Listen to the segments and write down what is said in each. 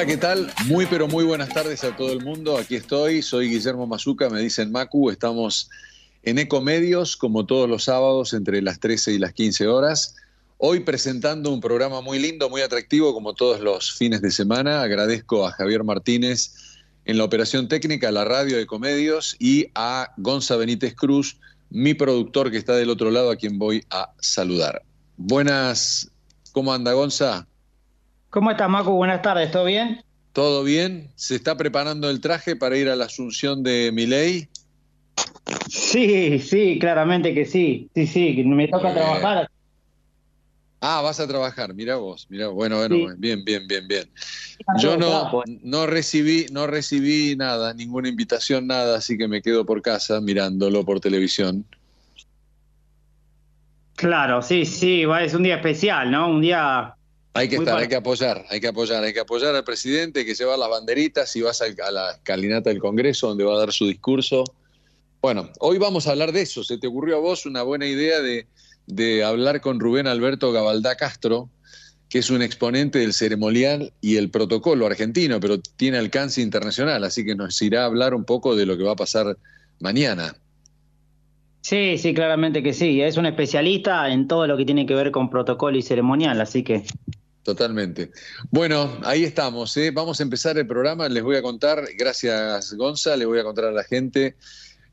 Hola, ¿qué tal? Muy pero muy buenas tardes a todo el mundo. Aquí estoy, soy Guillermo Mazuca, me dicen Macu, estamos en Ecomedios como todos los sábados entre las 13 y las 15 horas. Hoy presentando un programa muy lindo, muy atractivo como todos los fines de semana. Agradezco a Javier Martínez en la operación técnica, la radio de Ecomedios y a Gonza Benítez Cruz, mi productor que está del otro lado a quien voy a saludar. Buenas, ¿cómo anda Gonza? ¿Cómo estás, Macu? Buenas tardes, ¿todo bien? ¿Todo bien? ¿Se está preparando el traje para ir a la asunción de Miley? Sí, sí, claramente que sí. Sí, sí, me toca trabajar. Ah, vas a trabajar, mira vos, mira, bueno, bueno, bien, bien, bien, bien. Yo no, no recibí, no recibí nada, ninguna invitación, nada, así que me quedo por casa mirándolo por televisión. Claro, sí, sí, es un día especial, ¿no? Un día hay que estar, hay que apoyar, hay que apoyar, hay que apoyar al presidente que lleva las banderitas y vas a, la escalinata del Congreso donde va a dar su discurso. Bueno, hoy vamos a hablar de eso. ¿Se te ocurrió a vos una buena idea de, hablar con Rubén Alberto Gabaldá Castro, que es un exponente del ceremonial y el protocolo argentino, pero tiene alcance internacional, así que nos irá a hablar un poco de lo que va a pasar mañana. Sí, sí, claramente que sí. Es un especialista en todo lo que tiene que ver con protocolo y ceremonial, así que Totalmente. Bueno, ahí estamos. ¿eh? Vamos a empezar el programa. Les voy a contar, gracias Gonza, les voy a contar a la gente.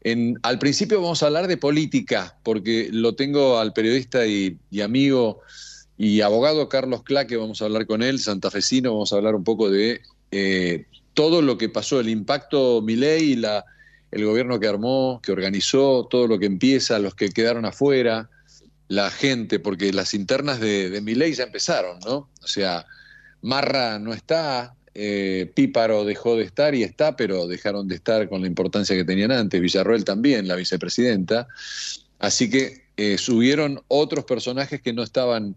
En, al principio vamos a hablar de política, porque lo tengo al periodista y, amigo y abogado Carlos Claque, vamos a hablar con él, santafesino, vamos a hablar un poco de eh, todo lo que pasó, el impacto Milei la, el gobierno que armó, que organizó, todo lo que empieza, los que quedaron afuera, la gente, porque las internas de, de ley ya empezaron, ¿no? O sea, Marra no está, eh, Píparo dejó de estar y está, pero dejaron de estar con la importancia que tenían antes, Villarroel también, la vicepresidenta. Así que eh, subieron otros personajes que no estaban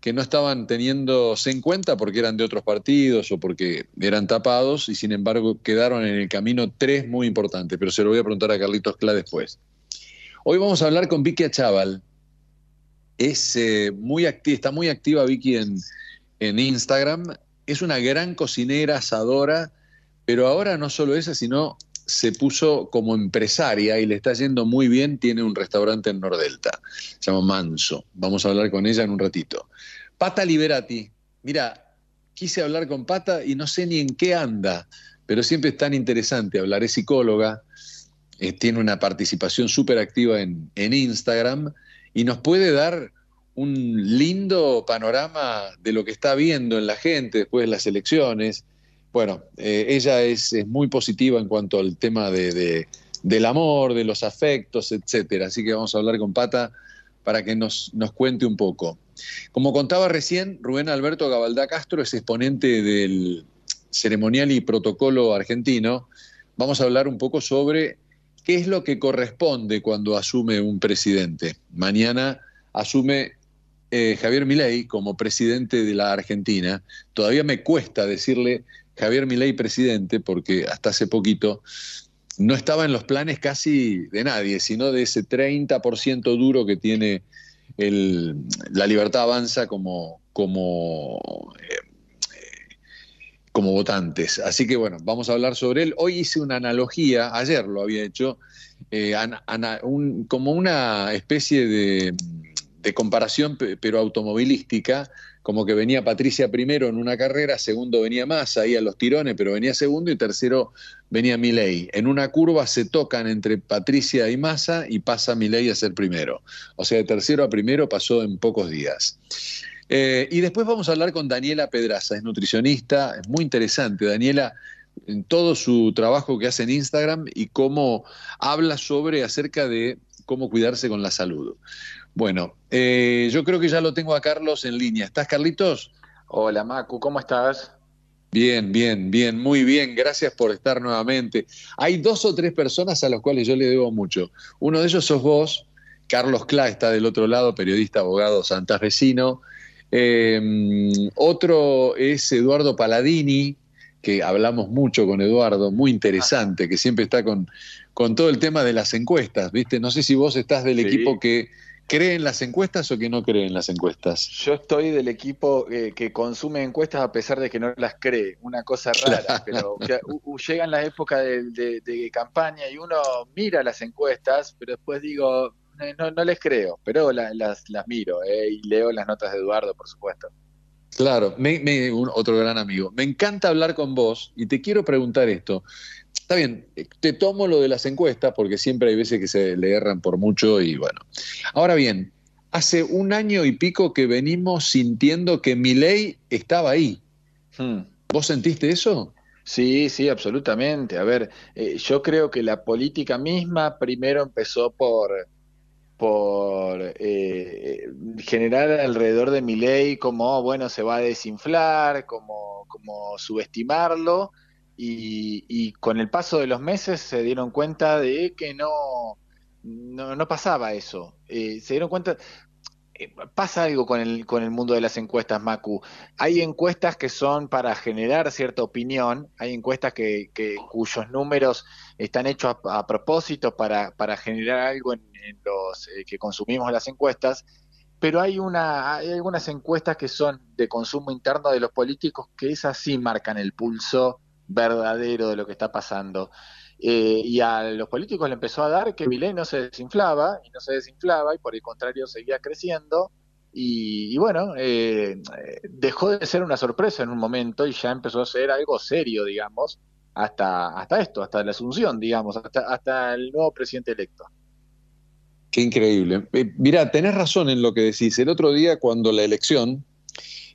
que no estaban teniéndose en cuenta porque eran de otros partidos o porque eran tapados y sin embargo quedaron en el camino tres muy importantes, pero se lo voy a preguntar a Carlitos Cla después. Hoy vamos a hablar con Vicky Achával, es, eh, muy está muy activa Vicky en, en Instagram. Es una gran cocinera, asadora, pero ahora no solo esa, sino se puso como empresaria y le está yendo muy bien. Tiene un restaurante en Nordelta, se llama Manso. Vamos a hablar con ella en un ratito. Pata Liberati, mira, quise hablar con Pata y no sé ni en qué anda, pero siempre es tan interesante hablar. Es psicóloga, eh, tiene una participación súper activa en, en Instagram y nos puede dar un lindo panorama de lo que está viendo en la gente después de las elecciones. Bueno, eh, ella es, muy positiva en cuanto al tema de, del amor, de los afectos, etcétera. Así que vamos a hablar con Pata para que nos, nos cuente un poco. Como contaba recién, Rubén Alberto Gabaldá Castro es exponente del ceremonial y protocolo argentino. Vamos a hablar un poco sobre qué es lo que corresponde cuando asume un presidente. Mañana asume eh, Javier Milei como presidente de la Argentina. Todavía me cuesta decirle Javier Milei presidente porque hasta hace poquito no estaba en los planes casi de nadie, sino de ese 30% duro que tiene la libertad avanza como, como eh, como votantes. Así que bueno, vamos a hablar sobre él. Hoy hice una analogía, ayer lo había hecho, eh, como una especie de, comparación, pero automovilística, como que venía Patricia primero en una carrera, segundo venía Massa ahí a los tirones, pero venía segundo y tercero venía Milei. En una curva se tocan entre Patricia y Massa y pasa Milei a ser primero. O sea, de tercero a primero pasó en pocos días. Eh, y después vamos a hablar con Daniela Pedraza, es nutricionista, es muy interesante. Daniela, en todo su trabajo que hace en Instagram y cómo habla sobre acerca de cómo cuidarse con la salud. Bueno, eh, yo creo que ya lo tengo a Carlos en línea. ¿Estás, Carlitos? Hola, Macu, ¿cómo estás? Bien, bien, bien, muy bien. Gracias por estar nuevamente. Hay dos o tres personas a las cuales yo le debo mucho. Uno de ellos sos vos, Carlos Cla está del otro lado, periodista, abogado santafesino. Eh, otro es Eduardo Paladini, que hablamos mucho con Eduardo, muy interesante, que siempre está con, con todo el tema de las encuestas, ¿viste? No sé si vos estás del equipo que cree en las encuestas o que no cree en las encuestas? Yo estoy del equipo eh, que consume encuestas a pesar de que no las cree, una cosa rara, pero llegan las épocas de, campaña y uno mira las encuestas, pero después digo, no, no les creo, pero las, las miro eh, y leo las notas de Eduardo, por supuesto. Claro, me, otro gran amigo. Me encanta hablar con vos y te quiero preguntar esto. Está bien, te tomo lo de las encuestas porque siempre hay veces que se le erran por mucho y bueno. Ahora bien, hace un año y pico que venimos sintiendo que mi ley estaba ahí. Hmm. ¿Vos sentiste eso? Sí, sí, absolutamente. A ver, eh, yo creo que la política misma primero empezó por, por eh, generar alrededor de mi ley como, bueno, se va a desinflar, como, como subestimarlo, y, con el paso de los meses se dieron cuenta de que no, no, pasaba eso. Eh, se dieron cuenta, eh, pasa algo con el, con el mundo de las encuestas, Macu. Hay encuestas que son para generar cierta opinión, hay encuestas que, que cuyos números están hechos a, propósito para, para, generar algo en, los eh, que consumimos las encuestas, pero hay, una, hay algunas encuestas que son de consumo interno de los políticos que esas sí marcan el pulso verdadero de lo que está pasando. Eh, y a los políticos le empezó a dar que Milei no se desinflaba y no se desinflaba y por el contrario seguía creciendo y, bueno, eh, dejó de ser una sorpresa en un momento y ya empezó a ser algo serio, digamos, hasta, hasta esto, hasta la asunción, digamos, hasta, hasta el nuevo presidente electo. Qué increíble. Eh, mira, tenés razón en lo que decís. El otro día, cuando la elección,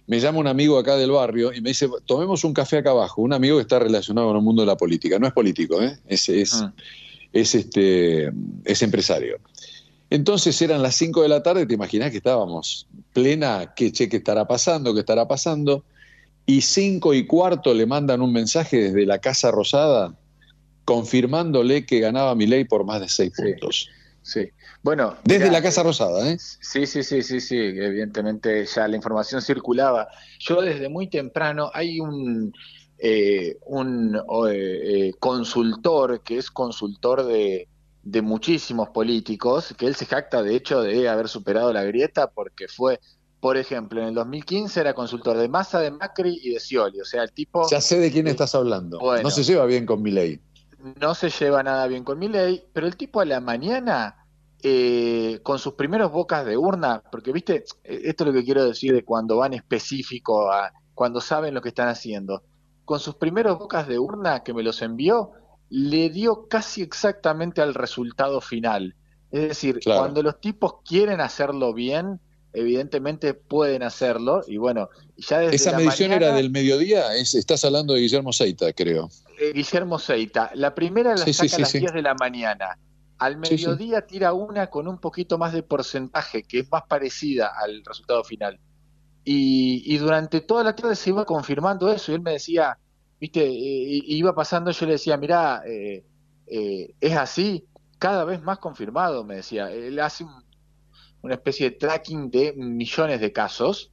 me llama un amigo acá del barrio y me dice, tomemos un café acá abajo, un amigo que está relacionado con el mundo de la política, no es político, ¿eh? es, es, ah. es, este, es empresario. Entonces eran las 5 de la tarde, te imaginas que estábamos plena, ¿qué, che, qué estará pasando? ¿Qué estará pasando? Y cinco y cuarto le mandan un mensaje desde la Casa Rosada confirmándole que ganaba mi ley por más de seis puntos. Sí. Bueno, desde la Casa Rosada, ¿eh? Sí, sí, sí, sí, sí. Evidentemente ya la información circulaba. Yo desde muy temprano hay un eh, un eh, consultor que es consultor de, de muchísimos políticos, que él se jacta de hecho de haber superado la grieta porque fue por ejemplo, en el 2015 era consultor de Massa, de Macri y de Scioli. O sea, el tipo. Ya sé de quién estás hablando. no se lleva bien con Milei no se lleva nada bien con mi ley, pero el tipo a la mañana, eh, con sus primeros bocas de urna, porque viste, eh, esto es lo que quiero decir de cuando van específico, a, cuando saben lo que están haciendo, con sus primeros bocas de urna que me los envió, le dio casi exactamente al resultado final. Es decir, cuando los tipos quieren hacerlo bien, evidentemente pueden hacerlo y bueno, ya desde Esa medición era del mediodía, es, estás hablando de Guillermo Seita, creo. Eh, Guillermo Seita, la primera la saca a las 10 de la mañana. Al mediodía tira una con un poquito más de porcentaje, que es más parecida al resultado final. Y, durante toda la tarde se iba confirmando eso y él me decía, viste, iba pasando, yo le decía, mirá, eh, eh, es así, cada vez más confirmado, me decía. Él hace un una especie de tracking de millones de casos.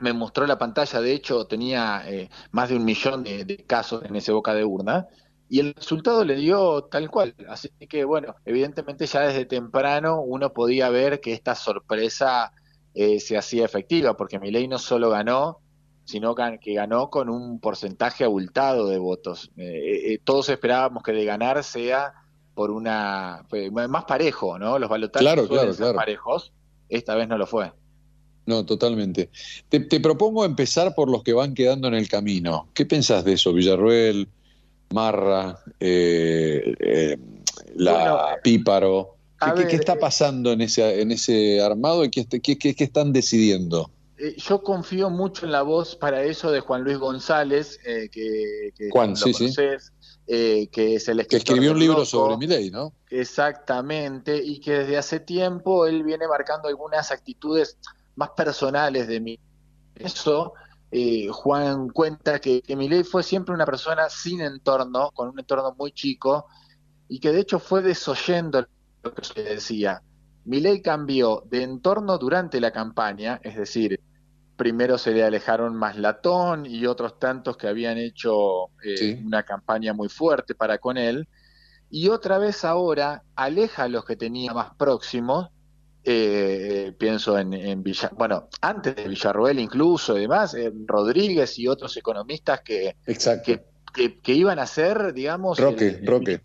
Me mostró la pantalla, de hecho tenía eh, más de un millón de, casos en ese boca de urna y el resultado le dio tal cual. Así que bueno, evidentemente ya desde temprano uno podía ver que esta sorpresa eh, se hacía efectiva, porque Milei no solo ganó, sino que ganó con un porcentaje abultado de votos. Eh, todos esperábamos que de ganar sea por una más parejo, ¿no? Los balotajes claro, claro, claro. parejos, esta vez no lo fue. No, totalmente. Te, propongo empezar por los que van quedando en el camino. ¿Qué pensás de eso, Villarruel, Marra, eh, eh, la Píparo? ¿Qué, está eh, pasando en ese, en ese armado y qué, qué, están decidiendo? yo confío mucho en la voz para eso de Juan Luis González, que, Juan, sí, sí. Eh, que es el Que escribió un libro sobre mi ley, ¿no? Exactamente, y que desde hace tiempo él viene marcando algunas actitudes más personales de mí. Eso, eh, Juan cuenta que, que ley fue siempre una persona sin entorno, con un entorno muy chico, y que de hecho fue desoyendo lo que se decía. ley cambió de entorno durante la campaña, es decir, primero se le alejaron más Latón y otros tantos que habían hecho eh, una campaña muy fuerte para con él, y otra vez ahora aleja a los que tenía más próximos eh, pienso en, en Villa, bueno, antes de Villarroel incluso y demás, Rodríguez y otros economistas que, que, que, iban a ser, digamos... Roque, Roque.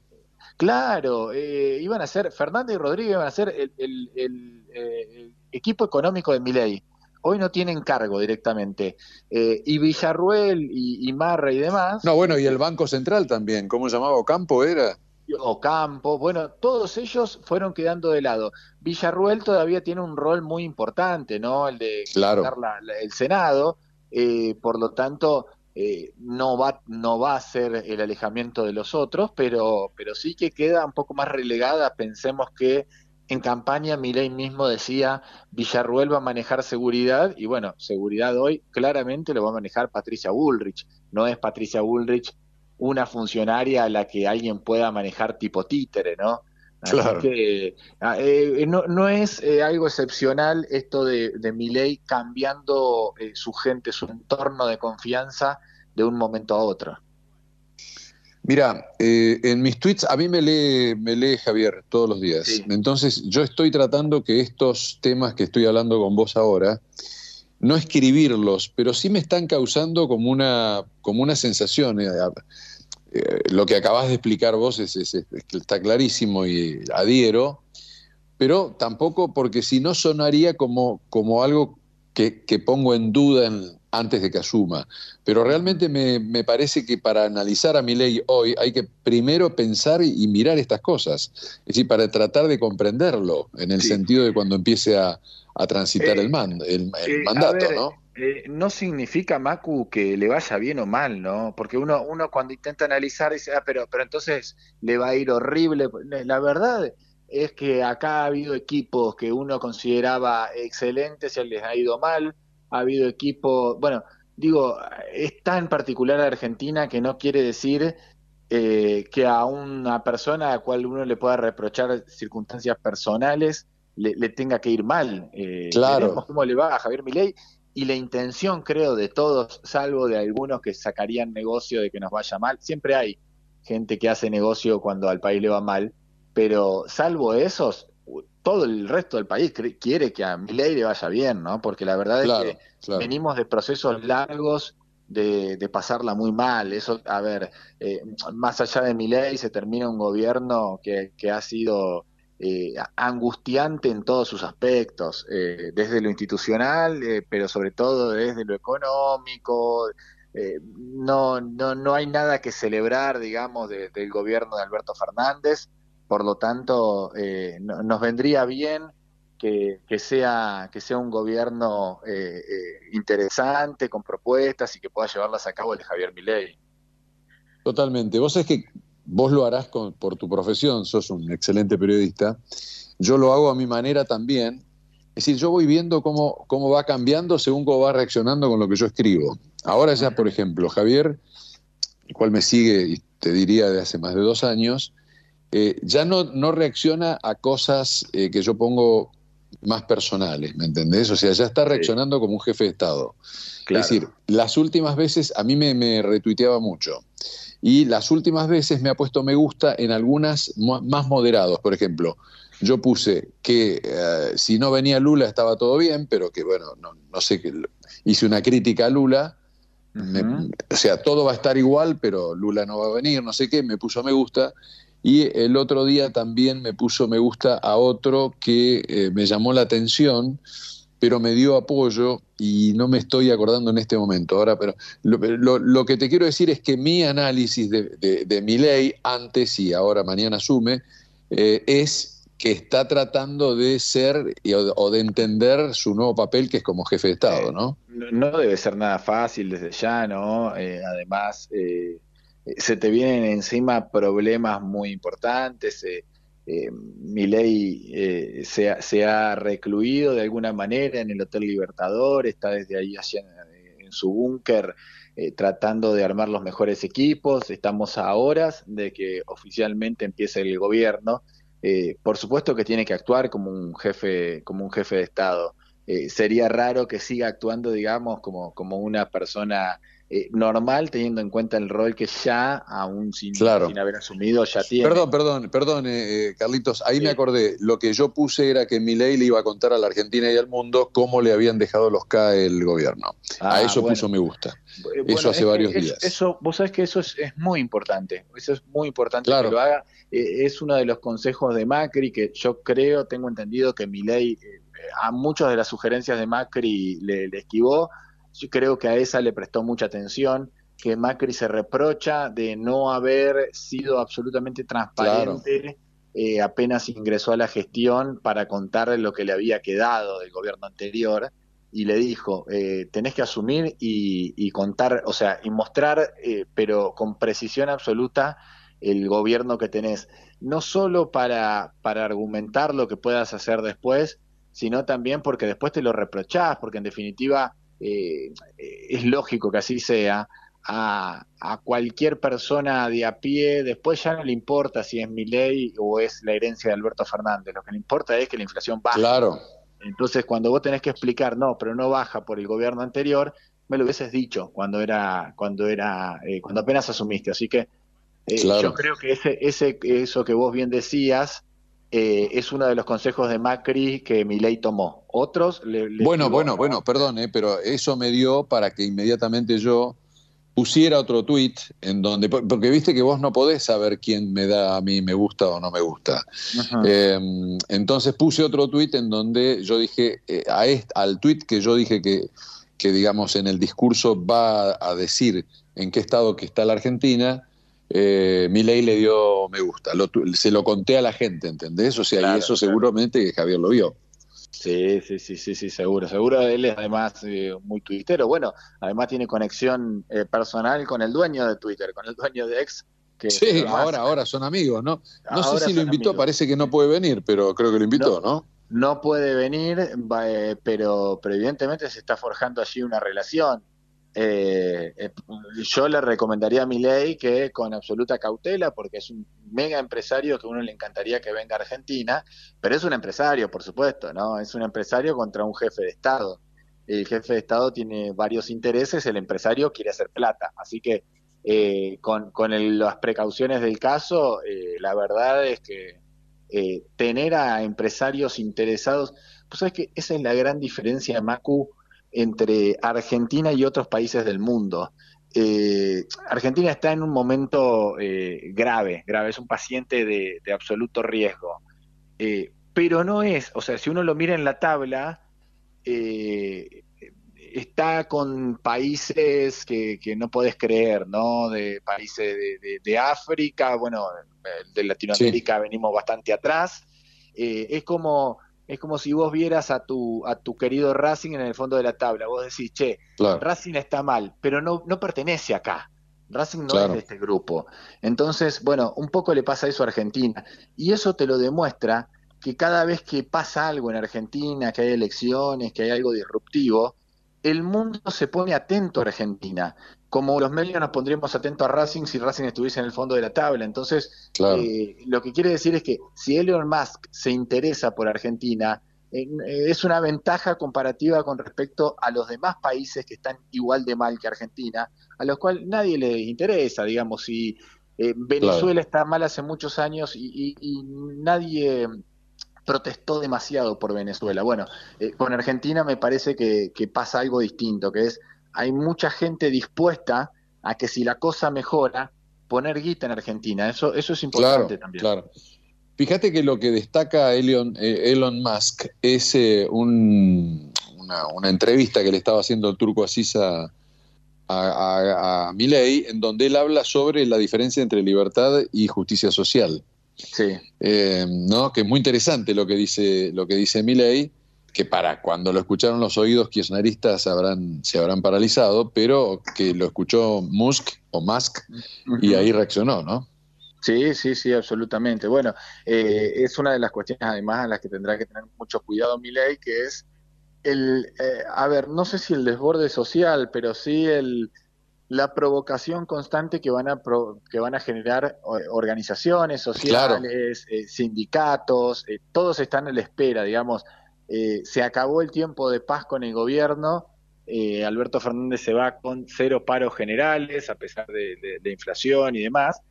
Claro, eh, iban a ser, Fernández y Rodríguez iban a ser el, el, eh, equipo económico de Miley. Hoy no tienen cargo directamente. y Villarruel y, y, Marra y demás. No, bueno, y el Banco Central también. ¿Cómo se llamaba? ¿Ocampo era? Ocampo, bueno, todos ellos fueron quedando de lado. Villarruel todavía tiene un rol muy importante, ¿no? El de claro. el Senado, eh, por lo tanto, eh, no, va, no va a ser el alejamiento de los otros, pero, pero sí que queda un poco más relegada. Pensemos que en campaña Milei mismo decía Villarruel va a manejar seguridad y bueno, seguridad hoy claramente lo va a manejar Patricia Bullrich, no es Patricia Bullrich una funcionaria a la que alguien pueda manejar tipo títere, ¿no? claro. que ah, eh, no, no, es eh, algo excepcional esto de, de ley cambiando eh, su gente, su entorno de confianza de un momento a otro. Mira, en mis tweets a mí me lee, me lee Javier todos los días. Entonces yo estoy tratando que estos temas que estoy hablando con vos ahora, no escribirlos, pero sí me están causando como una, como una sensación. Eh, eh, lo que acabas de explicar vos es, está clarísimo y adhiero, pero tampoco porque si no sonaría como, como algo que, pongo en duda antes de que asuma. Pero realmente me, parece que para analizar a mi ley hoy hay que primero pensar y, mirar estas cosas, es decir, para tratar de comprenderlo, en el sentido de cuando empiece a, a transitar el, eh, el, eh, mandato, ¿no? Eh, no significa, Macu, que le vaya bien o mal, ¿no? Porque uno, uno cuando intenta analizar dice, ah, pero, pero entonces le va a ir horrible. La verdad es que acá ha habido equipos que uno consideraba excelentes y les ha ido mal. Ha habido equipos, bueno, digo, es tan particular a Argentina que no quiere decir que a una persona a la cual uno le pueda reprochar circunstancias personales le, tenga que ir mal. Eh, claro. cómo le va a Javier Milei y la intención, creo, de todos, salvo de algunos que sacarían negocio de que nos vaya mal. Siempre hay gente que hace negocio cuando al país le va mal, pero salvo esos, todo el resto del país quiere que a Milei le vaya bien, ¿no? Porque la verdad es que venimos de procesos largos de, pasarla muy mal. Eso, a ver, eh, más allá de Milei, se termina un gobierno que, que ha sido eh, angustiante en todos sus aspectos, eh, desde lo institucional, eh, pero sobre todo desde lo económico. no, no, no hay nada que celebrar, digamos, del gobierno de Alberto Fernández. Por lo tanto, nos vendría bien que, sea, que sea un gobierno interesante, con propuestas y que pueda llevarlas a cabo el Javier Milei. Totalmente. Vos es que vos lo harás por tu profesión, sos un excelente periodista, yo lo hago a mi manera también. Es decir, yo voy viendo cómo, cómo va cambiando según cómo va reaccionando con lo que yo escribo. Ahora ya, por ejemplo, Javier, el cual me sigue, y te diría, de hace más de dos años, eh, ya no, no reacciona a cosas eh, que yo pongo más personales, ¿me entendés? O sea, ya está reaccionando como un jefe de Estado. Es decir, las últimas veces a mí me, me retuiteaba mucho y las últimas veces me ha puesto me gusta en algunas más moderados. Por ejemplo, yo puse que eh, si no venía Lula estaba todo bien, pero que bueno, no, no sé, que hice una crítica a Lula. o sea, todo va a estar igual, pero Lula no va a venir, no sé qué, me puso me gusta. Y el otro día también me puso me gusta a otro que eh, me llamó la atención, pero me dio apoyo y no me estoy acordando en este momento. Ahora, pero lo, que te quiero decir es que mi análisis de, mi ley, antes y ahora mañana asume, eh, es que está tratando de ser o, de entender su nuevo papel que es como jefe de Estado, ¿no? no debe ser nada fácil desde ya, ¿no? Eh, además, eh, se te vienen encima problemas muy importantes eh, Milei eh, se, ha recluido de alguna manera en el Hotel Libertador, está desde ahí allá en, su búnker eh, tratando de armar los mejores equipos. Estamos a horas de que oficialmente empiece el gobierno. Eh, por supuesto que tiene que actuar como un jefe, como un jefe de Estado. sería raro que siga actuando, digamos, como, como una persona eh, normal teniendo en cuenta el rol que ya, aún sin, sin haber asumido, ya tiene. Perdón, perdón, perdón, eh, Carlitos, ahí me acordé, lo que yo puse era que Milei le iba a contar a la Argentina y al mundo cómo le habían dejado los CAE el gobierno. a ah, eso puso me gusta. eso hace varios días. Eso, vos sabés que eso es, muy importante, eso es muy importante que lo haga. es uno de los consejos de Macri que yo creo, tengo entendido que Milei a muchas de las sugerencias de Macri le, le esquivó yo creo que a esa le prestó mucha atención, que Macri se reprocha de no haber sido absolutamente transparente eh, apenas ingresó a la gestión para contarle lo que le había quedado del gobierno anterior y le dijo, eh, tenés que asumir y, contar, o sea, y mostrar, eh, pero con precisión absoluta, el gobierno que tenés, no solo para, para argumentar lo que puedas hacer después, sino también porque después te lo reprochás, porque en definitiva eh, es lógico que así sea, a, cualquier persona de a pie, después ya no le importa si es mi ley o es la herencia de Alberto Fernández, lo que le importa es que la inflación baje. Claro. Entonces, cuando vos tenés que explicar, no, pero no baja por el gobierno anterior, me lo hubieses dicho cuando era, cuando era, eh, cuando apenas asumiste. Así que eh, yo creo que ese, ese, eso que vos bien decías, eh, es uno de los consejos de Macri que Milei tomó. Otros le, Bueno, bueno, bueno, perdón, pero eso me dio para que inmediatamente yo pusiera otro tweet en donde, porque viste que vos no podés saber quién me da a mí me gusta o no me gusta. Em, entonces puse otro tweet en donde yo dije, eh, a al tweet que yo dije que, que, digamos, en el discurso va a decir en qué estado que está la Argentina, eh, ley le dio me gusta. se lo conté a la gente, ¿entendés? O sea, y eso seguramente que Javier lo vio. Sí, sí, sí, sí, sí, seguro, seguro. Él es además eh, muy tuitero. Bueno, además tiene conexión eh, personal con el dueño de Twitter, con el dueño de X. Que sí, ahora, ahora son amigos, ¿no? No sé si lo invitó, parece que no puede venir, pero creo que lo invitó, ¿no? No, puede venir, eh, pero, pero evidentemente se está forjando allí una relación. Eh, eh, yo le recomendaría a mi ley que con absoluta cautela, porque es un mega empresario que a uno le encantaría que venga a Argentina, pero es un empresario, por supuesto, ¿no? Es un empresario contra un jefe de Estado. El jefe de Estado tiene varios intereses, el empresario quiere hacer plata. Así que eh, con, las precauciones del caso, la verdad es que tener a empresarios interesados, pues sabes que esa es la gran diferencia, Macu, entre Argentina y otros países del mundo. Eh, Argentina está en un momento eh, grave, grave, es un paciente de, absoluto riesgo. Eh, pero no es, o sea, si uno lo mira en la tabla, está con países que, no podés creer, ¿no? De países de, África, bueno, de Latinoamérica venimos bastante atrás. es como es como si vos vieras a tu, a tu querido Racing en el fondo de la tabla. Vos decís, che, Racing está mal, pero no, no pertenece acá. Racing no es de este grupo. Entonces, bueno, un poco le pasa eso a Argentina. Y eso te lo demuestra que cada vez que pasa algo en Argentina, que hay elecciones, que hay algo disruptivo, el mundo se pone atento a Argentina como los medios nos pondríamos atentos a Racing si Racing estuviese en el fondo de la tabla. Entonces, eh, lo que quiere decir es que si Elon Musk se interesa por Argentina, eh, es una ventaja comparativa con respecto a los demás países que están igual de mal que Argentina, a los cuales nadie les interesa, digamos, si eh, Venezuela está mal hace muchos años y, nadie protestó demasiado por Venezuela. Bueno, con Argentina me parece que pasa algo distinto, que es hay mucha gente dispuesta a que si la cosa mejora, poner guita en Argentina. Eso, eso es importante también. Claro. Fíjate que lo que destaca Elon, eh, Elon Musk es eh, una, entrevista que le estaba haciendo el turco Asís a, a, Milei, en donde él habla sobre la diferencia entre libertad y justicia social. Sí. Eh, ¿no? Que es muy interesante lo que dice, lo que dice Milei que para cuando lo escucharon los oídos kirchneristas habrán, se habrán paralizado, pero que lo escuchó Musk o Musk y ahí reaccionó, ¿no? Sí, sí, sí, absolutamente. Bueno, eh, es una de las cuestiones además a las que tendrá que tener mucho cuidado mi ley, que es el, eh, a ver, no sé si el desborde social, pero sí el, la provocación constante que van a que van a generar organizaciones sociales, eh, sindicatos, todos están a la espera, digamos, eh, se acabó el tiempo de paz con el gobierno eh, Alberto Fernández se va con cero paros generales, a pesar de, inflación y demás,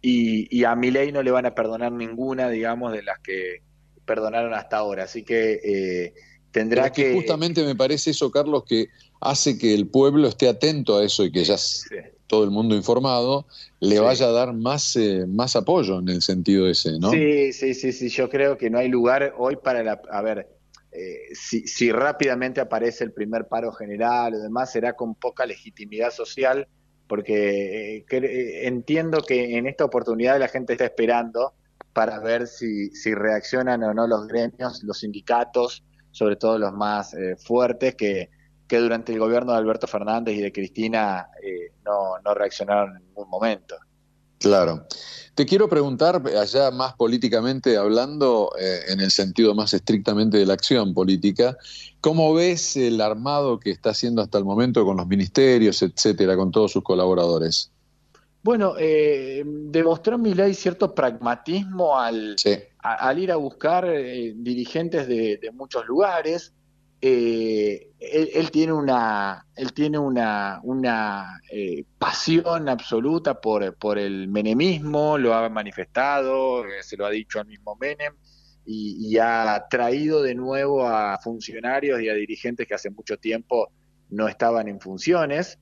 y, a Milei no le van a perdonar ninguna, digamos, de las que perdonaron hasta ahora. Así que eh, tendrá que, Justamente me parece eso, Carlos, que hace que el pueblo esté atento a eso y que ya todo el mundo informado le vaya a dar más, eh, más apoyo en el sentido ese, ¿no? Sí, sí, sí, sí. Yo creo que no hay lugar hoy para la. A ver eh, si, rápidamente aparece el primer paro general o demás, será con poca legitimidad social, porque eh, eh, entiendo que en esta oportunidad la gente está esperando para ver si, si reaccionan o no los gremios, los sindicatos, sobre todo los más fuertes, que, que durante el gobierno de Alberto Fernández y de Cristina no, no reaccionaron en ningún momento. Claro. Te quiero preguntar, allá más políticamente hablando, eh, en el sentido más estrictamente de la acción política, ¿cómo ves el armado que está haciendo hasta el momento con los ministerios, etcétera, con todos sus colaboradores? Bueno, eh, demostró ley cierto pragmatismo al, al ir a buscar eh, dirigentes de, muchos lugares. Eh, él, tiene una, él tiene una, una eh, pasión absoluta por, por el menemismo, lo ha manifestado, eh, se lo ha dicho al mismo Menem, y, ha traído de nuevo a funcionarios y a dirigentes que hace mucho tiempo no estaban en funciones.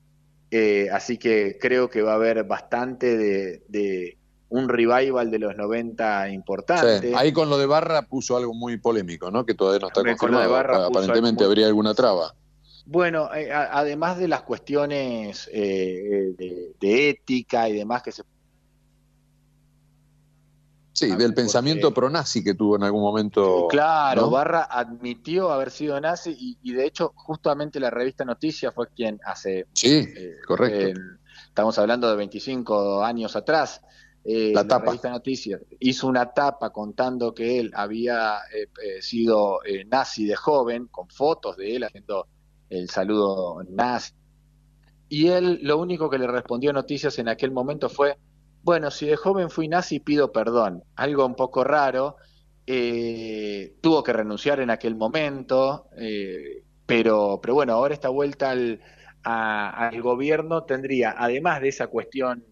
así que creo que va a haber bastante de un revival de los 90 importante. ahí con lo de Barra puso algo muy polémico, ¿no? Que todavía no está confirmado. Aparentemente habría alguna traba. Bueno, eh, además de las cuestiones eh, de, ética y demás que se... Sí, del pensamiento pro-nazi que tuvo en algún momento. Claro, Barra admitió haber sido nazi y, de hecho justamente la revista Noticias fue quien hace... Sí, eh, correcto. estamos hablando de 25 años atrás, eh, la, tapa. revista Noticias hizo una tapa contando que él había eh, eh, sido nazi de joven, con fotos de él haciendo el saludo nazi. Y él lo único que le respondió a Noticias en aquel momento fue, bueno, si de joven fui nazi pido perdón. Algo un poco raro. tuvo que renunciar en aquel momento, pero, pero bueno, ahora esta vuelta al, al gobierno tendría, además de esa cuestión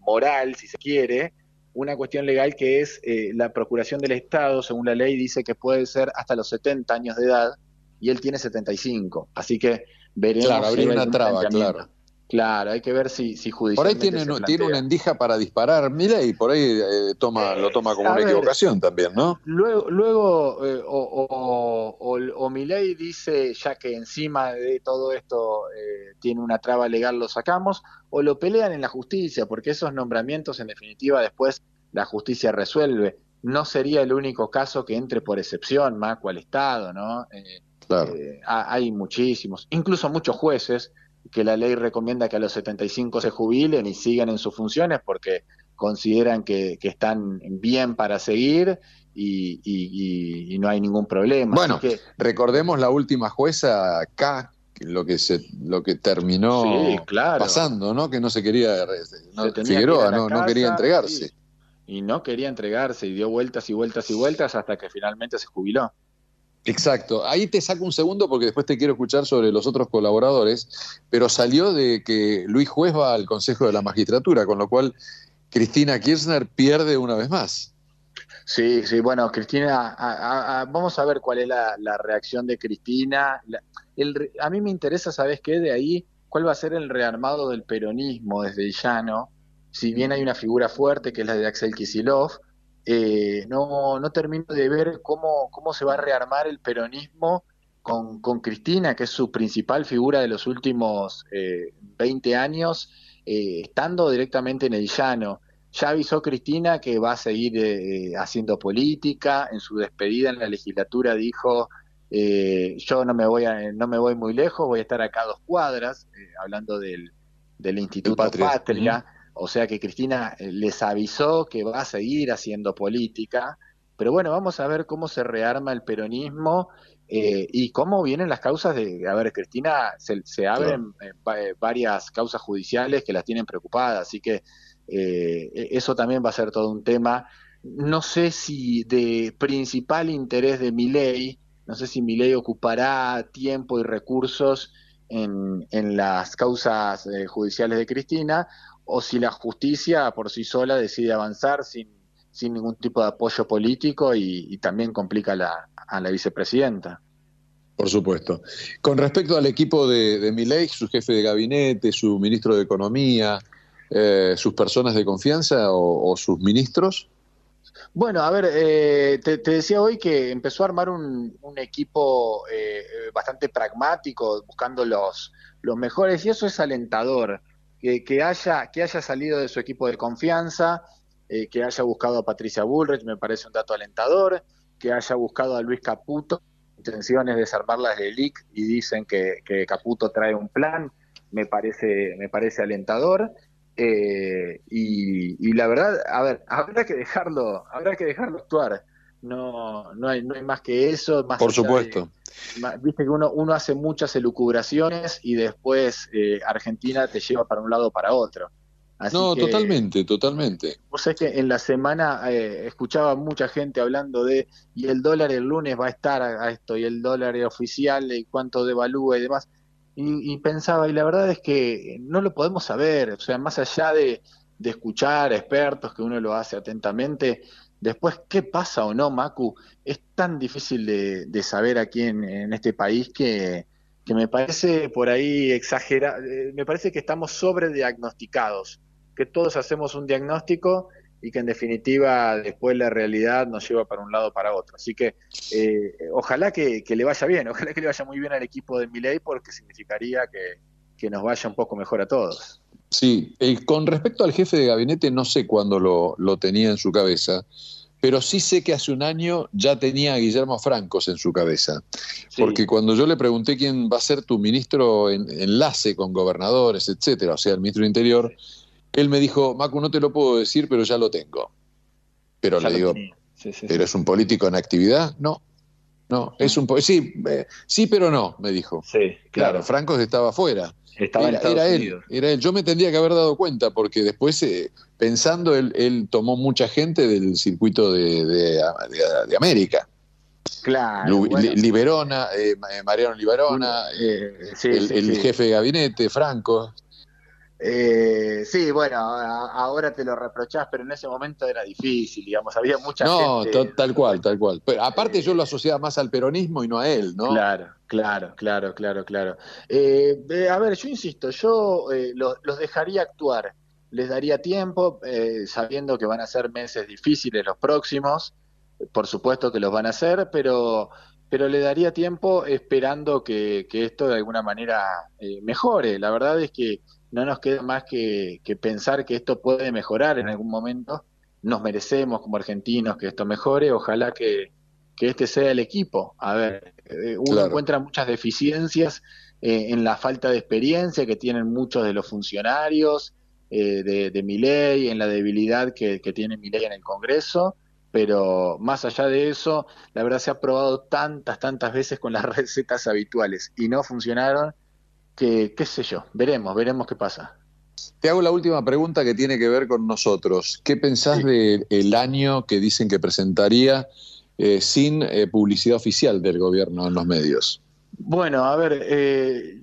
moral, si se quiere, una cuestión legal que es eh, la procuración del Estado, según la ley, dice que puede ser hasta los 70 años de edad y él tiene 75. Así que veremos. Claro, habría una traba, claro. Claro, hay que ver si, si Por ahí tiene, tiene una endija para disparar, mira, y por ahí eh, toma, lo toma como una equivocación también, ¿no? Luego, luego eh, o, o, o, Milei dice, ya que encima de todo esto eh, tiene una traba legal, lo sacamos, o lo pelean en la justicia, porque esos nombramientos, en definitiva, después la justicia resuelve. No sería el único caso que entre por excepción, Maco, al Estado, ¿no? claro. hay muchísimos, incluso muchos jueces que la ley recomienda que a los 75 se jubilen y sigan en sus funciones porque consideran que, están bien para seguir y, no hay ningún problema. Bueno, recordemos la última jueza acá, lo que se lo que terminó pasando, ¿no? Que no se quería, no, Figueroa no, no, quería entregarse. Y no quería entregarse y dio vueltas y vueltas y vueltas hasta que finalmente se jubiló. Exacto. Ahí te saco un segundo porque después te quiero escuchar sobre los otros colaboradores, pero salió de que Luis Juez va al Consejo de la Magistratura, con lo cual Cristina Kirchner pierde una vez más. Sí, sí, bueno, Cristina, vamos a ver cuál es la, reacción de Cristina. a mí me interesa, ¿sabes qué? De ahí, cuál va a ser el rearmado del peronismo desde llano. Si bien hay una figura fuerte que es la de Axel Kisilov, eh, no, no termino de ver cómo, cómo se va a rearmar el peronismo con, con Cristina, que es su principal figura de los últimos eh, 20 años, eh, estando directamente en el llano. Ya avisó Cristina que va a seguir eh, haciendo política. En su despedida en la legislatura dijo: Yo no me voy a, no me voy muy lejos, voy a estar acá a dos cuadras, hablando del, del Instituto Patria. O sea que Cristina eh, les avisó que va a seguir haciendo política, pero bueno, vamos a ver cómo se rearma el peronismo eh, y cómo vienen las causas de, a ver, Cristina, se, abren eh, varias causas judiciales que las tienen preocupadas, así que e, eso también va a ser todo un tema. No sé si de principal interés de mi ley, no sé si Milei ocupará tiempo y recursos en, en las causas eh, judiciales de Cristina o si la justicia por sí sola decide avanzar sin, sin ningún tipo de apoyo político y, también complica la, a la vicepresidenta. Por supuesto. Con respecto al equipo de, de Milei, su jefe de gabinete, su ministro de Economía, eh, sus personas de confianza o, sus ministros? Bueno, a ver, eh, te, decía hoy que empezó a armar un, equipo eh, bastante pragmático, buscando los, los mejores, y eso es alentador. Que, que, haya, que haya salido de su equipo de confianza, que haya buscado a Patricia Bullrich, me parece un dato alentador, que haya buscado a Luis Caputo, intenciones de desarmarlas de LIC y dicen que, que Caputo trae un plan, me parece, me parece alentador. Eh, y, la verdad, a ver, habrá que dejarlo, habrá que dejarlo actuar. No, no hay, no hay más que eso. Más Por supuesto. Viste que uno, uno hace muchas elucubraciones y después eh, Argentina te lleva para un lado o para otro. no, totalmente, totalmente. Vos sabés que en la semana eh, escuchaba mucha gente hablando de, y el dólar el lunes va a estar a, esto, y el dólar oficial, y cuánto devalúa y demás. Y, pensaba, y la verdad es que no lo podemos saber, o sea, más allá de, escuchar expertos, que uno lo hace atentamente, después qué pasa o no, Macu, es tan difícil de, saber aquí en, este país que, que, me parece por ahí exagerado, eh, me parece que estamos sobrediagnosticados, que todos hacemos un diagnóstico y que en definitiva después la realidad nos lleva para un lado o para otro. Así que eh, ojalá que, le vaya bien, ojalá que le vaya muy bien al equipo de Miley porque significaría que, nos vaya un poco mejor a todos. Sí, con respecto al jefe de gabinete no sé cuándo lo, tenía en su cabeza, pero sí sé que hace un año ya tenía a Guillermo Francos en su cabeza, porque cuando yo le pregunté quién va a ser tu ministro en, enlace con gobernadores, etcétera, o sea, el ministro de Interior, él me dijo, Macu, no te lo puedo decir, pero ya lo tengo. Pero le digo, ¿pero es un político en actividad? No, no, es un sí, eh, sí, pero no, me dijo. Sí, claro. Franco estaba afuera. Estaba era, en él, era él. Yo me tendría que haber dado cuenta porque después, eh, pensando, él, tomó mucha gente del circuito de, de, América. Claro. Liberona, eh, Mariano Liberona, el, el jefe de gabinete, Franco. Eh, sí, bueno, ahora te lo reprochás, pero en ese momento era difícil, digamos, había mucha no, gente. No, tal cual, tal cual. Pero aparte yo lo asociaba más al peronismo y no a él, ¿no? Claro, claro, claro, claro, claro. Eh, a ver, yo insisto, yo eh, los dejaría actuar, les daría tiempo, eh, sabiendo que van a ser meses difíciles los próximos, por supuesto que los van a hacer, pero pero le daría tiempo esperando que, que esto de alguna manera mejore. La verdad es que no nos queda más que, pensar que esto puede mejorar en algún momento. Nos merecemos como argentinos que esto mejore. Ojalá que, este sea el equipo. A ver, eh, uno encuentra muchas deficiencias eh, en la falta de experiencia que tienen muchos de los funcionarios eh, de, de ley, en la debilidad que, que tiene ley en el Congreso. Pero más allá de eso, la verdad se ha probado tantas, tantas veces con las recetas habituales y no funcionaron que, qué sé yo, veremos, veremos qué pasa. Te hago la última pregunta que tiene que ver con nosotros. ¿Qué pensás del año que dicen que presentaría eh, sin eh, publicidad oficial del gobierno en los medios? Bueno, a ver, eh,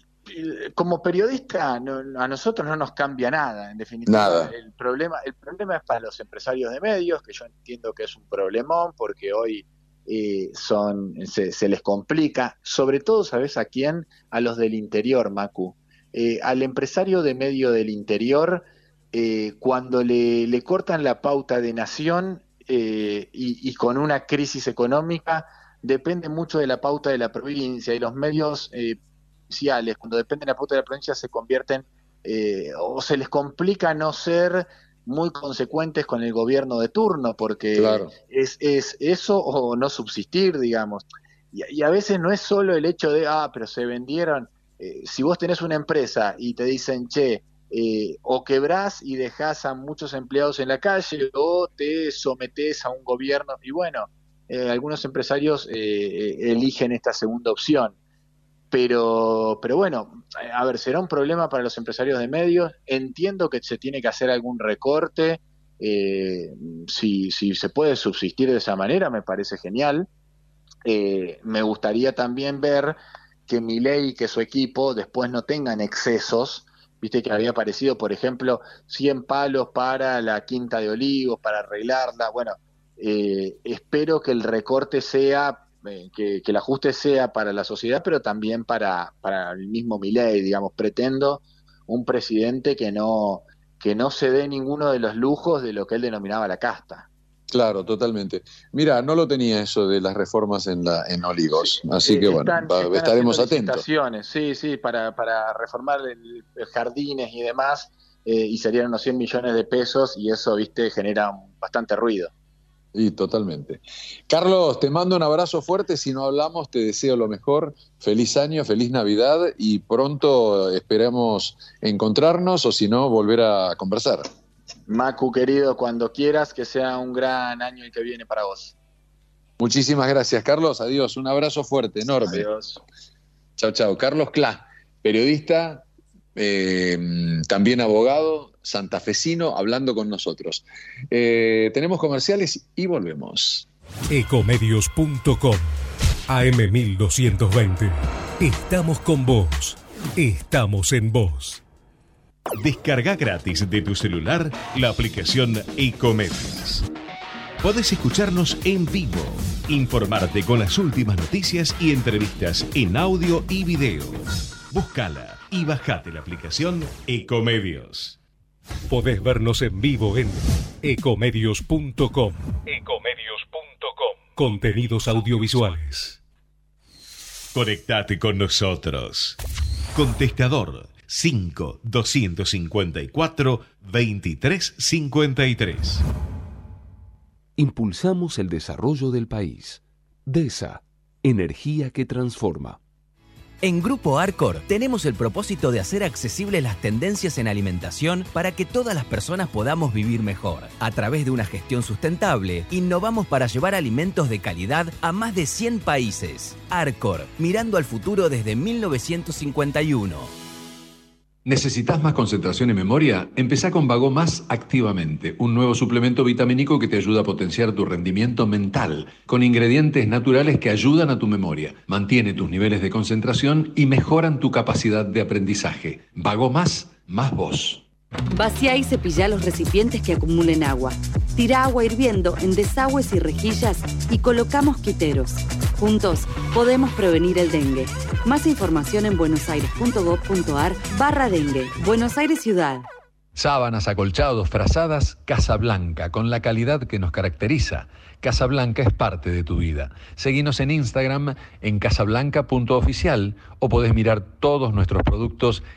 como periodista a nosotros no nos cambia nada, en definitiva. Nada. El problema, el problema es para los empresarios de medios, que yo entiendo que es un problemón, porque hoy eh, son, se, les complica, sobre todo, ¿sabes a quién? A los del interior, Macu. Eh, al empresario de medio del interior, eh, cuando le, cortan la pauta de nación y, y, con una crisis económica, depende mucho de la pauta de la provincia y los medios cuando dependen de la pauta de la provincia, se convierten o se les complica no ser muy consecuentes con el gobierno de turno, porque es, es eso o no subsistir, digamos. Y, a veces no es solo el hecho de, ah, pero se vendieron. Eh, si vos tenés una empresa y te dicen, che, eh, o quebrás y dejás a muchos empleados en la calle, o te sometés a un gobierno, y bueno, eh, algunos empresarios eligen esta segunda opción. Pero, pero bueno, a ver, será un problema para los empresarios de medios. Entiendo que se tiene que hacer algún recorte. Eh, si, si se puede subsistir de esa manera, me parece genial. eh, me gustaría también ver que ley y que su equipo después no tengan excesos. Viste que había aparecido, por ejemplo, 100 palos para la Quinta de Olivos, para arreglarla. Bueno, eh, espero que el recorte sea, eh, que, el ajuste sea para la sociedad, pero también para, para el mismo Milei, digamos. Pretendo un presidente que no, que no se dé ninguno de los lujos de lo que él denominaba la casta. Claro, totalmente. Mira, no lo tenía eso de las reformas en, la, en Olivos, así que bueno, estaremos atentos. Sí, sí, para, para reformar el, jardines y demás, eh, y serían unos 100 millones de pesos, y eso, viste, genera bastante ruido. Y totalmente. Carlos, te mando un abrazo fuerte. Si no hablamos, te deseo lo mejor. Feliz año, feliz Navidad y pronto esperamos encontrarnos o si no, volver a conversar. Macu, querido, cuando quieras, que sea un gran año el que viene para vos. Muchísimas gracias, Carlos. Adiós. Un abrazo fuerte, enorme. Adiós. Chao, chao. Carlos Clá, periodista, eh, también abogado, santafesino, hablando con nosotros. Eh, tenemos comerciales y volvemos. Ecomedios.com AM1220. Estamos con vos. Estamos en vos. Descarga gratis de tu celular la aplicación Ecomedios. Podés escucharnos en vivo, informarte con las últimas noticias y entrevistas en audio y video. Búscala y bajate la aplicación Ecomedios. Podés vernos en vivo en ecomedios.com. Ecomedios.com. Contenidos audiovisuales. Conectate con nosotros. Contestador 5 254 2353. Impulsamos el desarrollo del país. DESA, energía que transforma. En Grupo Arcor tenemos el propósito de hacer accesibles las tendencias en alimentación para que todas las personas podamos vivir mejor. A través de una gestión sustentable, innovamos para llevar alimentos de calidad a más de 100 países. Arcor, mirando al futuro desde 1951. ¿Necesitas más concentración y memoria? Empezá con Vago Más activamente, un nuevo suplemento vitamínico que te ayuda a potenciar tu rendimiento mental, con ingredientes naturales que ayudan a tu memoria, mantiene tus niveles de concentración y mejoran tu capacidad de aprendizaje. Vago Más, más vos. Vacía y cepilla los recipientes que acumulen agua. Tira agua hirviendo en desagües y rejillas y colocamos quiteros. Juntos podemos prevenir el dengue. Más información en buenosaires.gov.ar barra dengue. Buenos Aires Ciudad. Sábanas, acolchados, frazadas, Casa Blanca, con la calidad que nos caracteriza. Casablanca es parte de tu vida. Seguinos en Instagram en casablanca.oficial o podés mirar todos nuestros productos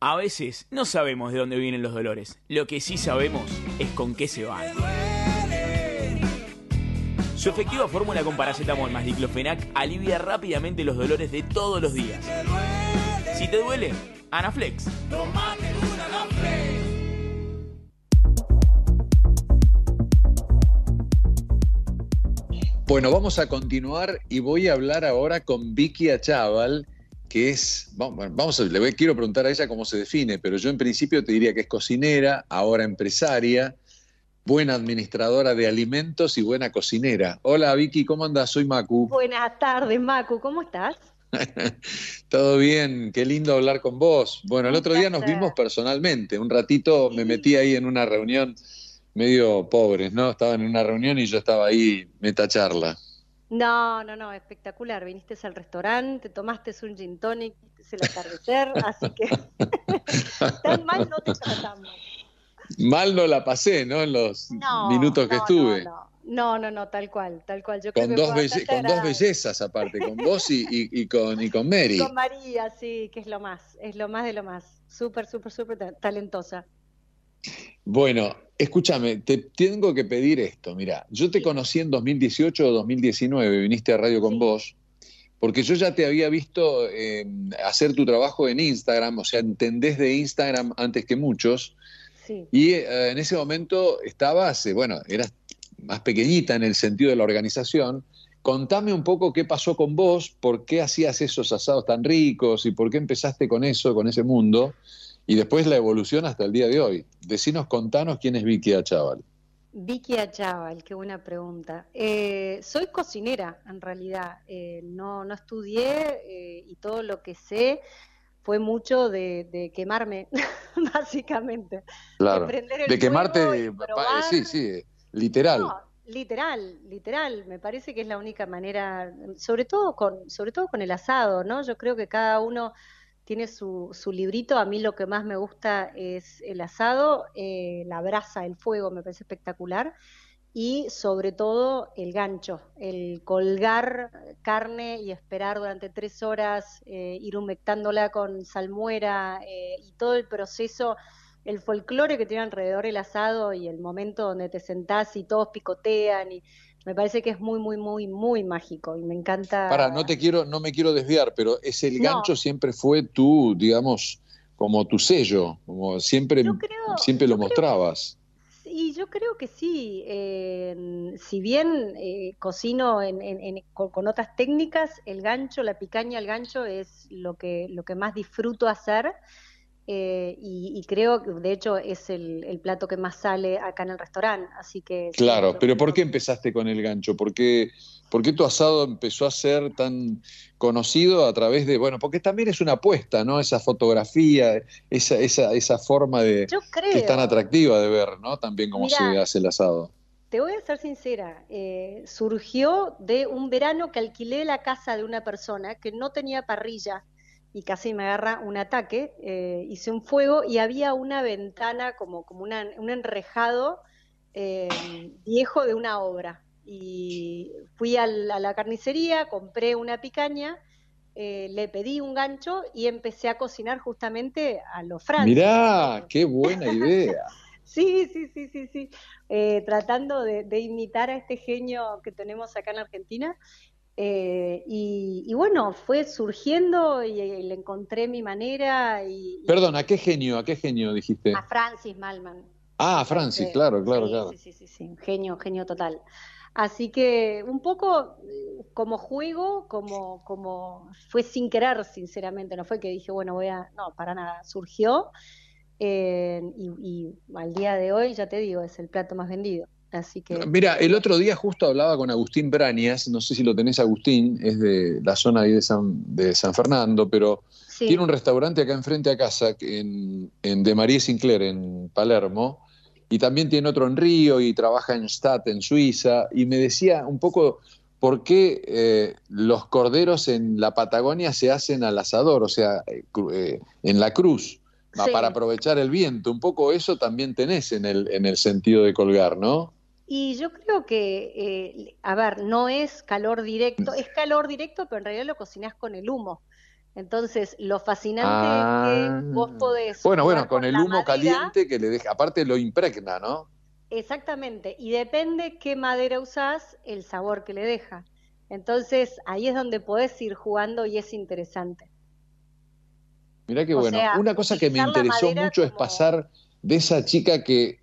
A veces no sabemos de dónde vienen los dolores. Lo que sí sabemos es con qué se van. Su efectiva fórmula con paracetamol más diclofenac alivia rápidamente los dolores de todos los días. Si te duele, Anaflex. Bueno, vamos a continuar y voy a hablar ahora con Vicky Achával que es, vamos, a, le voy, quiero preguntar a ella cómo se define, pero yo en principio te diría que es cocinera, ahora empresaria, buena administradora de alimentos y buena cocinera. Hola Vicky, ¿cómo andas? Soy Macu. Buenas tardes, Macu, ¿cómo estás? Todo bien, qué lindo hablar con vos. Bueno, el otro día nos vimos personalmente, un ratito me metí ahí en una reunión medio pobres, ¿no? Estaban en una reunión y yo estaba ahí meta charla. No, no, no, espectacular. Viniste al restaurante, tomaste un gin tonic, el atardecer, así que tan mal no te tratamos. Mal no la pasé, ¿no? En los minutos que estuve. No, no, no, tal cual, tal cual. Yo con dos, con dos bellezas aparte, con vos y, y, con, y con Mary. con María, sí, que es lo más, es lo más de lo más. Súper, súper, súper talentosa. Bueno, escúchame, te tengo que pedir esto. Mira, yo te conocí en 2018 o 2019, viniste a Radio con vos, porque yo ya te había visto eh, hacer tu trabajo en Instagram, o sea, entendés de Instagram antes que muchos. Y eh, en ese momento estabas, eh, bueno, eras más pequeñita en el sentido de la organización. Contame un poco qué pasó con vos, por qué hacías esos asados tan ricos y por qué empezaste con eso, con ese mundo, y después la evolución hasta el día de hoy. Decinos, contanos quién es Vicky Achaval. Vicky Achaval, qué buena pregunta. Eh, soy cocinera, en realidad. Eh, no, no estudié eh, y todo lo que sé fue mucho de, quemarme, básicamente. Claro, de, quemarte, sí, sí, Literal. literal, literal. Me parece que es la única manera, sobre todo con, sobre todo con el asado, ¿no? Yo creo que cada uno tiene su, su librito. A mí lo que más me gusta es el asado, eh, la brasa, el fuego, me parece espectacular. Y sobre todo el gancho, el colgar carne y esperar durante tres horas, eh, ir humectándola con salmuera eh, y todo el proceso el folclore que tiene alrededor el asado y el momento donde te sentás y todos picotean y me parece que es muy muy muy muy mágico y me encanta para no te quiero no me quiero desviar pero es el gancho siempre fue tú digamos como tu sello como siempre siempre lo mostrabas y yo creo que sí. si bien eh, cocino con, otras técnicas, el gancho, la picaña, el gancho es lo que, lo que más disfruto hacer. Eh, y, creo que de hecho es el, plato que más sale acá en el restaurante, así que... Claro, pero ¿por qué empezaste con el gancho? ¿Por qué, ¿Por qué tu asado empezó a ser tan conocido a través de, bueno, porque también es una apuesta, ¿no? Esa fotografía, esa, esa, esa forma de... Que es tan atractiva de ver, ¿no? También cómo se hace el asado. Te voy a ser sincera, eh, surgió de un verano que alquilé la casa de una persona que no tenía parrilla y casi me agarra un ataque, eh, hice un fuego y había una ventana como, como un enrejado eh, viejo de una obra. Y fui a la, carnicería, compré una picaña, eh, le pedí un gancho y empecé a cocinar justamente a los francos. Mirá, qué buena idea. sí, sí, sí, sí, sí. tratando de, de, imitar a este genio que tenemos acá en Argentina eh, y, bueno, fue surgiendo y, le encontré mi manera. Y, Perdón, ¿a qué genio, a qué genio dijiste? A Francis Malman. Ah, Francis, claro, claro, claro. Sí, sí, sí, genio, genio total. Así que un poco eh, como juego, como, como fue sin querer, sinceramente, no fue que dije, bueno, voy a, no, para nada, surgió eh, y al día de hoy, ya te digo, es el plato más vendido. Así que... Mira, el otro día justo hablaba con Agustín Brañas, no sé si lo tenés Agustín, es de la zona ahí de San, de San Fernando, pero tiene un restaurante acá enfrente a casa, en, en de María Sinclair, en Palermo, y también tiene otro en Río y trabaja en Stad, en Suiza, y me decía un poco por qué eh, los corderos en la Patagonia se hacen al asador, o sea, eh, eh, en la cruz. Para aprovechar el viento, un poco eso también tenés en el, en el sentido de colgar, ¿no? Y yo creo que, eh, a ver, no es calor directo, es calor directo, pero en realidad lo cocinás con el humo. Entonces, lo fascinante es que ah. vos podés. Bueno, bueno, con, el humo caliente que le deja, aparte lo impregna, ¿no? Exactamente, y depende qué madera usás, el sabor que le deja. Entonces, ahí es donde podés ir jugando y es interesante. Mirá qué bueno. Una cosa que me interesó mucho es pasar de esa chica que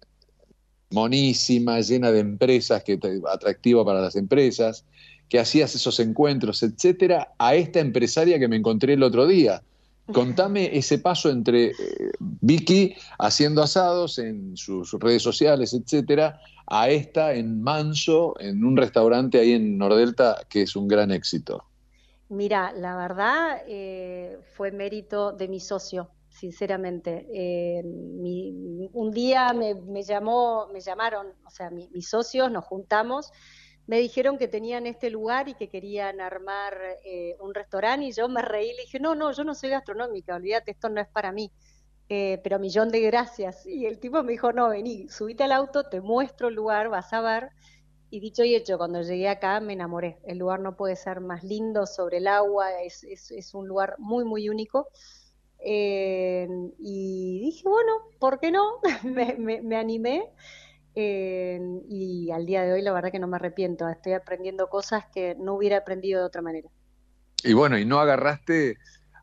monísima, llena de empresas, que atractiva para las empresas, que hacías esos encuentros, etcétera, a esta empresaria que me encontré el otro día. Contame ese paso entre eh, Vicky haciendo asados en sus redes sociales, etcétera, a esta en Manso, en un restaurante ahí en Nordelta, que es un gran éxito. Mira, la verdad eh, fue mérito de mi socio sinceramente. Eh, un día me, llamó, me llamaron, o sea, mis socios, nos juntamos, me dijeron que tenían este lugar y que querían armar eh, un restaurante y yo me reí le dije, no, no, yo no soy gastronómica, olvídate, esto no es para mí. eh, pero millón de gracias. Y el tipo me dijo, no, vení, subite al auto, te muestro el lugar, vas a ver. Y dicho y hecho, cuando llegué acá me enamoré. El lugar no puede ser más lindo sobre el agua, es, es, un lugar muy, muy único. Eh, y dije, bueno, ¿por qué no? me, me, animé. Eh, y al día de hoy la verdad que no me arrepiento, estoy aprendiendo cosas que no hubiera aprendido de otra manera. Y bueno, y no agarraste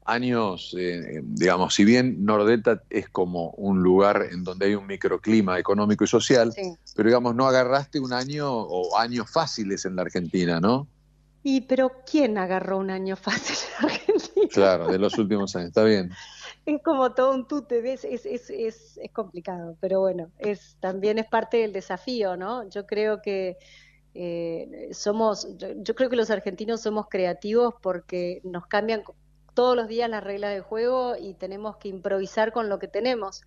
años, eh, digamos, si bien Nordelta es como un lugar en donde hay un microclima económico y social, pero digamos, no agarraste un año o años fáciles en la Argentina, ¿no? Y pero ¿quién agarró un año fácil en Argentina? Claro, de los últimos años, está bien. Es como todo un tute, ¿ves? Es, es, es, es complicado, pero bueno, es también es parte del desafío, ¿no? Yo creo que eh, somos, yo, creo que los argentinos somos creativos porque nos cambian todos los días las reglas de juego y tenemos que improvisar con lo que tenemos.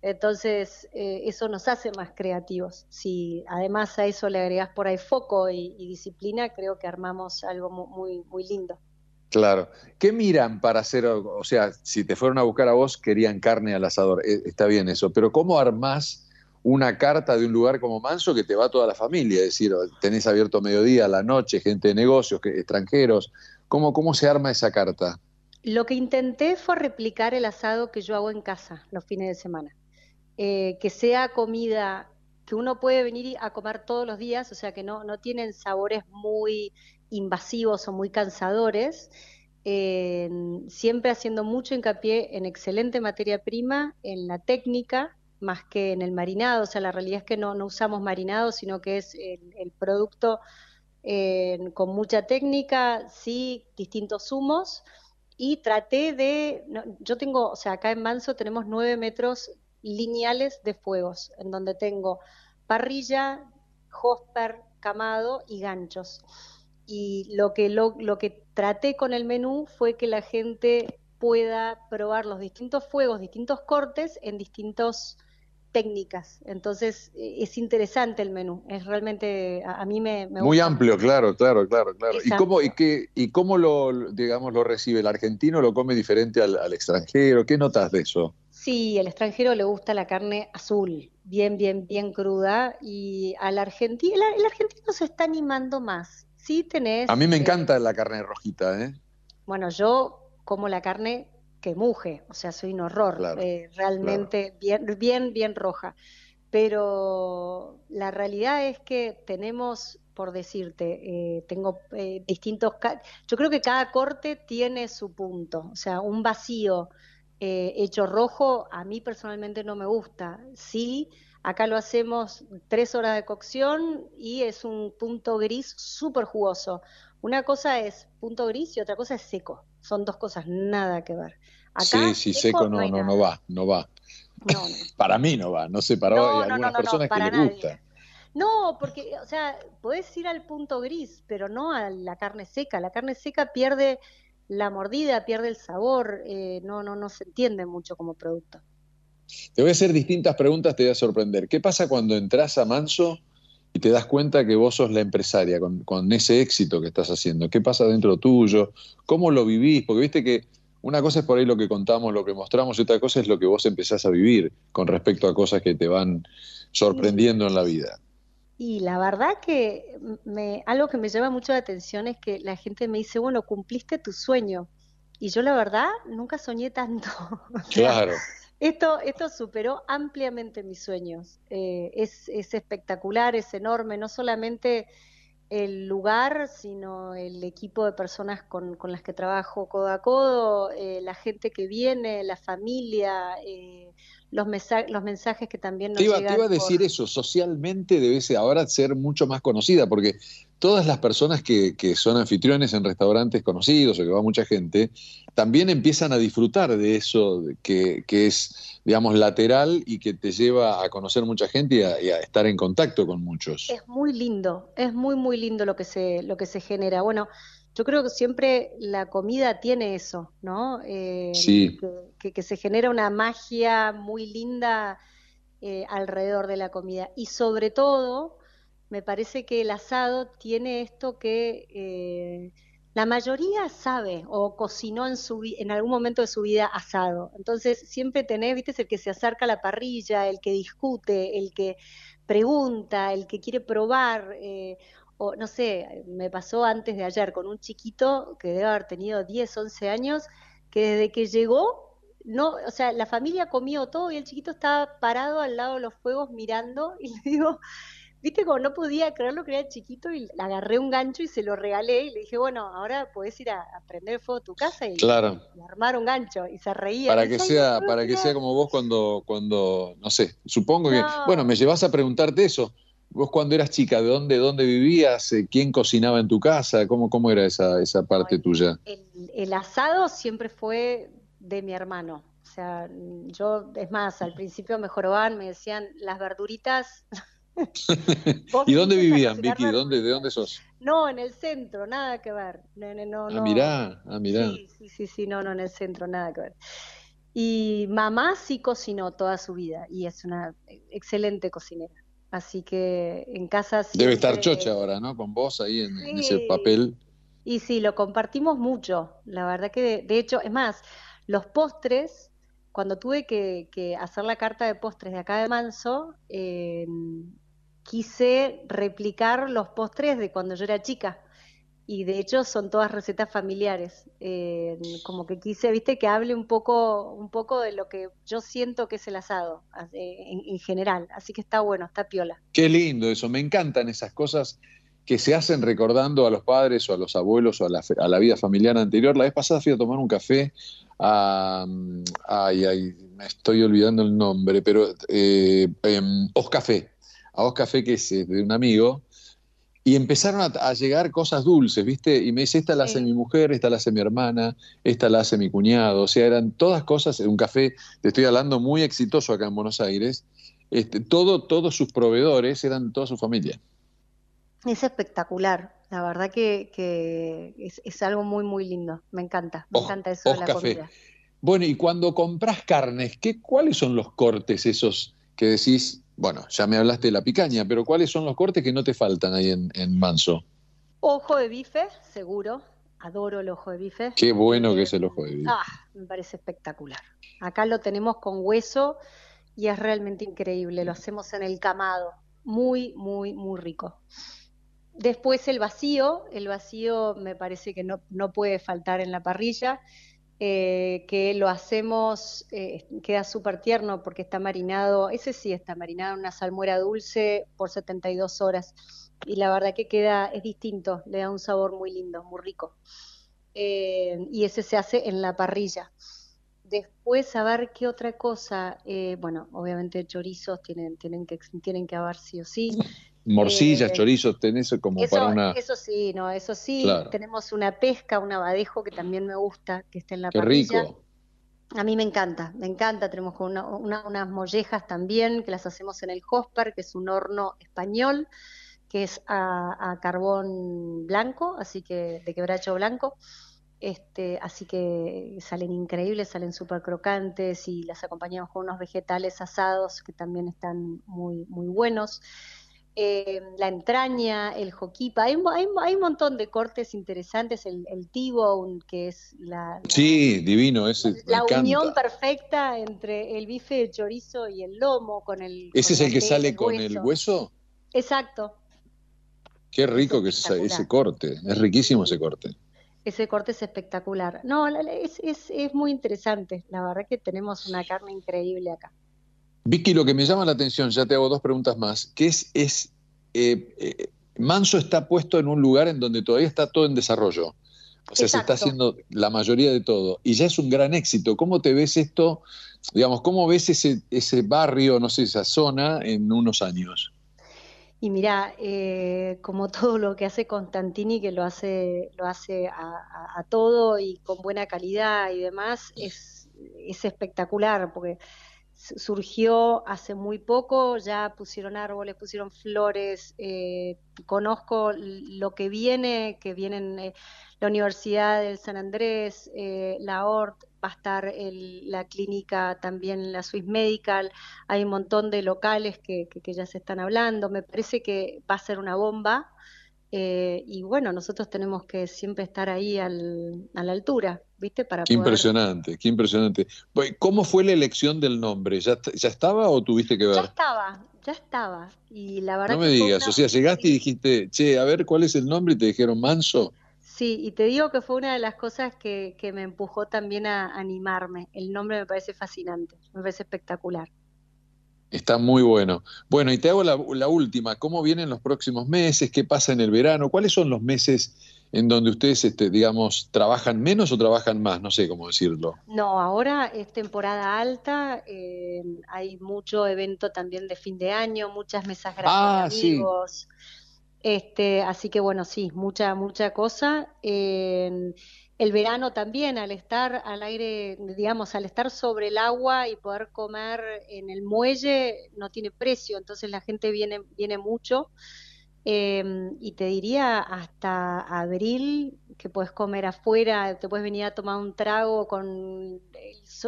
Entonces, eh, eso nos hace más creativos. Si además a eso le agregas por ahí foco y, disciplina, creo que armamos algo muy, muy lindo. Claro. ¿Qué miran para hacer, o sea, si te fueron a buscar a vos, querían carne al asador, eh, está bien eso, pero ¿cómo armás una carta de un lugar como Manso que te va toda la familia? Es decir, tenés abierto mediodía, a la noche, gente de negocios, extranjeros. ¿Cómo, ¿Cómo se arma esa carta? Lo que intenté fue replicar el asado que yo hago en casa los fines de semana. Eh, que sea comida que uno puede venir a comer todos los días, o sea que no, no tienen sabores muy invasivos o muy cansadores, siempre haciendo mucho hincapié en excelente materia prima, en la técnica, más que en el marinado, o sea, la realidad es que no, no usamos marinado, sino que es el, producto con mucha técnica, sí, distintos zumos, y traté de, yo tengo, o sea, acá en Manso tenemos nueve metros lineales de fuegos, en donde tengo parrilla, hosper, camado y ganchos. Y lo que, lo, lo que traté con el menú fue que la gente pueda probar los distintos fuegos, distintos cortes en distintos técnicas. Entonces e, es interesante el menú, es realmente a, mí me, me muy amplio, claro, claro, claro, claro. ¿Y cómo y qué y cómo lo digamos lo recibe el argentino? ¿Lo come diferente al, extranjero? ¿Qué notas de eso? Sí, al extranjero le gusta la carne azul, bien, bien, bien cruda y al argentino el, argentino se está animando más. Sí tenés. A mí me eh, encanta la carne rojita, ¿eh? Bueno, yo como la carne que muje, o sea, soy un horror, eh, realmente bien, bien, bien roja. Pero la realidad es que tenemos, por decirte, eh, tengo eh, distintos, yo creo que cada corte tiene su punto, o sea, un vacío hecho rojo a mí personalmente no me gusta. Sí, acá lo hacemos tres horas de cocción y es un punto gris súper jugoso. Una cosa es punto gris y otra cosa es seco. Son dos cosas nada que ver. sí, sí, seco, no, no, no, va, no va. para mí no va, no sé, para algunas personas que les gusta. No, porque, o sea, podés ir al punto gris, pero no a la carne seca. La carne seca pierde la mordida, pierde el sabor, eh, no, no, no se entiende mucho como producto. Te voy a hacer distintas preguntas, te voy a sorprender. ¿Qué pasa cuando entras a Manso y te das cuenta que vos sos la empresaria con, ese éxito que estás haciendo. ¿Qué pasa dentro tuyo? ¿Cómo lo vivís? Porque viste que una cosa es por ahí lo que contamos, lo que mostramos, y otra cosa es lo que vos empezás a vivir con respecto a cosas que te van sorprendiendo en la vida. Y la verdad que me, algo que me llama mucho la atención es que la gente me dice, bueno, cumpliste tu sueño. Y yo la verdad nunca soñé tanto. Claro. Esto, esto superó ampliamente mis sueños. Eh, es, es, espectacular, es enorme, no solamente el lugar, sino el equipo de personas con, con las que trabajo codo a codo, eh, la gente que viene, la familia, eh, los, los mensajes que también nos te iba, llegan. Te iba a decir eso, socialmente debe ahora ser mucho más conocida, porque todas las personas que, que, son anfitriones en restaurantes conocidos o que va mucha gente, también empiezan a disfrutar de eso que, que es, digamos, lateral y que te lleva a conocer mucha gente y a, estar en contacto con muchos. Es muy lindo, es muy, muy lindo lo que se, lo que se genera. Bueno, yo creo que siempre la comida tiene eso, ¿no? Eh, sí. Que, que, se genera una magia muy linda eh, alrededor de la comida. Y sobre todo, me parece que el asado tiene esto que... Eh, la mayoría sabe o cocinó en, su, en algún momento de su vida asado. Entonces siempre tenés, viste, es el que se acerca a la parrilla, el que discute, el que pregunta, el que quiere probar. Eh, o no sé, me pasó antes de ayer con un chiquito que debe haber tenido 10, 11 años, que desde que llegó, no, o sea, la familia comió todo y el chiquito estaba parado al lado de los fuegos mirando y le digo, viste como no podía creerlo que era chiquito y le agarré un gancho y se lo regalé y le dije, bueno, ahora puedes ir a, prender el fuego a tu casa y, armar un gancho y se reía. Para que sea, para que sea como vos cuando, cuando, no sé, supongo que, bueno, me llevas a preguntarte eso. Vos cuando eras chica, ¿de dónde, dónde vivías? Eh, ¿Quién cocinaba en tu casa? ¿Cómo, cómo era esa, esa parte tuya? El, asado siempre fue de mi hermano. O sea, yo, es más, al principio me jorobaban, me decían, las verduritas ¿Y dónde vivían, Vicky? ¿Dónde, ¿De dónde sos? No, en el centro, nada que ver. No, no, ah, mirá, ah, mirá. Sí, sí, sí, no, no, en el centro, nada que ver. Y mamá sí cocinó toda su vida y es una excelente cocinera. Así que en casa Debe estar chocha ahora, ¿no? Con vos ahí en, ese papel. Y sí, lo compartimos mucho. La verdad que, de, hecho, es más, los postres, cuando tuve que, que, hacer la carta de postres de acá de Manso, eh, quise replicar los postres de cuando yo era chica. Y de hecho son todas recetas familiares. Eh, como que quise, viste, que hable un poco, un poco de lo que yo siento que es el asado en, general. Así que está bueno, está piola. Qué lindo eso, me encantan esas cosas que se hacen recordando a los padres o a los abuelos o a la, a la vida familiar anterior. La vez pasada fui a tomar un café a... Ay, ay, me estoy olvidando el nombre, pero... Eh, em, Oscafé a vos café que es eh, de un amigo, y empezaron a, llegar cosas dulces, ¿viste? Y me dice, esta la hace mi mujer, esta la hace mi hermana, esta la hace mi cuñado, o sea, eran todas cosas, un café, te estoy hablando, muy exitoso acá en Buenos Aires, este, todo, todos sus proveedores eran toda su familia. Es espectacular, la verdad que, es, algo muy, muy lindo, me encanta, me encanta eso de la comida. Bueno, y cuando compras carnes, ¿qué, ¿cuáles son los cortes esos que decís, bueno, ya me hablaste de la picaña, pero ¿cuáles son los cortes que no te faltan ahí en, Manso? Ojo de bife, seguro. Adoro el ojo de bife. Qué bueno que es el ojo de bife. Ah, me parece espectacular. Acá lo tenemos con hueso y es realmente increíble. Lo hacemos en el camado. Muy, muy, muy rico. Después el vacío. El vacío me parece que no, no puede faltar en la parrilla. Eh, que lo hacemos, eh, queda súper tierno porque está marinado, ese sí está marinado en una salmuera dulce por 72 horas y la verdad que queda, es distinto, le da un sabor muy lindo, muy rico. Eh, y ese se hace en la parrilla. Después, a ver qué otra cosa, bueno, obviamente chorizos tienen, tienen, que, tienen que haber sí o sí. Morcillas, eh, chorizos, tenés como para una... Eso sí, no, eso sí. Tenemos una pesca, un abadejo que también me gusta, que está en la Qué rico. A mí me encanta, me encanta. Tenemos con unas mollejas también que las hacemos en el Hosper, que es un horno español, que es a, carbón blanco, así que de quebracho blanco. Este, así que salen increíbles, salen súper crocantes y las acompañamos con unos vegetales asados que también están muy, muy buenos. Eh, la entraña, el joquipa, hay, hay, un montón de cortes interesantes, el, el T-bone, que es la, sí, divino, ese, la unión perfecta entre el bife de chorizo y el lomo con el... ¿Ese es el que sale con el hueso? Exacto. Qué rico que es ese, corte, es riquísimo ese corte. Ese corte es espectacular. No, es, es, es muy interesante, la verdad que tenemos una carne increíble acá. Vicky, lo que me llama la atención, ya te hago dos preguntas más, que es, es eh, eh, Manso está puesto en un lugar en donde todavía está todo en desarrollo. O sea, se está haciendo la mayoría de todo. Y ya es un gran éxito. ¿Cómo te ves esto? Digamos, ¿cómo ves ese, ese barrio, no sé, esa zona en unos años? Y mira, eh, como todo lo que hace Constantini, que lo hace, lo hace a, todo y con buena calidad y demás, es, es espectacular, porque surgió hace muy poco, ya pusieron árboles, pusieron flores, eh, conozco lo que viene, que vienen eh, la Universidad del San Andrés, eh, la ORT, va a estar la clínica también, la Swiss Medical, hay un montón de locales que, que, ya se están hablando, me parece que va a ser una bomba. Eh, y bueno, nosotros tenemos que siempre estar ahí al, a la altura, ¿viste? Para qué impresionante, qué impresionante. ¿Cómo fue la elección del nombre? ¿Ya, ¿Ya estaba o tuviste que ver? Ya estaba, ya estaba. Y la verdad no me digas, o sea, llegaste y dijiste, che, a ver cuál es el nombre y te dijeron Manso. Sí, y te digo que fue una de las cosas que, que me empujó también a animarme. El nombre me parece fascinante, me parece espectacular. Está muy bueno. Bueno, y te hago la, última. ¿Cómo vienen los próximos meses? ¿Qué pasa en el verano? ¿Cuáles son los meses en donde ustedes, este, digamos, trabajan menos o trabajan más? No sé cómo decirlo. No, ahora es temporada alta. Eh, hay mucho evento también de fin de año, muchas mesas grandes ah, amigos. Este, así que bueno, sí, mucha, mucha cosa. Eh, el verano también, al estar al aire, digamos, al estar sobre el agua y poder comer en el muelle, no tiene precio, entonces la gente viene, viene mucho. Em, y te diría hasta abril que puedes comer afuera, te puedes venir a tomar un trago con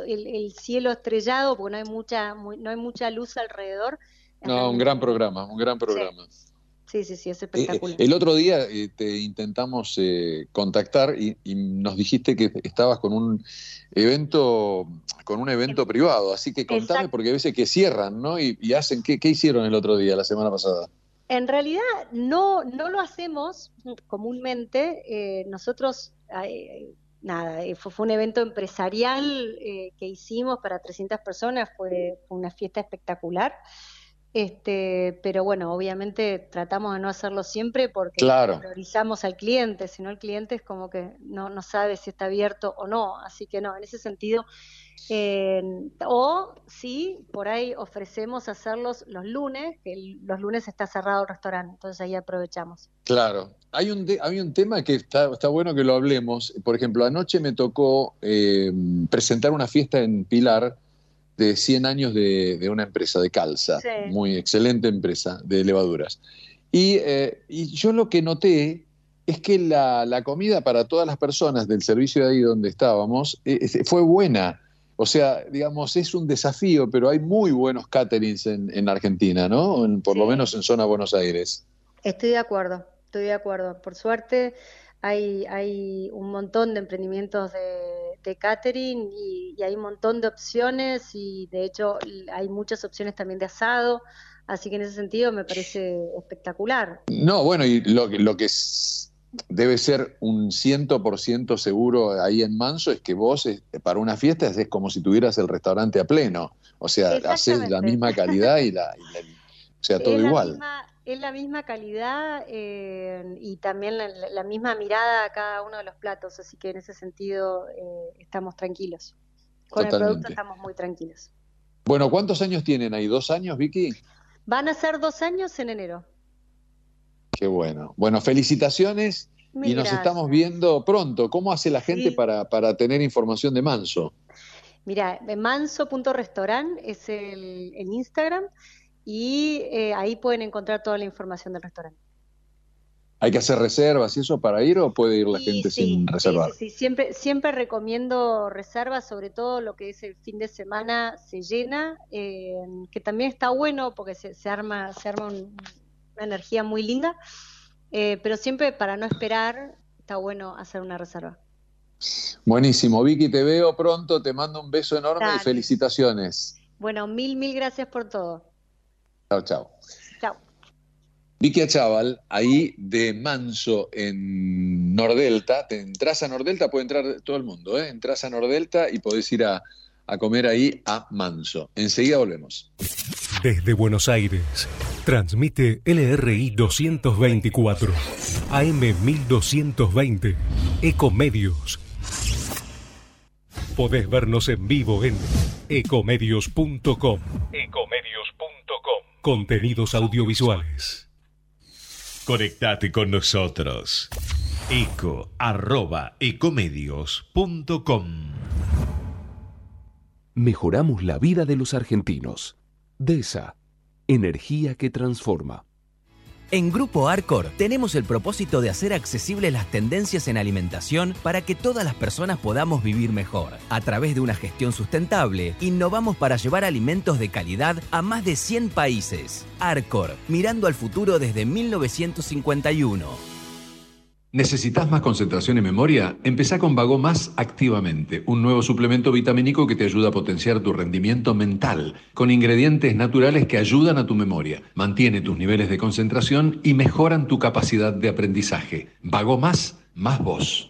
el, cielo estrellado, porque no hay mucha, no hay mucha luz alrededor. No, un gran programa, un gran programa. Sí, sí, sí, es eh, espectacular. el otro día eh, te intentamos eh, contactar y, nos dijiste que estabas con un evento con un evento privado, así que contame porque a veces que cierran, ¿no? Y, hacen, ¿qué, hicieron el otro día, la semana pasada? En realidad no, no lo hacemos comúnmente. nosotros, nada, fue, fue, un evento empresarial que hicimos para 300 personas, fue una fiesta espectacular. Este, pero bueno, obviamente tratamos de no hacerlo siempre porque priorizamos al cliente, si no el cliente es como que no, no sabe si está abierto o no, así que no, en ese sentido, eh, o sí, por ahí ofrecemos hacerlos los lunes, que los lunes está cerrado el restaurante, entonces ahí aprovechamos. Claro, hay un, hay un tema que está, está bueno que lo hablemos, por ejemplo, anoche me tocó eh, presentar una fiesta en Pilar, de 100 años de, una empresa de calza, muy excelente empresa de levaduras. Eh, y, yo lo que noté es que la, comida para todas las personas del servicio de ahí donde estábamos eh, fue buena. O sea, digamos, es un desafío, pero hay muy buenos caterings en, Argentina, ¿no? por lo menos en zona Buenos Aires. Estoy de acuerdo, estoy de acuerdo. Por suerte hay, hay un montón de emprendimientos de de catering y, hay un montón de opciones y de hecho hay muchas opciones también de asado, así que en ese sentido me parece espectacular. No, bueno, y lo, lo que debe ser un ciento por ciento seguro ahí en Manso es que vos para una fiesta es como si tuvieras el restaurante a pleno, o sea, haces la misma calidad y la, o sea, todo igual es la misma calidad eh, y también la, misma mirada a cada uno de los platos, así que en ese sentido eh, estamos tranquilos. Con el producto estamos muy tranquilos. Bueno, ¿cuántos años tienen ahí? ¿Dos años, Vicky? Van a ser dos años en enero. Qué bueno. Bueno, felicitaciones y nos estamos viendo pronto. ¿Cómo hace la gente para, para tener información de Manso? Mira, manso.restaurant es el, el Instagram y eh, ahí pueden encontrar toda la información del restaurante. ¿Hay que hacer reservas y eso para ir o puede ir la gente sin reservar? Sí, sí, siempre, siempre recomiendo reservas, sobre todo lo que es el fin de semana se llena, eh, que también está bueno porque se, arma, se arma una energía muy linda, eh, pero siempre para no esperar está bueno hacer una reserva. Buenísimo, Vicky, te veo pronto, te mando un beso enorme y felicitaciones. Bueno, mil, mil gracias por todo. Chao, chao. Chao. Vicky Achaval, ahí de Manso en Nordelta. Te entras a Nordelta, puede entrar todo el mundo, ¿eh? Entras a Nordelta y podés ir a, a comer ahí a Manso. Enseguida volvemos. Desde Buenos Aires, transmite LRI 224, AM 1220, Ecomedios. Podés vernos en vivo en ecomedios.com. Ecomedios.com contenidos audiovisuales. Conectate con nosotros. eco arroba ecomedios.com Mejoramos la vida de los argentinos. DESA, energía que transforma. En Grupo Arcor tenemos el propósito de hacer accesibles las tendencias en alimentación para que todas las personas podamos vivir mejor. A través de una gestión sustentable, innovamos para llevar alimentos de calidad a más de 100 países. Arcor, mirando al futuro desde 1951. ¿Necesitas más concentración y memoria? Empezá con Vago Más activamente, un nuevo suplemento vitamínico que te ayuda a potenciar tu rendimiento mental, con ingredientes naturales que ayudan a tu memoria, mantiene tus niveles de concentración y mejoran tu capacidad de aprendizaje. Vago Más, más vos.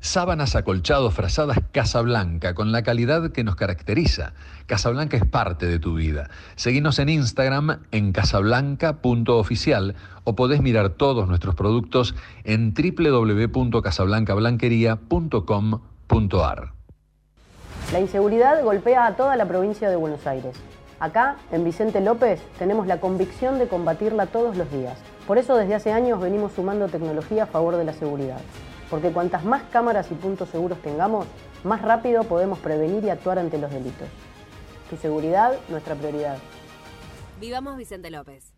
Sábanas acolchados frazadas Casablanca, con la calidad que nos caracteriza. Casablanca es parte de tu vida. Seguinos en Instagram en casablanca.oficial o podés mirar todos nuestros productos en www.casablancablanquería.com.ar. La inseguridad golpea a toda la provincia de Buenos Aires. Acá, en Vicente López, tenemos la convicción de combatirla todos los días. Por eso desde hace años venimos sumando tecnología a favor de la seguridad porque cuantas más cámaras y puntos seguros tengamos, más rápido podemos prevenir y actuar ante los delitos. Tu seguridad, nuestra prioridad. Vivamos Vicente López.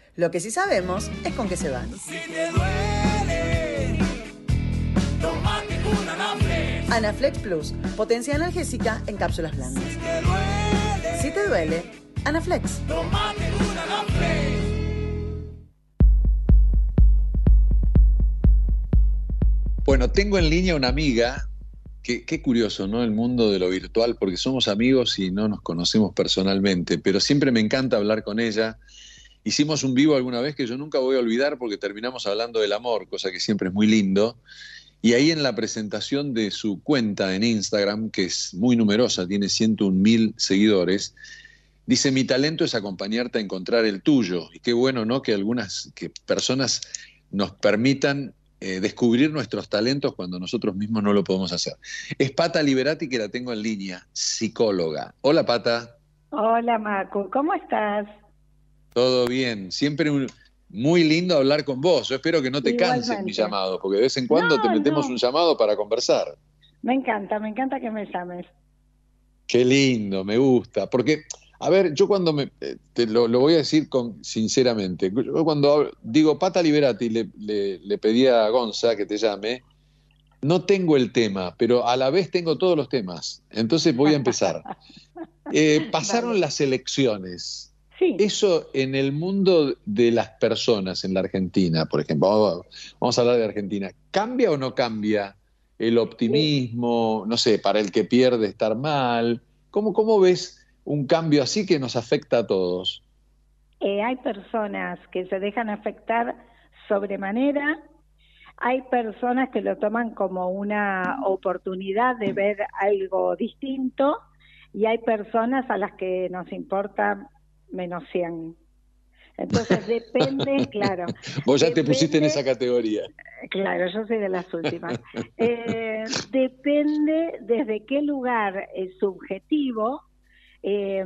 Lo que sí sabemos es con qué se van. Anaflex Plus, potencia analgésica en cápsulas blandas. Si te duele, Anaflex. Bueno, tengo en línea una amiga, qué, qué curioso, ¿no? El mundo de lo virtual, porque somos amigos y no nos conocemos personalmente, pero siempre me encanta hablar con ella. Hicimos un vivo alguna vez que yo nunca voy a olvidar porque terminamos hablando del amor, cosa que siempre es muy lindo. Y ahí en la presentación de su cuenta en Instagram, que es muy numerosa, tiene 101 mil seguidores, dice, mi talento es acompañarte a encontrar el tuyo. Y qué bueno, ¿no? Que algunas que personas nos permitan eh, descubrir nuestros talentos cuando nosotros mismos no lo podemos hacer. Es Pata Liberati que la tengo en línea, psicóloga. Hola Pata. Hola Marco, ¿cómo estás? Todo bien, siempre muy lindo hablar con vos. Yo espero que no te canses mi llamado, porque de vez en cuando te metemos un llamado para conversar. Me encanta, me encanta que me llames. Qué lindo, me gusta. Porque, a ver, yo cuando me. Eh, te lo, voy a decir con, sinceramente. Yo cuando digo Pata Liberati, le, le, le pedí a Gonza que te llame. No tengo el tema, pero a la vez tengo todos los temas. Entonces voy a empezar. Eh, pasaron las elecciones eso en el mundo de las personas en la Argentina, por ejemplo, vamos a hablar de Argentina, ¿cambia o no cambia el optimismo, no sé, para el que pierde estar mal? ¿Cómo, cómo ves un cambio así que nos afecta a todos? Eh, hay personas que se dejan afectar sobremanera, hay personas que lo toman como una oportunidad de ver algo distinto. Y hay personas a las que nos importa menos 100. Entonces depende, claro. Vos ya te pusiste en esa categoría. Claro, yo soy de las últimas. Eh, depende desde qué lugar subjetivo eh,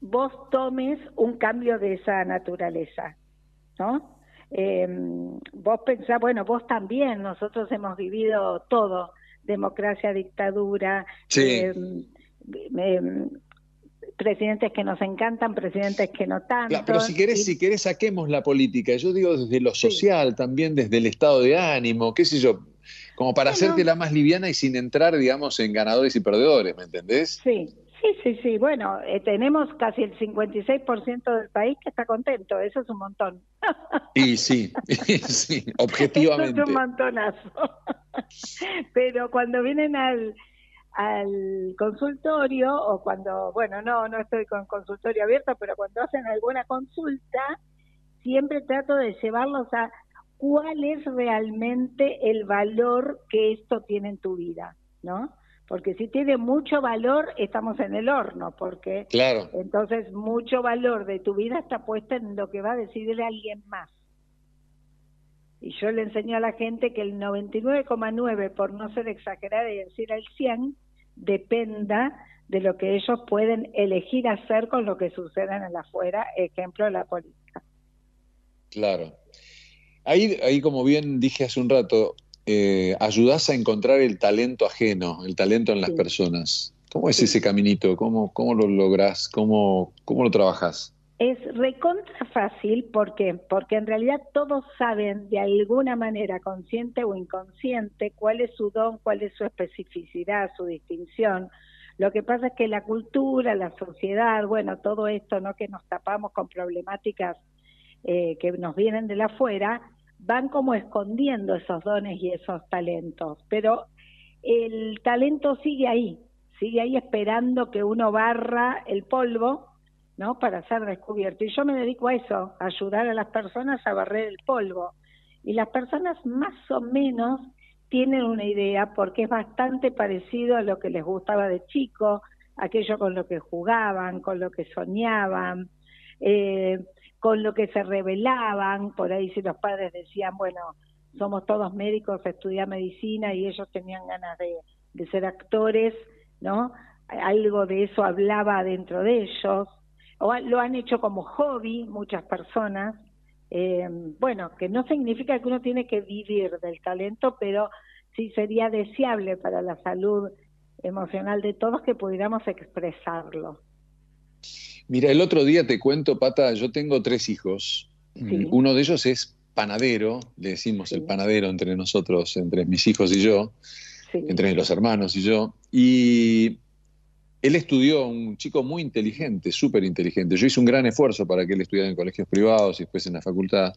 vos tomes un cambio de esa naturaleza, ¿no? Eh, vos pensás, bueno, vos también, nosotros hemos vivido todo, democracia, dictadura, sí presidentes que nos encantan, presidentes que no tanto. pero si querés, si querés saquemos la política, yo digo desde lo social, también desde el estado de ánimo, qué sé yo, como para hacerte la más liviana y sin entrar, digamos, en ganadores y perdedores, ¿me entendés? Sí, sí, sí, sí. Bueno, eh, tenemos casi el 56% del país que está contento, eso es un montón. Y sí, sí, objetivamente. es un montonazo. Pero cuando vienen al al consultorio o cuando, bueno, no, no estoy con consultorio abierto, pero cuando hacen alguna consulta, siempre trato de llevarlos a cuál es realmente el valor que esto tiene en tu vida, ¿no? Porque si tiene mucho valor, estamos en el horno, porque claro. entonces mucho valor de tu vida está puesta en lo que va a decidir alguien más. Y yo le enseño a la gente que el 99,9, por no ser exagerada y decir al 100, dependa de lo que ellos pueden elegir hacer con lo que sucede en el afuera, ejemplo, la política. Claro. Ahí, ahí como bien dije hace un rato, eh, ayudás a encontrar el talento ajeno, el talento en las personas. ¿Cómo es ese caminito? ¿Cómo, cómo lo lográs? ¿Cómo, ¿Cómo lo trabajas? Es recontra fácil porque porque en realidad todos saben de alguna manera consciente o inconsciente cuál es su don, cuál es su especificidad, su distinción. Lo que pasa es que la cultura, la sociedad, bueno, todo esto, ¿no? Que nos tapamos con problemáticas eh, que nos vienen de la afuera, van como escondiendo esos dones y esos talentos. Pero el talento sigue ahí, sigue ahí esperando que uno barra el polvo ¿no? Para ser descubierto. Y yo me dedico a eso, a ayudar a las personas a barrer el polvo. Y las personas más o menos tienen una idea porque es bastante parecido a lo que les gustaba de chico, aquello con lo que jugaban, con lo que soñaban, eh, con lo que se revelaban. Por ahí si los padres decían, bueno, somos todos médicos, estudia medicina y ellos tenían ganas de, de ser actores, ¿no? Algo de eso hablaba dentro de ellos o lo han hecho como hobby muchas personas. Eh, bueno, que no significa que uno tiene que vivir del talento, pero sí sería deseable para la salud emocional de todos que pudiéramos expresarlo. Mira, el otro día te cuento, Pata, yo tengo tres hijos. Uno de ellos es panadero, le decimos el panadero entre nosotros, entre mis hijos y yo, entre los hermanos y yo. Y él estudió, un chico muy inteligente, súper inteligente. Yo hice un gran esfuerzo para que él estudiara en colegios privados y después en la facultad.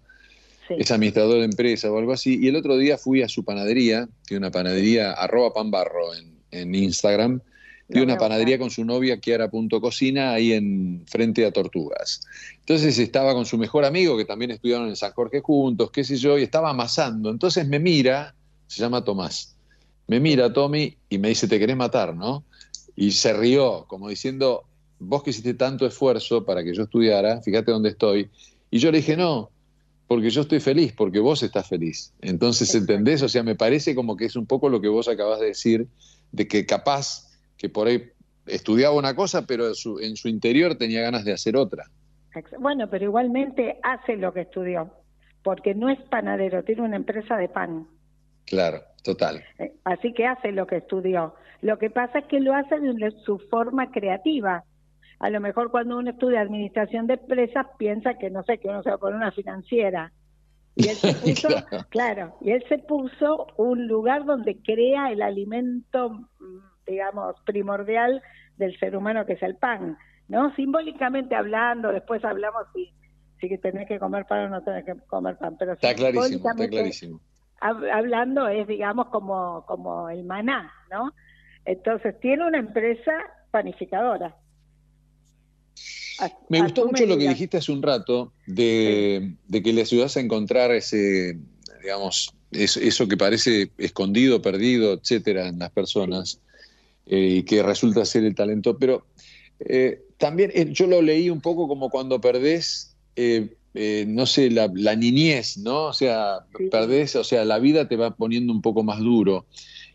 Es administrador de empresa o algo así. Y el otro día fui a su panadería, tiene una panadería, arroba panbarro en, en Instagram. Tiene una panadería con su novia, Kiara.cocina, ahí en frente a Tortugas. Entonces estaba con su mejor amigo, que también estudiaron en San Jorge juntos, qué sé yo, y estaba amasando. Entonces me mira, se llama Tomás, me mira Tommy y me dice, te querés matar, ¿no? Y se rió, como diciendo, vos que hiciste tanto esfuerzo para que yo estudiara, fíjate dónde estoy. Y yo le dije, no, porque yo estoy feliz, porque vos estás feliz. Entonces, ¿entendés? O sea, me parece como que es un poco lo que vos acabas de decir, de que capaz que por ahí estudiaba una cosa, pero en su, en su interior tenía ganas de hacer otra. Bueno, pero igualmente hace lo que estudió, porque no es panadero, tiene una empresa de pan. Claro, total. Eh, así que hace lo que estudió. Lo que pasa es que lo hace de su forma creativa. A lo mejor cuando uno estudia administración de empresas piensa que no sé, que uno se va a poner una financiera. Y él se puso, claro. y él se puso un lugar donde crea el alimento, digamos, primordial del ser humano que es el pan, ¿no? Simbólicamente hablando, después hablamos si, si tenés que comer pan o no tenés que comer pan, pero está clarísimo, está clarísimo. Hablando es, digamos, como, como el maná, ¿no? Entonces, tiene una empresa panificadora. Me gustó mucho lo que dijiste hace un rato de, que le ayudas a encontrar ese, digamos, eso, que parece escondido, perdido, etcétera, en las personas eh, y que resulta ser el talento. Pero eh, también eh, yo lo leí un poco como cuando perdés, no sé, la, niñez, ¿no? O sea, perdés, o sea, la vida te va poniendo un poco más duro.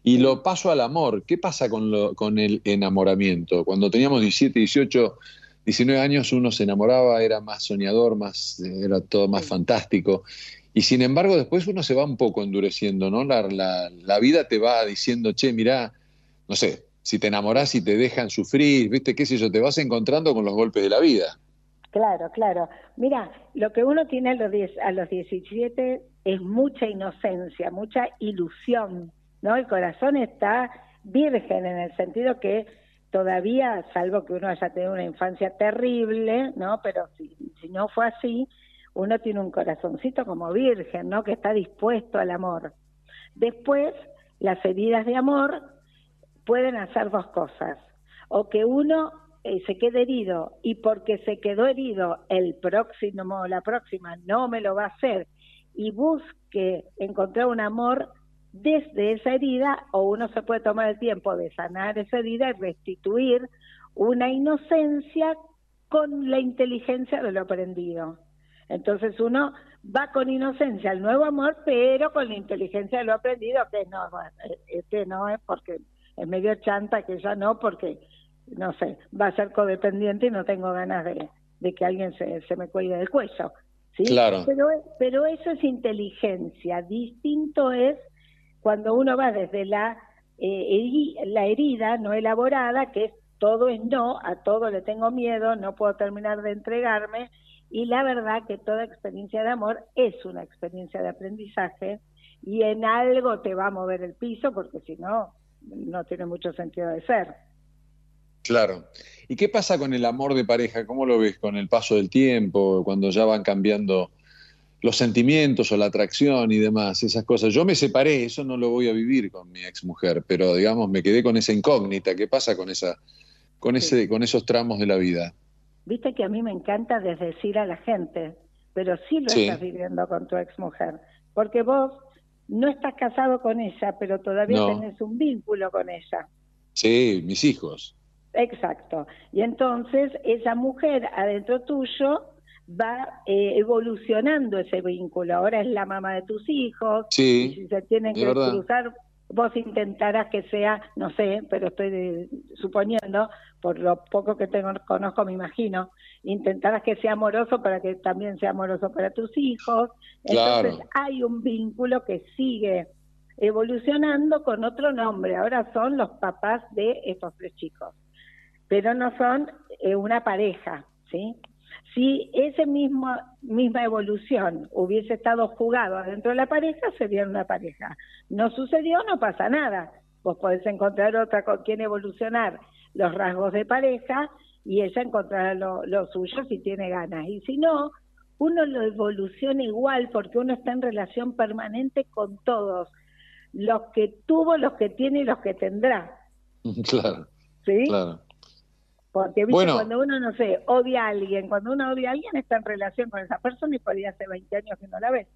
Y lo paso al amor. ¿Qué pasa con, lo, con el enamoramiento? Cuando teníamos 17, 18, 19 años uno se enamoraba, era más soñador, más, era todo más fantástico. Y sin embargo después uno se va un poco endureciendo, ¿no? La, la, vida te va diciendo, che, mirá, no sé, si te enamorás y te dejan sufrir, viste, qué sé yo, te vas encontrando con los golpes de la vida. Claro, claro. Mira, lo que uno tiene a los, 10, a los 17 es mucha inocencia, mucha ilusión, ¿no? El corazón está virgen en el sentido que todavía, salvo que uno haya tenido una infancia terrible, ¿no? Pero si, si no fue así, uno tiene un corazoncito como virgen, ¿no? Que está dispuesto al amor. Después, las heridas de amor pueden hacer dos cosas. O que uno eh, se quede herido y porque se quedó herido, el próximo o la próxima no me lo va a hacer y busque encontrar un amor desde esa herida o uno se puede tomar el tiempo de sanar esa herida y restituir una inocencia con la inteligencia de lo aprendido. Entonces uno va con inocencia al nuevo amor, pero con la inteligencia de lo aprendido, que no, este no es porque es medio chanta, que ya no, porque, no sé, va a ser codependiente y no tengo ganas de, de que alguien se, se me cuelgue del cuello. ¿sí? Claro. Pero, pero eso es inteligencia. Distinto es cuando uno va desde la, eh, la herida no elaborada, que es todo es no, a todo le tengo miedo, no puedo terminar de entregarme, y la verdad que toda experiencia de amor es una experiencia de aprendizaje y en algo te va a mover el piso porque si no, no tiene mucho sentido de ser. Claro. ¿Y qué pasa con el amor de pareja? ¿Cómo lo ves con el paso del tiempo, cuando ya van cambiando los sentimientos o la atracción y demás, esas cosas? Yo me separé, eso no lo voy a vivir con mi ex mujer, pero digamos me quedé con esa incógnita. ¿Qué pasa con esa, con ese, con esos tramos de la vida? Viste que a mí me encanta desdecir a la gente, pero sí lo estás viviendo con tu ex mujer, porque vos no estás casado con ella, pero todavía tenés un vínculo con ella. Sí, mis hijos. Exacto. Y entonces esa mujer adentro tuyo va eh, evolucionando ese vínculo. Ahora es la mamá de tus hijos. Sí. Y si se tienen que cruzar, vos intentarás que sea, no sé, pero estoy suponiendo, por lo poco que tengo, conozco, me imagino, intentarás que sea amoroso para que también sea amoroso para tus hijos. Entonces hay un vínculo que sigue evolucionando con otro nombre. Ahora son los papás de estos tres chicos pero no son eh, una pareja, ¿sí? Si esa misma, misma evolución hubiese estado jugado dentro de la pareja, sería una pareja. No sucedió, no pasa nada. Vos podés encontrar otra con quien evolucionar los rasgos de pareja y ella encontrará lo, lo suyo si tiene ganas. Y si no, uno lo evoluciona igual porque uno está en relación permanente con todos, los que tuvo, los que tiene y los que tendrá. Claro. ¿Sí? Claro. Porque ¿viste? cuando uno, no sé, odia a alguien, cuando uno odia a alguien está en relación con esa persona y podría hace 20 años que no la ves.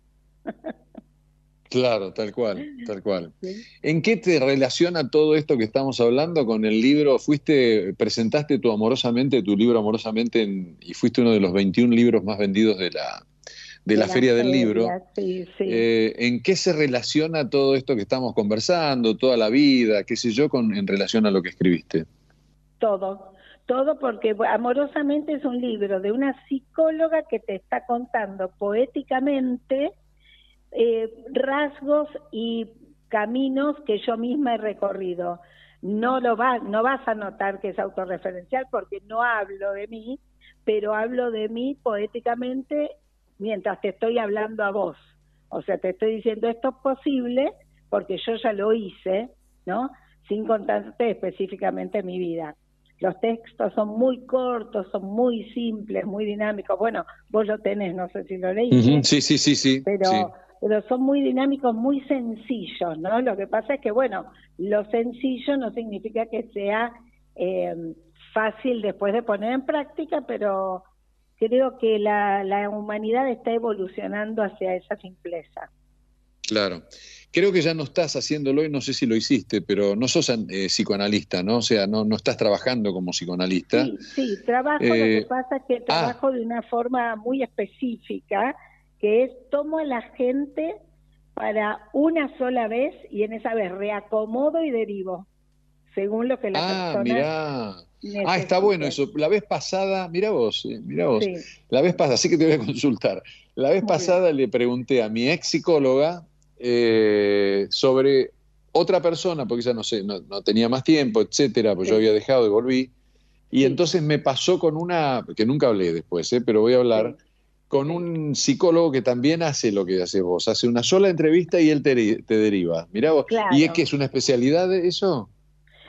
claro, tal cual, tal cual. ¿En qué te relaciona todo esto que estamos hablando con el libro? Fuiste, presentaste tu Amorosamente, tu libro Amorosamente, y fuiste uno de los 21 libros más vendidos de la, de, la, Feria del Libro. Sí, sí. Eh, ¿En qué se relaciona todo esto que estamos conversando, toda la vida, qué sé yo, con, en relación a lo que escribiste? Todo, todo porque Amorosamente es un libro de una psicóloga que te está contando poéticamente eh, rasgos y caminos que yo misma he recorrido. No lo va, no vas a notar que es autorreferencial porque no hablo de mí, pero hablo de mí poéticamente mientras te estoy hablando a vos. O sea, te estoy diciendo esto es posible porque yo ya lo hice, ¿no? Sin contarte específicamente mi vida. Los textos son muy cortos, son muy simples, muy dinámicos. Bueno, vos lo tenés, no sé si lo leíste. Sí, sí, sí, sí. Pero, pero son muy dinámicos, muy sencillos, ¿no? Lo que pasa es que, bueno, lo sencillo no significa que sea eh, fácil después de poner en práctica, pero creo que la, la humanidad está evolucionando hacia esa simpleza. Claro. Creo que ya no estás haciéndolo y no sé si lo hiciste, pero no sos eh, psicoanalista, ¿no? O sea, no, no estás trabajando como psicoanalista. Sí, sí, trabajo, lo que eh, pasa es que ah. trabajo de una forma muy específica, que es tomo a la gente para una sola vez y en esa vez reacomodo y derivo, según lo que la ah, persona... Mirá. Ah, está bueno eso. La vez pasada, mira vos, eh, mira vos. La vez pasada, así que te voy a consultar. La vez pasada le pregunté a mi ex psicóloga, eh, sobre otra persona, porque ya no sé, no, tenía más tiempo, etcétera, pues yo había dejado y volví. Y entonces me pasó con una, que nunca hablé después, ¿eh? pero voy a hablar, con un psicólogo que también hace lo que hace vos, hace una sola entrevista y él te, deriva. Mirá vos, ¿y es que es una especialidad de eso?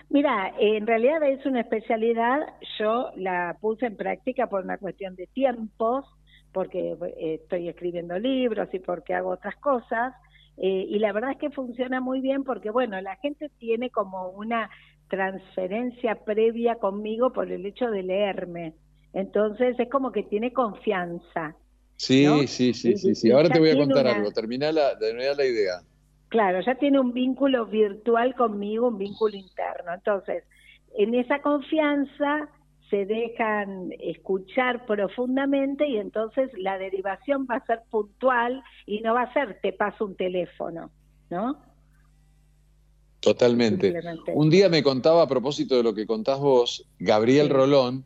Mira, en realidad es una especialidad, yo la puse en práctica por una cuestión de tiempos, porque eh, estoy escribiendo libros y porque hago otras cosas, eh, y la verdad es que funciona muy bien porque, bueno, la gente tiene como una transferencia previa conmigo por el hecho de leerme. Entonces es como que tiene confianza. Sí, ¿no? sí, sí, Y- sí, sí. Ahora te voy a contar una- algo. Terminá la, terminá la idea. Claro, ya tiene un vínculo virtual conmigo, un vínculo interno. Entonces, en esa confianza se dejan escuchar profundamente y entonces la derivación va a ser puntual y no va a ser te paso un teléfono, ¿no? Totalmente. Un día me contaba a propósito de lo que contás vos, Gabriel Sí. Rolón, me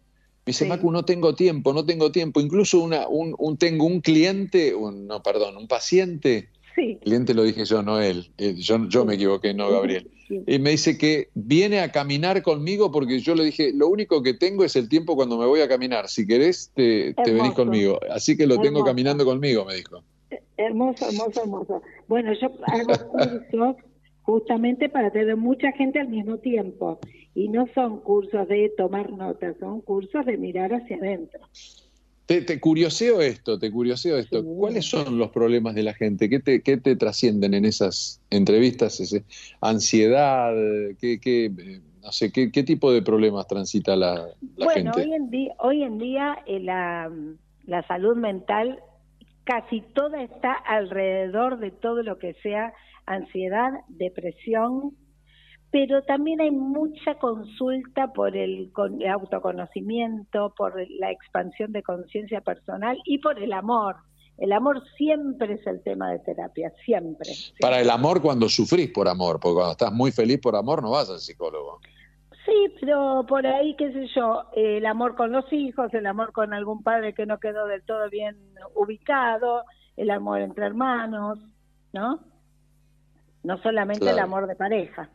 dice, Sí. Macu, no tengo tiempo, no tengo tiempo. Incluso una, un, un- tengo un cliente, un- no, perdón, un paciente, Sí. cliente lo dije yo, no él, eh, yo, yo me equivoqué, no Gabriel. Sí. Y me dice que viene a caminar conmigo porque yo le dije, lo único que tengo es el tiempo cuando me voy a caminar. Si querés, te, te venís conmigo. Así que lo tengo caminando conmigo, me dijo. Hermoso, hermoso, hermoso. Bueno, yo hago cursos justamente para tener mucha gente al mismo tiempo. Y no son cursos de tomar notas, son cursos de mirar hacia adentro. Te, te curioseo esto, te curioseo esto. ¿Cuáles son los problemas de la gente? ¿Qué te, qué te trascienden en esas entrevistas? Ese- ¿Ansiedad? ¿Qué, qué, eh, no sé, qué, qué tipo de problemas transita la, la bueno, gente? hoy en día, hoy en día eh, la, la salud mental casi toda está alrededor de todo lo que sea ansiedad, depresión, pero también hay mucha consulta por el, con- el autoconocimiento, por la expansión de conciencia personal y por el amor. El amor siempre es el tema de terapia, siempre. Para el amor cuando sufrís por amor, porque cuando estás muy feliz por amor no vas al psicólogo. Sí, pero por ahí, qué sé yo, el amor con los hijos, el amor con algún padre que no quedó del todo bien ubicado, el amor entre hermanos, ¿no? No solamente el amor de pareja.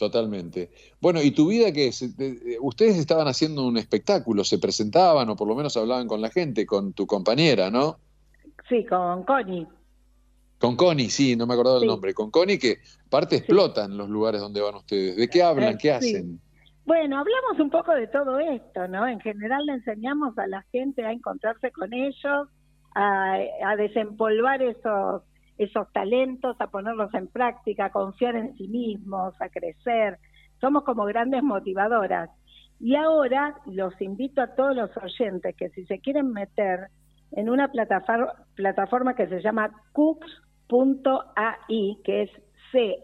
Totalmente. Bueno, ¿y tu vida qué es? Eh, eh, Ustedes estaban haciendo un espectáculo, se presentaban o por lo menos hablaban con la gente, con tu compañera, ¿no? Sí, con Connie. Con Connie, sí, no me acordaba el nombre. Con Connie que parte explotan los lugares donde van ustedes. ¿De qué hablan? Eh, ¿Qué sí. hacen? Bueno, hablamos un poco de todo esto, ¿no? En general le enseñamos a la gente a encontrarse con ellos, a, a desempolvar esos, esos talentos, a ponerlos en práctica, a confiar en sí mismos, a crecer. Somos como grandes motivadoras. Y ahora los invito a todos los oyentes que si se quieren meter en una plataforma, plataforma que se llama cux.ai, que es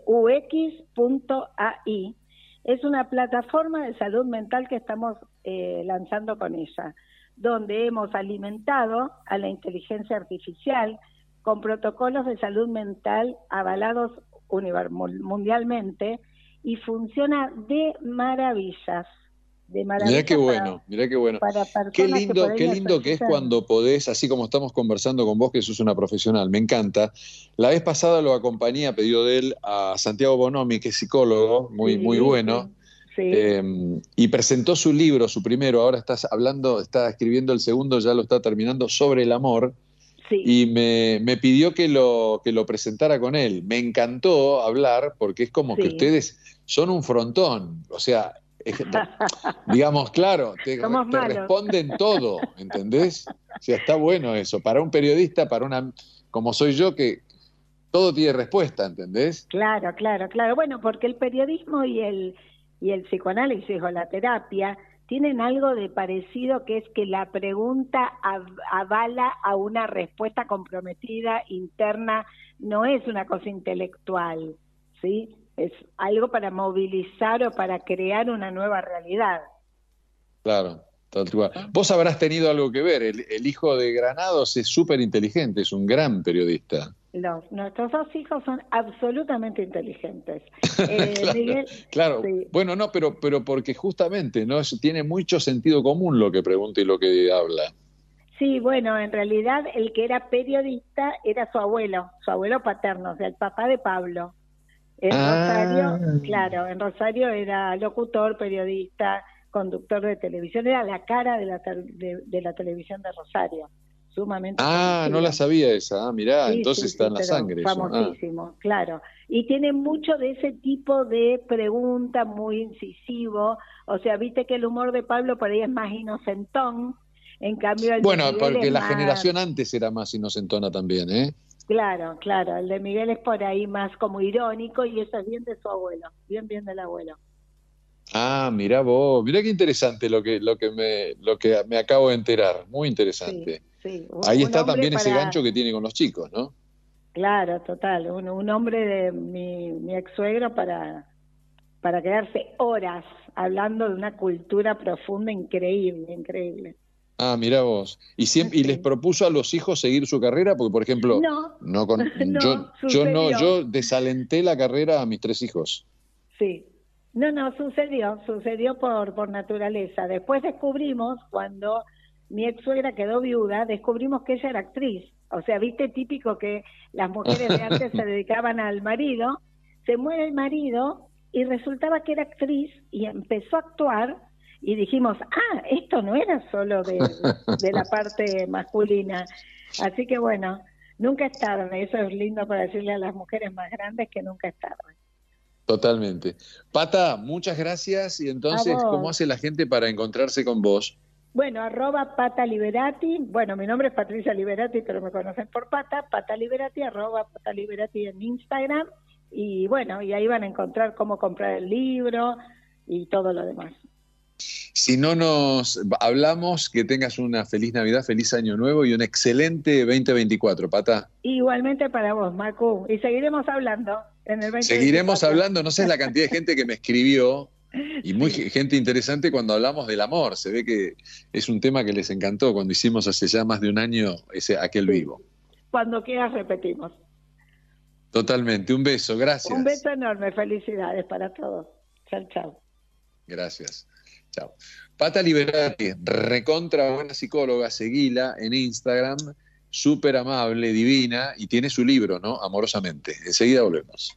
cux.ai, es una plataforma de salud mental que estamos eh, lanzando con ella, donde hemos alimentado a la inteligencia artificial con protocolos de salud mental avalados mundialmente y funciona de maravillas. De maravillas Mirá qué bueno, mirá qué bueno. Qué lindo, qué lindo que es cuando podés, así como estamos conversando con vos, que sos una profesional, me encanta. La vez pasada lo acompañé a pedido de él a Santiago Bonomi, que es psicólogo, muy, Sí, muy bueno. sí. Eh, y presentó su libro, su primero, ahora está hablando, está escribiendo el segundo, ya lo está terminando, sobre el amor. Y me, me pidió que lo, que lo presentara con él. Me encantó hablar porque es como que ustedes son un frontón. O sea, es- digamos, claro, te, te responden todo, ¿entendés? O sea, está bueno eso. Para un periodista, para una, como soy yo, que todo tiene respuesta, ¿entendés? Claro, claro, claro. Bueno, porque el periodismo y el y el psicoanálisis o la terapia tienen algo de parecido que es que la pregunta av- avala a una respuesta comprometida interna, no es una cosa intelectual, ¿sí? Es algo para movilizar o para crear una nueva realidad. Claro, tal cual. Vos habrás tenido algo que ver. El, el hijo de Granados es súper inteligente, es un gran periodista. Los, nuestros dos hijos son absolutamente inteligentes. Eh, Claro, Miguel, Claro, sí. bueno, no, pero, pero porque justamente no Es- tiene mucho sentido común lo que pregunta y lo que habla. Sí, bueno, en realidad el que era periodista era su abuelo, su abuelo paterno, o sea, el papá de Pablo. En Ah. Rosario, claro, en Rosario era locutor, periodista, conductor de televisión, era la cara de la, de la televisión de Rosario, sumamente. Ah, no la sabía esa. Ah, mirá, Sí, entonces sí, está sí, en la sangre. Ah. Famosísimo, claro. Y tiene mucho de ese tipo de pregunta muy incisivo. O sea, viste que el humor de Pablo por ahí es más inocentón. En cambio, el Bueno, porque es la más- generación antes era más inocentona también, ¿eh? Claro, claro. El de Miguel es por ahí más como irónico y eso es bien de su abuelo. Bien, bien del abuelo. Ah, mira vos, mira qué interesante lo que, lo que, me, lo que me acabo de enterar, muy interesante. Sí, un- Ahí está también ese gancho que tiene con los chicos, ¿no? Claro, total. Un, un hombre de mi, mi ex suegro para, para quedarse horas hablando de una cultura profunda increíble, increíble. Ah, mira vos. ¿Y, siempre, ¿Y les propuso a los hijos seguir su carrera? Porque, por ejemplo, No, con- no, yo, yo no, yo desalenté la carrera a mis tres hijos. Sí. No, no, sucedió, sucedió por, por naturaleza. Después descubrimos, cuando mi ex suegra quedó viuda, descubrimos que ella era actriz. O sea, viste típico que las mujeres de antes se dedicaban al marido, se muere el marido y resultaba que era actriz y empezó a actuar y dijimos, ah, esto no era solo de, de la parte masculina. Así que bueno, nunca es tarde, eso es lindo para decirle a las mujeres más grandes que nunca es tarde. Totalmente. Pata, muchas gracias. Y entonces. ¿cómo hace la gente para encontrarse con vos? Bueno, arroba Pata Liberati. Bueno, mi nombre es Patricia Liberati, pero me conocen por Pata. Pata Liberati, arroba Pata Liberati en Instagram. Y bueno, y ahí van a encontrar cómo comprar el libro y todo lo demás. Si no nos hablamos, que tengas una feliz Navidad, feliz Año Nuevo y un excelente 2024, Pata. Igualmente para vos, Marco. Y seguiremos hablando en el 2024. Seguiremos hablando, no sé la cantidad de gente que me escribió y muy gente interesante cuando hablamos del amor. Se ve que es un tema que les encantó cuando hicimos hace ya más de un año ese aquel vivo. Cuando quieras repetimos. Totalmente. Un beso, gracias. Un beso enorme. Felicidades para todos. Chao, chao. Gracias. Chao. Pata Liberati, recontra buena psicóloga, seguila en Instagram, súper amable, divina, y tiene su libro, ¿no? Amorosamente. Enseguida volvemos.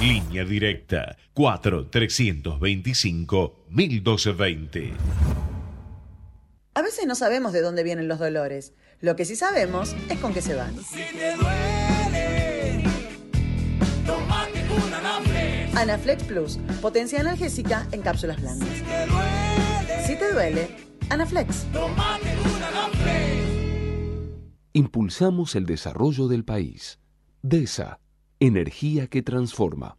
Línea directa 4 325 1220. A veces no sabemos de dónde vienen los dolores. Lo que sí sabemos es con qué se van. Tómate un Anaflex. Anaflex Plus, potencia analgésica en cápsulas blandas. Si te duele, Anaflex. Tómate un Anaflex. Impulsamos el desarrollo del país. DESA, energía que transforma.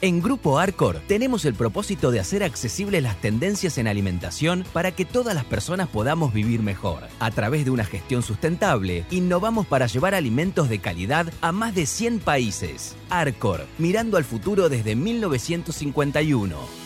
En Grupo Arcor tenemos el propósito de hacer accesibles las tendencias en alimentación para que todas las personas podamos vivir mejor. A través de una gestión sustentable, innovamos para llevar alimentos de calidad a más de 100 países. Arcor, mirando al futuro desde 1951.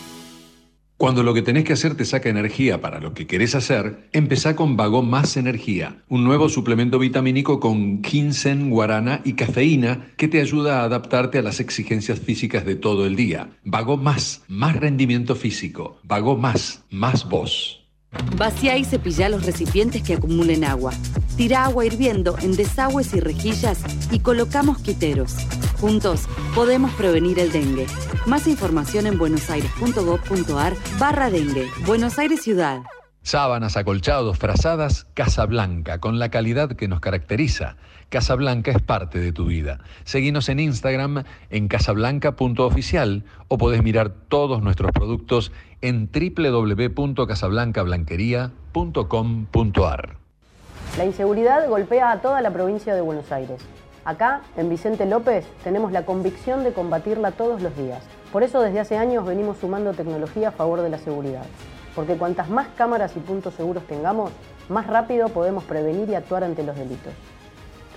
Cuando lo que tenés que hacer te saca energía para lo que querés hacer, empezá con Vago Más Energía, un nuevo suplemento vitamínico con ginseng, guarana y cafeína que te ayuda a adaptarte a las exigencias físicas de todo el día. Vago Más, más rendimiento físico. Vago Más, más voz. Vacía y cepilla los recipientes que acumulen agua. Tira agua hirviendo en desagües y rejillas y coloca mosquiteros. Juntos podemos prevenir el dengue. Más información en buenosaires.gov.ar barra dengue. Buenos Aires Ciudad. Sábanas, acolchados, frazadas, Casablanca, con la calidad que nos caracteriza. Casablanca es parte de tu vida. Seguinos en Instagram en casablanca.oficial o podés mirar todos nuestros productos en www.casablancablanquería.com.ar. La inseguridad golpea a toda la provincia de Buenos Aires. Acá, en Vicente López, tenemos la convicción de combatirla todos los días. Por eso desde hace años venimos sumando tecnología a favor de la seguridad. Porque cuantas más cámaras y puntos seguros tengamos, más rápido podemos prevenir y actuar ante los delitos.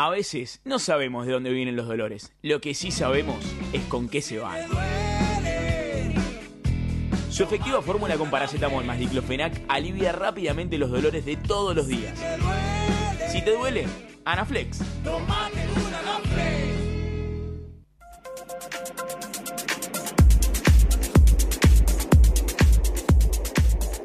A veces no sabemos de dónde vienen los dolores. Lo que sí sabemos es con qué se van. Su efectiva fórmula con paracetamol más diclofenac alivia rápidamente los dolores de todos los días. Si te duele, Anaflex.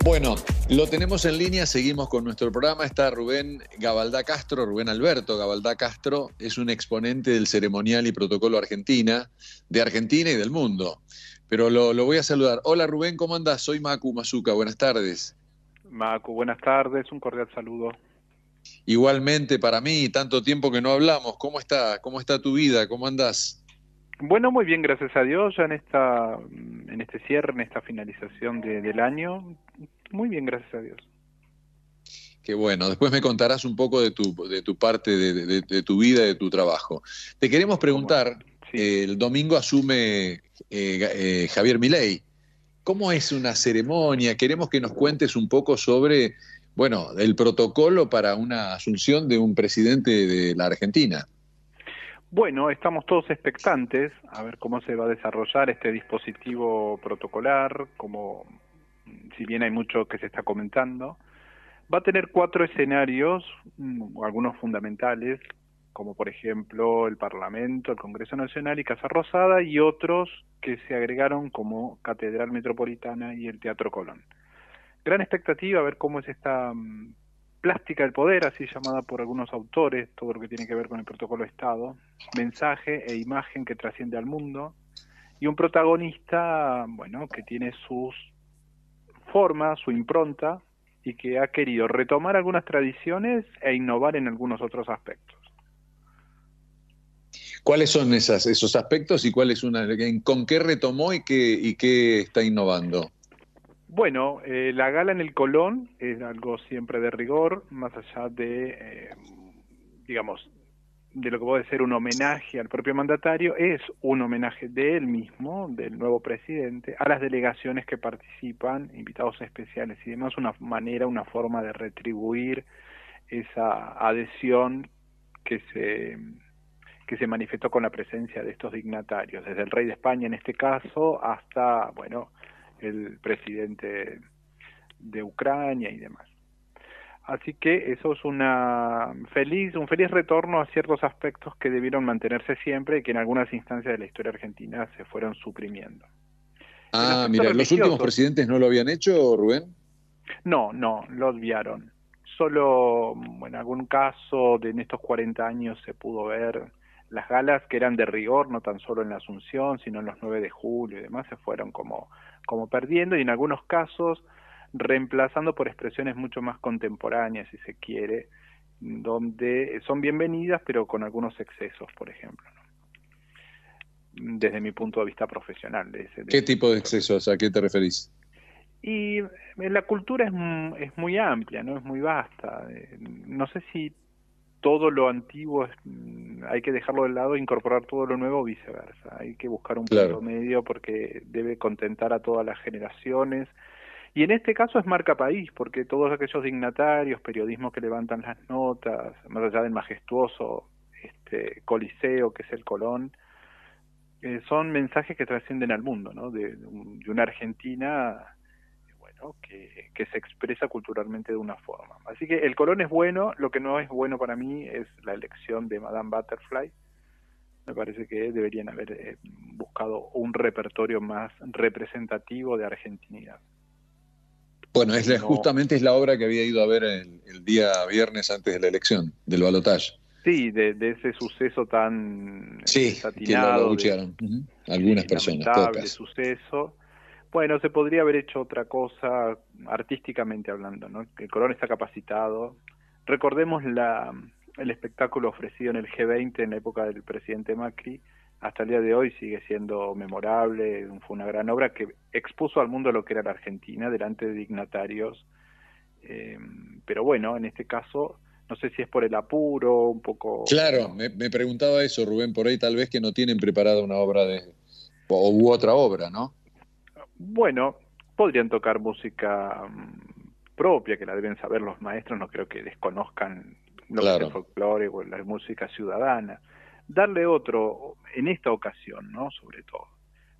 Bueno, lo tenemos en línea, seguimos con nuestro programa. Está Rubén Gabaldá Castro, Rubén Alberto Gabaldá Castro, es un exponente del ceremonial y protocolo Argentina, de Argentina y del mundo. Pero lo, lo voy a saludar. Hola Rubén, ¿cómo andás? Soy Macu Mazuca, buenas tardes. Macu, buenas tardes, un cordial saludo. Igualmente para mí, tanto tiempo que no hablamos, ¿cómo está? ¿Cómo está tu vida? ¿Cómo andás? Bueno, muy bien, gracias a Dios, ya en esta, en este cierre, en esta finalización de- del año, muy bien, gracias a Dios. Qué bueno, después me contarás un poco de tu, de tu parte de, de- de tu vida, de tu trabajo. Te queremos preguntar, eh, el domingo asume eh, eh, Javier Milei. ¿Cómo es una ceremonia? Queremos que nos cuentes un poco sobre, bueno, el protocolo para una asunción de un presidente de la Argentina. Bueno, estamos todos expectantes a ver cómo se va a desarrollar este dispositivo protocolar, como si bien hay mucho que se está comentando, va a tener cuatro escenarios, mm, algunos fundamentales, como por ejemplo el Parlamento, el Congreso Nacional y Casa Rosada, y otros que se agregaron como Catedral Metropolitana y el Teatro Colón. Gran expectativa a ver cómo es esta mm, plástica del poder, así llamada por algunos autores, todo lo que tiene que ver con el protocolo Estado, mensaje e imagen que trasciende al mundo, y un protagonista, bueno, que tiene sus formas, su impronta, y que ha querido retomar algunas tradiciones e innovar en algunos otros aspectos. ¿Cuáles son esas, esos aspectos y cuál es una, con qué retomó y qué, y qué está innovando? Bueno, eh, la gala en el Colón es algo siempre de rigor, más allá de, eh, digamos, de lo que puede ser un homenaje al propio mandatario, es un homenaje de él mismo, del nuevo presidente, a las delegaciones que participan, invitados especiales y demás, una manera, una forma de retribuir esa adhesión que se que se manifestó con la presencia de estos dignatarios, desde el rey de España en este caso hasta, bueno, el presidente de Ucrania y demás. Así que eso es una feliz, un feliz retorno a ciertos aspectos que debieron mantenerse siempre y que en algunas instancias de la historia argentina se fueron suprimiendo. Ah, mira, ¿los últimos presidentes no lo habían hecho, Rubén? No, no, lo obviaron. Solo en algún caso de en estos 40 años se pudo ver las galas que eran de rigor, no tan solo en la Asunción, sino en los 9 de julio y demás, se fueron como, como perdiendo y en algunos casos reemplazando por expresiones mucho más contemporáneas, si se quiere, donde son bienvenidas, pero con algunos excesos, por ejemplo, ¿no? desde mi punto de vista profesional. de ese- de ¿Qué tipo de excesos? ¿A qué te referís? y eh, la cultura es, mu- es muy amplia, no es muy vasta. Eh, No sé si todo lo antiguo es- mm, hay que dejarlo de lado e incorporar todo lo nuevo o viceversa. Hay que buscar un Claro. punto medio porque debe contentar a todas las generaciones. Y en este caso es marca país, porque todos aquellos dignatarios, periodismo que levantan las notas, más allá del majestuoso este coliseo que es el Colón, eh, son mensajes que trascienden al mundo, ¿no? De, de una Argentina que, que se expresa culturalmente de una forma. Así que el Colón es bueno, lo que no es bueno para mí es la elección de Madame Butterfly. Me parece que deberían haber eh, buscado un repertorio más representativo de argentinidad. Bueno, es la- No. justamente es la obra que había ido a ver el, el día viernes antes de la elección, del balotaje. Sí, de, de ese suceso tan Sí, que lo, de-. Algunas Sí, personas, lamentable pocas. suceso. Bueno, se podría haber hecho otra cosa artísticamente hablando, ¿no? El Colón está capacitado. Recordemos la, el espectáculo ofrecido en el G20 en la época del presidente Macri hasta el día de hoy sigue siendo memorable, fue una gran obra que expuso al mundo lo que era la Argentina delante de dignatarios. Eh, pero bueno, en este caso, no sé si es por el apuro, un poco... Claro, me, me preguntaba eso, Rubén, por ahí tal vez que no tienen preparada una obra de... o u otra obra, ¿no? Bueno, podrían tocar música mm, propia, que la deben saber los maestros, no creo que desconozcan lo que es el folclore o la música ciudadana. Darle otro, en esta ocasión, ¿no? Sobre todo.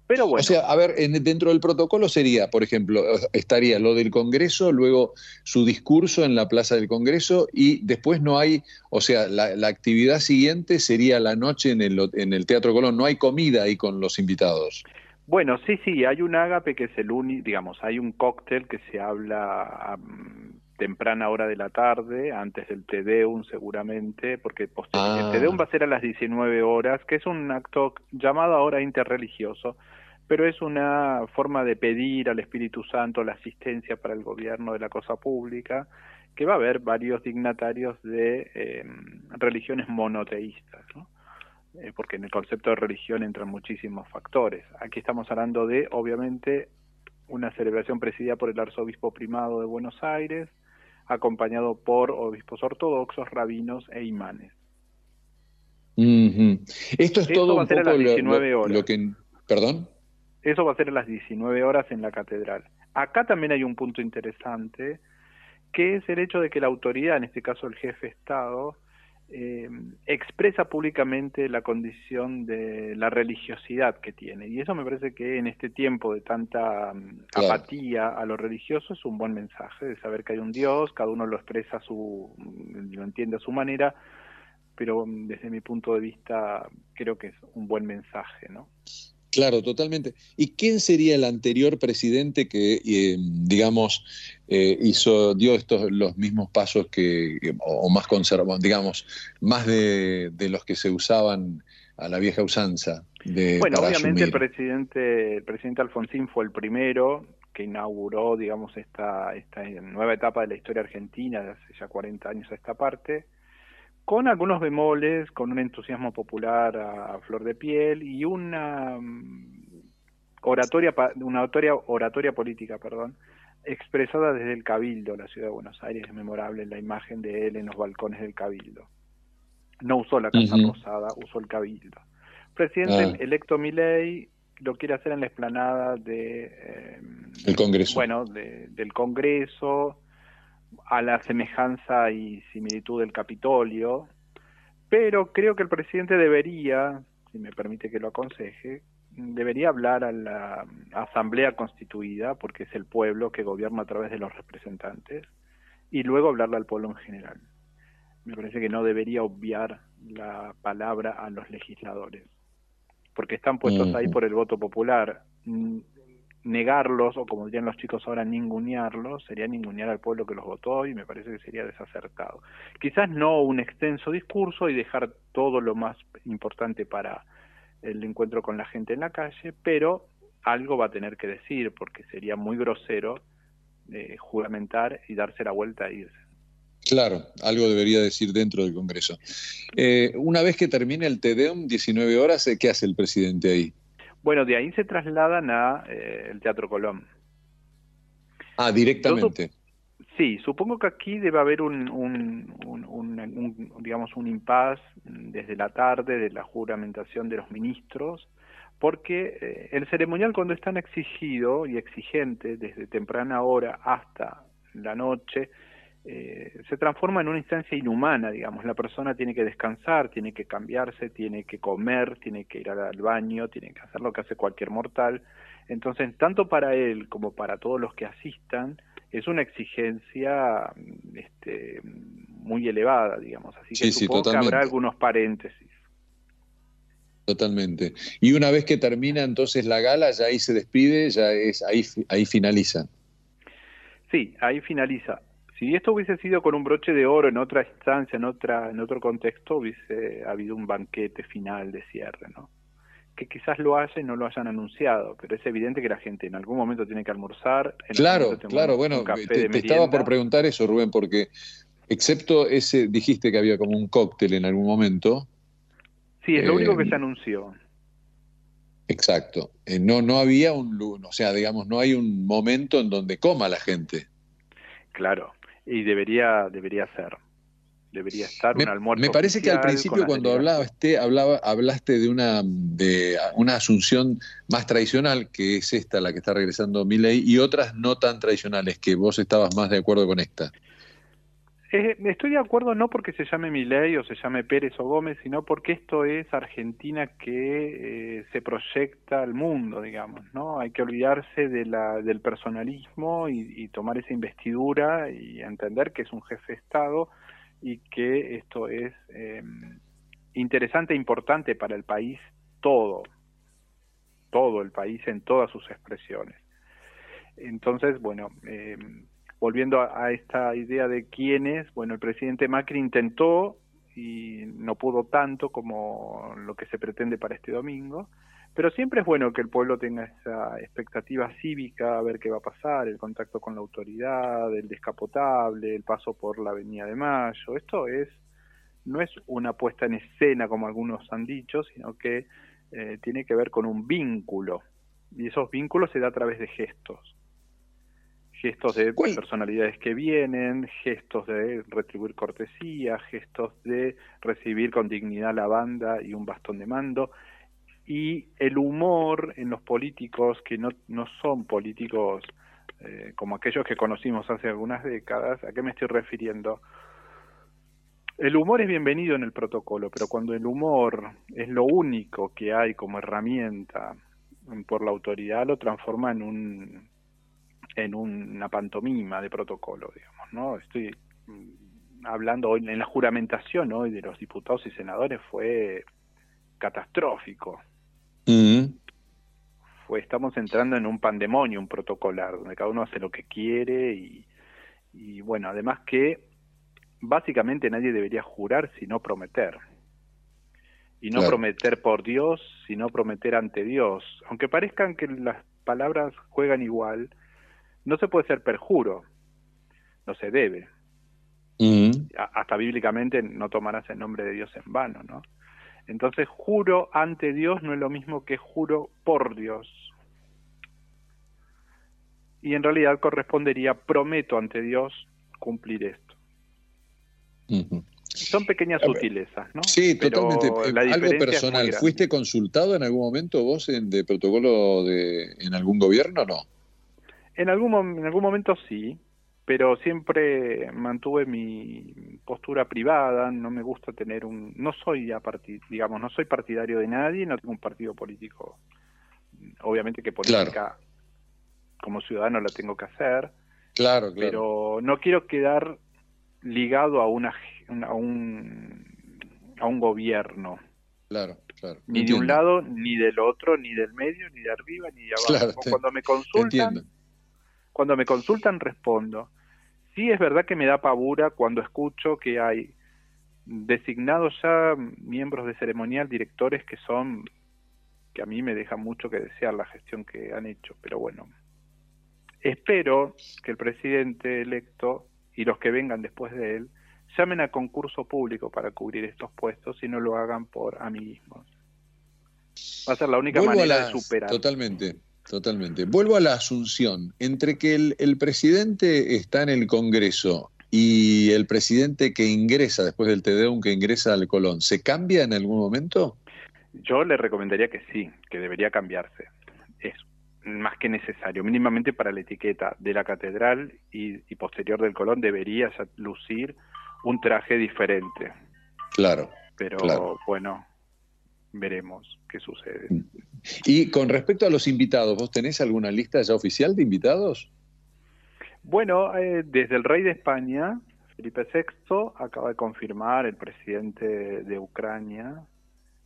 Pero bueno. O sea, a ver, en- dentro del protocolo sería, por ejemplo, estaría lo del Congreso, luego su discurso en la Plaza del Congreso y después no hay, o sea, la, la actividad siguiente sería la noche en el, en el Teatro Colón, no hay comida ahí con los invitados. Bueno, sí, sí, hay un ágape que es el único, digamos, hay un cóctel que se habla a mm, temprana hora de la tarde, antes del Te Deum seguramente, porque Ah. el Te Deum va a ser a las 19 horas, que es un acto llamado ahora interreligioso, pero es una forma de pedir al Espíritu Santo la asistencia para el gobierno de la cosa pública, que va a haber varios dignatarios de eh, religiones monoteístas, ¿no? Eh, porque en el concepto de religión entran muchísimos factores. Aquí estamos hablando de, obviamente, una celebración presidida por el arzobispo primado de Buenos Aires, acompañado por obispos ortodoxos, rabinos e imanes. Esto es Eso todo va un poco las lo- 19 lo, horas. lo que... ¿Perdón? Eso va a ser a las 19 horas en la catedral. Acá también hay un punto interesante, que es el hecho de que la autoridad, en este caso el jefe de Estado, eh, expresa públicamente la condición de la religiosidad que tiene. Y eso me parece que en este tiempo de tanta mm, Claro. apatía a lo religioso es un buen mensaje, de saber que hay un Dios, cada uno lo expresa a su, lo entiende a su manera, pero mm, desde mi punto de vista creo que es un buen mensaje, ¿no? Claro, totalmente. ¿Y quién sería el anterior presidente que, eh, digamos, eh, hizo, dio estos los mismos pasos que, o, o más conservados, digamos, más de, de los que se usaban a la vieja usanza de Bueno, para obviamente el presidente, el presidente Alfonsín fue el primero que inauguró, digamos, esta, esta nueva etapa de la historia argentina de hace ya 40 años a esta parte, con algunos bemoles, con un entusiasmo popular a, a flor de piel y una mm, oratoria, una oratoria, oratoria política, perdón, expresada desde el Cabildo, la ciudad de Buenos Aires, es memorable la imagen de él en los balcones del Cabildo. No usó la Casa. Rosada, usó el Cabildo. Presidente Ah. electo Milei lo quiere hacer en la explanada de eh, El Congreso. bueno de- del Congreso a la semejanza y similitud del Capitolio pero creo que el presidente debería si me permite que lo aconseje debería hablar a la asamblea constituida porque es el pueblo que gobierna a través de los representantes y luego hablarle al pueblo en general me parece que no debería obviar la palabra a los legisladores porque están puestos ahí por el voto popular. Negarlos, o como dirían los chicos ahora, ningunearlos, sería ningunear al pueblo que los votó y me parece que sería desacertado. Quizás no un extenso discurso y dejar todo lo más importante para el encuentro con la gente en la calle, pero algo va a tener que decir, porque sería muy grosero eh, juramentar y darse la vuelta e irse. Claro, algo debería decir dentro del Congreso. Eh, una vez que termine el TEDEUM, 19 horas, ¿qué hace el presidente ahí? Bueno, de ahí se trasladan a eh, el Teatro Colón. Ah, directamente. Sí, supongo que aquí debe haber un, un, un- un- un, digamos, un impas desde la tarde de la juramentación de los ministros, porque eh, el ceremonial cuando es tan exigido y exigente desde temprana hora hasta la noche, eh, se transforma en una instancia inhumana, digamos. La persona tiene que descansar, tiene que cambiarse, tiene que comer, tiene que ir al baño, tiene que hacer lo que hace cualquier mortal. Entonces, tanto para él como para todos los que asistan, es una exigencia mm, este, muy elevada, digamos. Así que Sí, sí, supongo que habrá algunos paréntesis. Totalmente. Y una vez que termina entonces la gala, ya ahí se despide, ya es ahí, ahí finaliza. Sí, ahí finaliza. Si esto hubiese sido con un broche de oro en otra instancia, en otra, en otro contexto, hubiese habido un banquete final de cierre, ¿no? Que quizás lo haya y no lo hayan anunciado, pero es evidente que la gente en algún momento tiene que almorzar. En Claro, claro, bueno, te, estaba por preguntar eso, Rubén, porque excepto ese, dijiste que había como un cóctel en algún momento. Sí, es lo eh, único que se anunció. Exacto. Eh, no, no había un, o sea, digamos, no hay un momento en donde coma la gente. Claro, y debería, debería ser. Debería estar Me, un almuerzo. me parece que al principio cuando hablaste, hablaba, hablaste de una, de una asunción más tradicional, que es esta, la que está regresando Milei, y otras no tan tradicionales, que vos estabas más de acuerdo con esta. Eh, estoy de acuerdo no porque se llame Milei o se llame Pérez o Gómez, sino porque esto es Argentina que eh, se proyecta al mundo, digamos, ¿no? Hay que olvidarse de la, del personalismo y, tomar esa investidura y entender que es un jefe de Estado y que esto es eh, interesante e importante para el país todo, todo el país en todas sus expresiones. Entonces, bueno, eh, volviendo a, esta idea de quién es, bueno, el presidente Macri intentó y no pudo tanto como lo que se pretende para este domingo, pero siempre es bueno que el pueblo tenga esa expectativa cívica, a ver qué va a pasar, el contacto con la autoridad, el descapotable, el paso por la Avenida de Mayo. Esto es no es una puesta en escena como algunos han dicho, sino que eh, tiene que ver con un vínculo y esos vínculos se da a través de gestos gestos de personalidades que vienen, gestos de retribuir cortesía, gestos de recibir con dignidad la banda y un bastón de mando, y el humor en los políticos que no, no son políticos eh, como aquellos que conocimos hace algunas décadas, ¿a qué me estoy refiriendo? El humor es bienvenido en el protocolo, pero cuando el humor es lo único que hay como herramienta por la autoridad, lo transforma en un en una pantomima de protocolo, digamos, ¿no? Estoy mm, hablando hoy en la juramentación hoy de los diputados y senadores fue catastrófico. Fue estamos entrando en un pandemonium protocolar donde cada uno hace lo que quiere y, y bueno, además que básicamente nadie debería jurar sino prometer. Y no Claro. prometer por Dios, sino prometer ante Dios. Aunque parezcan que las palabras juegan igual, no se puede ser perjuro, no se debe. A- hasta bíblicamente no tomarás el nombre de Dios en vano, ¿no? Entonces, juro ante Dios no es lo mismo que juro por Dios. Y en realidad correspondería prometo ante Dios cumplir esto. Son pequeñas sutilezas, ¿no? Sí, Pero totalmente. Eh, la Algo personal. ¿Fuiste consultado en algún momento vos en, de protocolo de, en algún gobierno o no? En algún, en algún momento sí, pero siempre mantuve mi postura privada, no me gusta tener un... No soy, aparti- digamos, no soy partidario de nadie, no tengo un partido político. Obviamente que política como ciudadano la tengo que hacer, Claro, claro. pero no quiero quedar ligado a, una, a, un, a un gobierno. Claro, claro. Ni de un lado, ni del otro, ni del medio, ni de arriba, ni de abajo. Claro, te- Cuando me consultan, entiendo. Cuando me consultan respondo. Sí es verdad que me da pavura cuando escucho que hay designados ya miembros de ceremonial, directores que son que a mí me deja mucho que desear la gestión que han hecho, pero bueno. Espero que el presidente electo y los que vengan después de él llamen a concurso público para cubrir estos puestos y no lo hagan por amiguismos. Va a ser la única Vuelvo a manera de superar. Totalmente, totalmente. Vuelvo a la asunción. Entre que el, el presidente está en el Congreso y el presidente que ingresa después del TDUM que ingresa al Colón, ¿se cambia en algún momento? Yo le recomendaría que sí, que debería cambiarse. Es más que necesario, mínimamente para la etiqueta de la catedral y, y posterior del Colón debería lucir un traje diferente. Claro. Pero Claro. bueno, veremos qué sucede. Y con respecto a los invitados, ¿vos tenés alguna lista ya oficial de invitados? Bueno, eh, desde el rey de España, Felipe VI, acaba de confirmar el presidente de Ucrania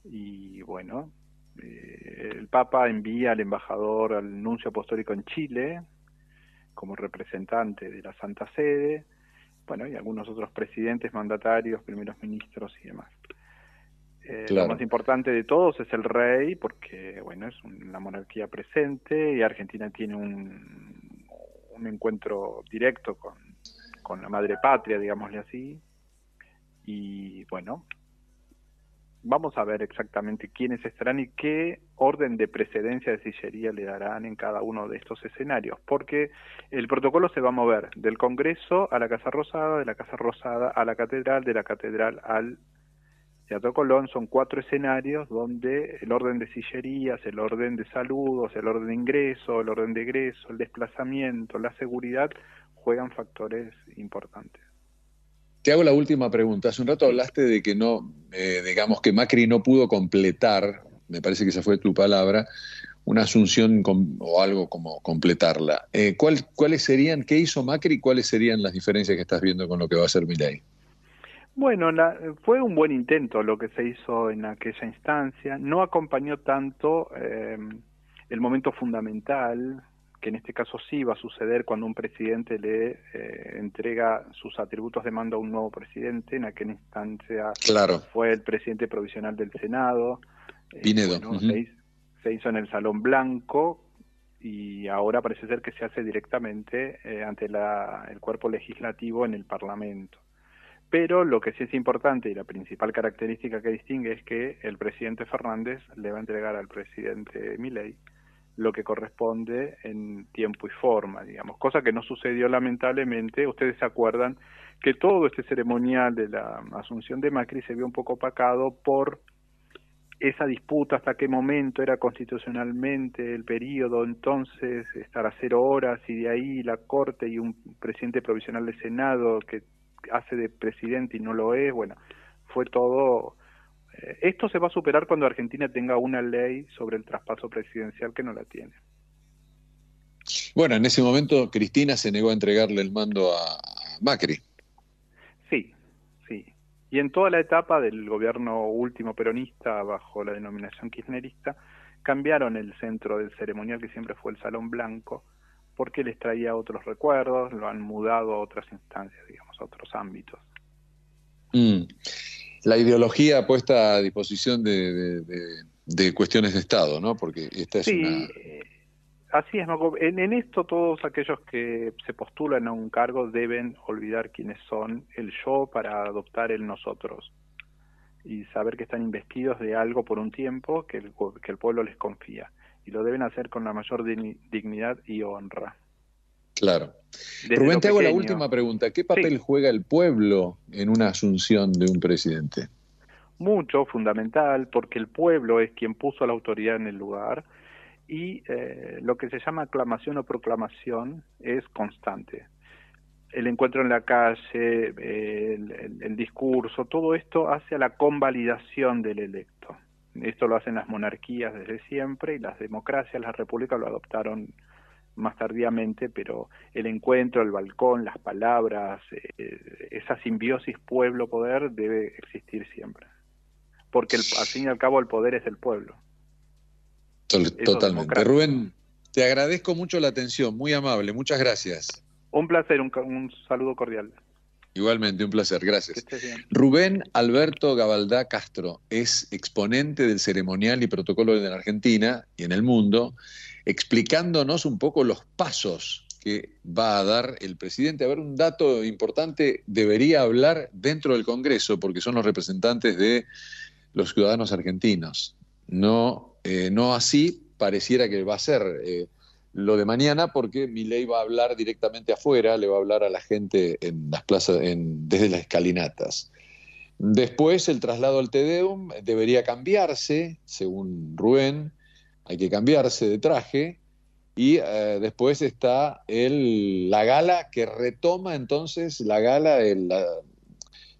y bueno, eh, el Papa envía al embajador, al nuncio apostólico en Chile, como representante de la Santa Sede, bueno, y algunos otros presidentes, mandatarios, primeros ministros y demás. Eh, Claro. Lo más importante de todos es el rey, porque bueno, es un- la monarquía presente y Argentina tiene un, un encuentro directo con, con la madre patria, digámosle así. Y bueno, vamos a ver exactamente quiénes estarán y qué orden de precedencia de sillería le darán en cada uno de estos escenarios, porque el protocolo se va a mover del Congreso a la Casa Rosada, de la Casa Rosada a la Catedral, de la Catedral al Teatro Colón, son cuatro escenarios donde el orden de sillerías, el orden de saludos, el orden de ingreso, el orden de egreso, el desplazamiento, la seguridad, juegan factores importantes. Te hago la última pregunta. Hace un rato hablaste de que no, eh, digamos que Macri no pudo completar, me parece que esa fue tu palabra, una asunción o algo como completarla. Eh, ¿cuál- ¿Cuáles serían, qué hizo Macri y cuáles serían las diferencias que estás viendo con lo que va a hacer Milei? Bueno, la- fue un buen intento lo que se hizo en aquella instancia. No acompañó tanto eh, el momento fundamental, que en este caso sí va a suceder cuando un presidente le eh, entrega sus atributos de mando a un nuevo presidente. En aquella instancia Claro. fue el presidente provisional del Senado. Eh, Pinedo. ujú. se, hizo, se hizo en el Salón Blanco y ahora parece ser que se hace directamente eh, ante la- el cuerpo legislativo en el Parlamento. Pero lo que sí es importante y la principal característica que distingue es que el presidente Fernández le va a entregar al presidente Milei lo que corresponde en tiempo y forma, digamos, cosa que no sucedió lamentablemente. Ustedes se acuerdan que todo este ceremonial de la asunción de Macri se vio un poco opacado por esa disputa hasta qué momento era constitucionalmente el periodo, entonces estar a cero horas y de ahí la Corte y un presidente provisional del Senado que hace de presidente y no lo es, bueno, fue todo... eh, esto se va a superar cuando Argentina tenga una ley sobre el traspaso presidencial que no la tiene. Bueno, en ese momento Cristina se negó a entregarle el mando a a Macri. Sí, sí. Y en toda la etapa del gobierno último peronista, bajo la denominación kirchnerista, cambiaron el centro del ceremonial, que siempre fue el Salón Blanco, porque les traía otros recuerdos, lo han mudado a otras instancias, digamos, a otros ámbitos. Mm. La ideología puesta a disposición de, de- de- de cuestiones de Estado, ¿no? Porque esta es Sí, una... eh, así es. Marco. En, en esto todos aquellos que se postulan a un cargo deben olvidar quiénes son el yo para adoptar el nosotros y saber que están investidos de algo por un tiempo que el, que el pueblo les confía y lo deben hacer con la mayor digni- dignidad y honra. Claro. Desde Rubén, te hago la última pregunta. ¿Qué papel juega el pueblo en una asunción de un presidente? mucho, fundamental, porque el pueblo es quien puso a la autoridad en el lugar y eh, lo que se llama aclamación o proclamación es constante. El encuentro en la calle, el, el- el discurso, todo esto hace a la convalidación del electo. Esto lo hacen las monarquías desde siempre y las democracias, las repúblicas lo adoptaron más tardíamente, pero el encuentro, el balcón, las palabras, eh, esa simbiosis pueblo-poder debe existir siempre porque el- al fin y al cabo el poder es del pueblo. Totalmente. Rubén, te agradezco mucho la atención, muy amable, muchas gracias. Un placer, un, un saludo cordial. Igualmente, un placer, gracias. Rubén Alberto Gabaldá Castro es exponente del ceremonial y protocolo en Argentina y en el mundo, explicándonos un poco los pasos que va a dar el presidente. A ver, un dato importante, debería hablar dentro del Congreso, porque son los representantes de los ciudadanos argentinos. No, eh, no así pareciera que va a ser eh, lo de mañana, porque Milei va a hablar directamente afuera, le va a hablar a la gente en las plazas, en- desde las escalinatas. Después el traslado al Tedeum debería cambiarse, según Rubén, hay que cambiarse de traje. Y eh, después está el, la gala que retoma entonces la gala, el, la-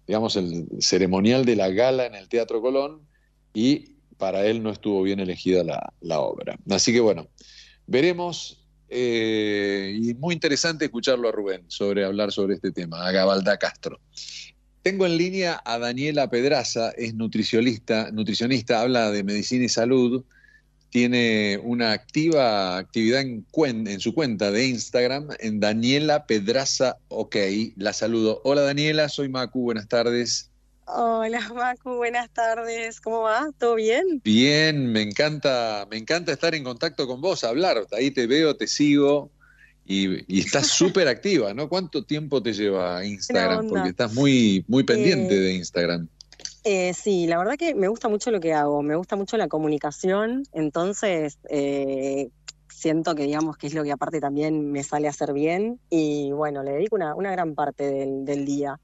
digamos, el ceremonial de la gala en el Teatro Colón, y para él no estuvo bien elegida la, la obra. Así que bueno, veremos, eh, y muy interesante escucharlo a Rubén sobre hablar sobre este tema, a Gabalda Castro. Tengo en línea a Daniela Pedraza, es nutricionista, nutricionista, habla de medicina y salud, tiene una activa actividad en, su cuenta de Instagram, en Daniela Pedraza OK. La saludo. Hola Daniela, soy Macu, buenas tardes. Hola, Macu, buenas tardes. ¿Cómo va? ¿Todo bien? Bien, me encanta, me encanta estar en contacto con vos, hablar. Ahí te veo, te sigo y, y estás súper activa, ¿no? ¿Cuánto tiempo te lleva Instagram? Porque estás muy, muy pendiente Eh, de Instagram. Eh, sí, la verdad que me gusta mucho lo que hago, me gusta mucho la comunicación, entonces eh, siento que digamos que es lo que aparte también me sale a hacer bien y bueno, le dedico una, una gran parte del, del día.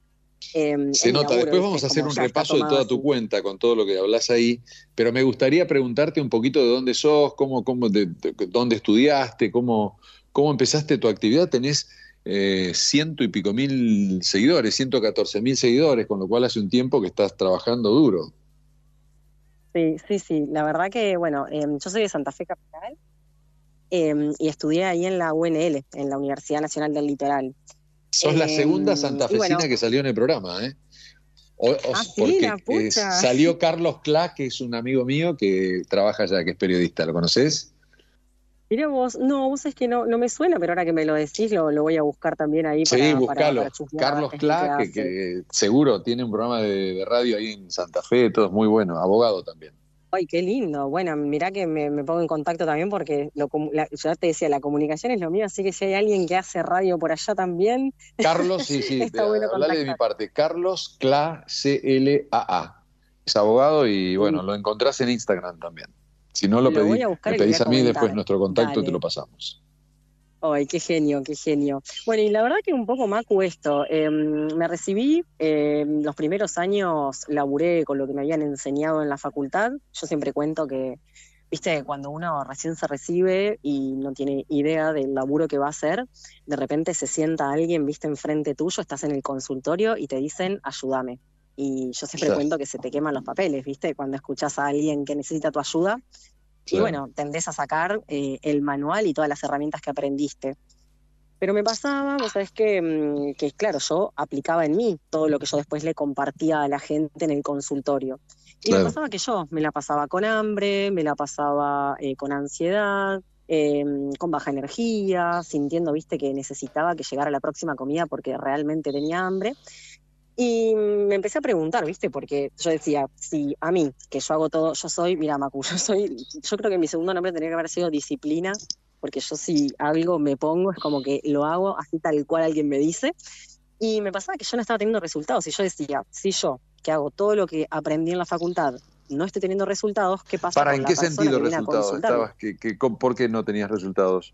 Eh, Se nota, después vamos a hacer un repaso de toda tu cuenta con todo lo que hablas ahí, pero me gustaría preguntarte un poquito de dónde sos, cómo, cómo de- de- dónde estudiaste, cómo, cómo empezaste tu actividad. Tenés eh, ciento y pico mil seguidores, 114 mil seguidores, con lo cual hace un tiempo que estás trabajando duro. Sí, sí, sí. La verdad que, bueno, em, yo soy de Santa Fe Capital em, y estudié ahí en la UNL, en la Universidad Nacional del Litoral. Sos la Em, segunda y santafesina bueno, que salió en el programa, ¿eh? O- o- Ah, porque la eh, salió Carlos Cla, que es un amigo mío que trabaja allá, que es periodista, ¿lo conoces? Mira vos, no, vos es que no, no me suena, pero ahora que me lo decís lo, lo voy a buscar también ahí para, Sí, para- para ver Carlos Cla, que, que seguro tiene un programa de, de radio ahí en Santa Fe, todo es muy bueno, abogado también. Ay, qué lindo. Bueno, mirá que me, me pongo en contacto también porque lo, la- ya te decía, la comunicación es lo mío, así que si hay alguien que hace radio por allá también, Carlos, sí, sí, Está bueno hablale de mi parte. Carlos Cla, C-L-A-A. Es abogado y bueno, lo encontrás en Instagram también. Si no lo, Lo voy pedí- a buscar me pedís a a mí, después nuestro contacto Dale. te lo pasamos. Ay, qué genio, qué genio. Bueno, y la verdad que un poco Macu esto. eh, me recibí, eh, los primeros años laburé con lo que me habían enseñado en la facultad. Yo siempre cuento que, viste, cuando uno recién se recibe y no tiene idea del laburo que va a hacer, de repente se sienta alguien, viste, enfrente tuyo, estás en el consultorio y te dicen, ayúdame. Y yo siempre Claro. cuento que se te queman los papeles, viste, cuando escuchas a alguien que necesita tu ayuda. Y bueno, tendés a sacar eh, el manual y todas las herramientas que aprendiste. Pero me pasaba, vos sabés que, mm, que, claro, yo aplicaba en mí todo lo que yo después le compartía a la gente en el consultorio. Y Claro. me pasaba que yo me la pasaba con hambre, me la pasaba eh, con ansiedad, eh, con baja energía, sintiendo, viste, que necesitaba que llegara la próxima comida porque realmente tenía hambre. Y me empecé a preguntar, ¿viste? Porque yo decía, si a mí, que yo hago todo, yo soy, mira, Macu, yo soy, yo creo que mi segundo nombre tendría que haber sido disciplina, porque yo si algo me pongo es como que lo hago así tal cual alguien me dice. Y me pasaba que yo no estaba teniendo resultados. Y yo decía, si yo, que hago todo lo que aprendí en la facultad, no estoy teniendo resultados, ¿qué pasa ¿Para con en la qué sentido resultados? Estabas, que, que- con- ¿Por qué no tenías resultados?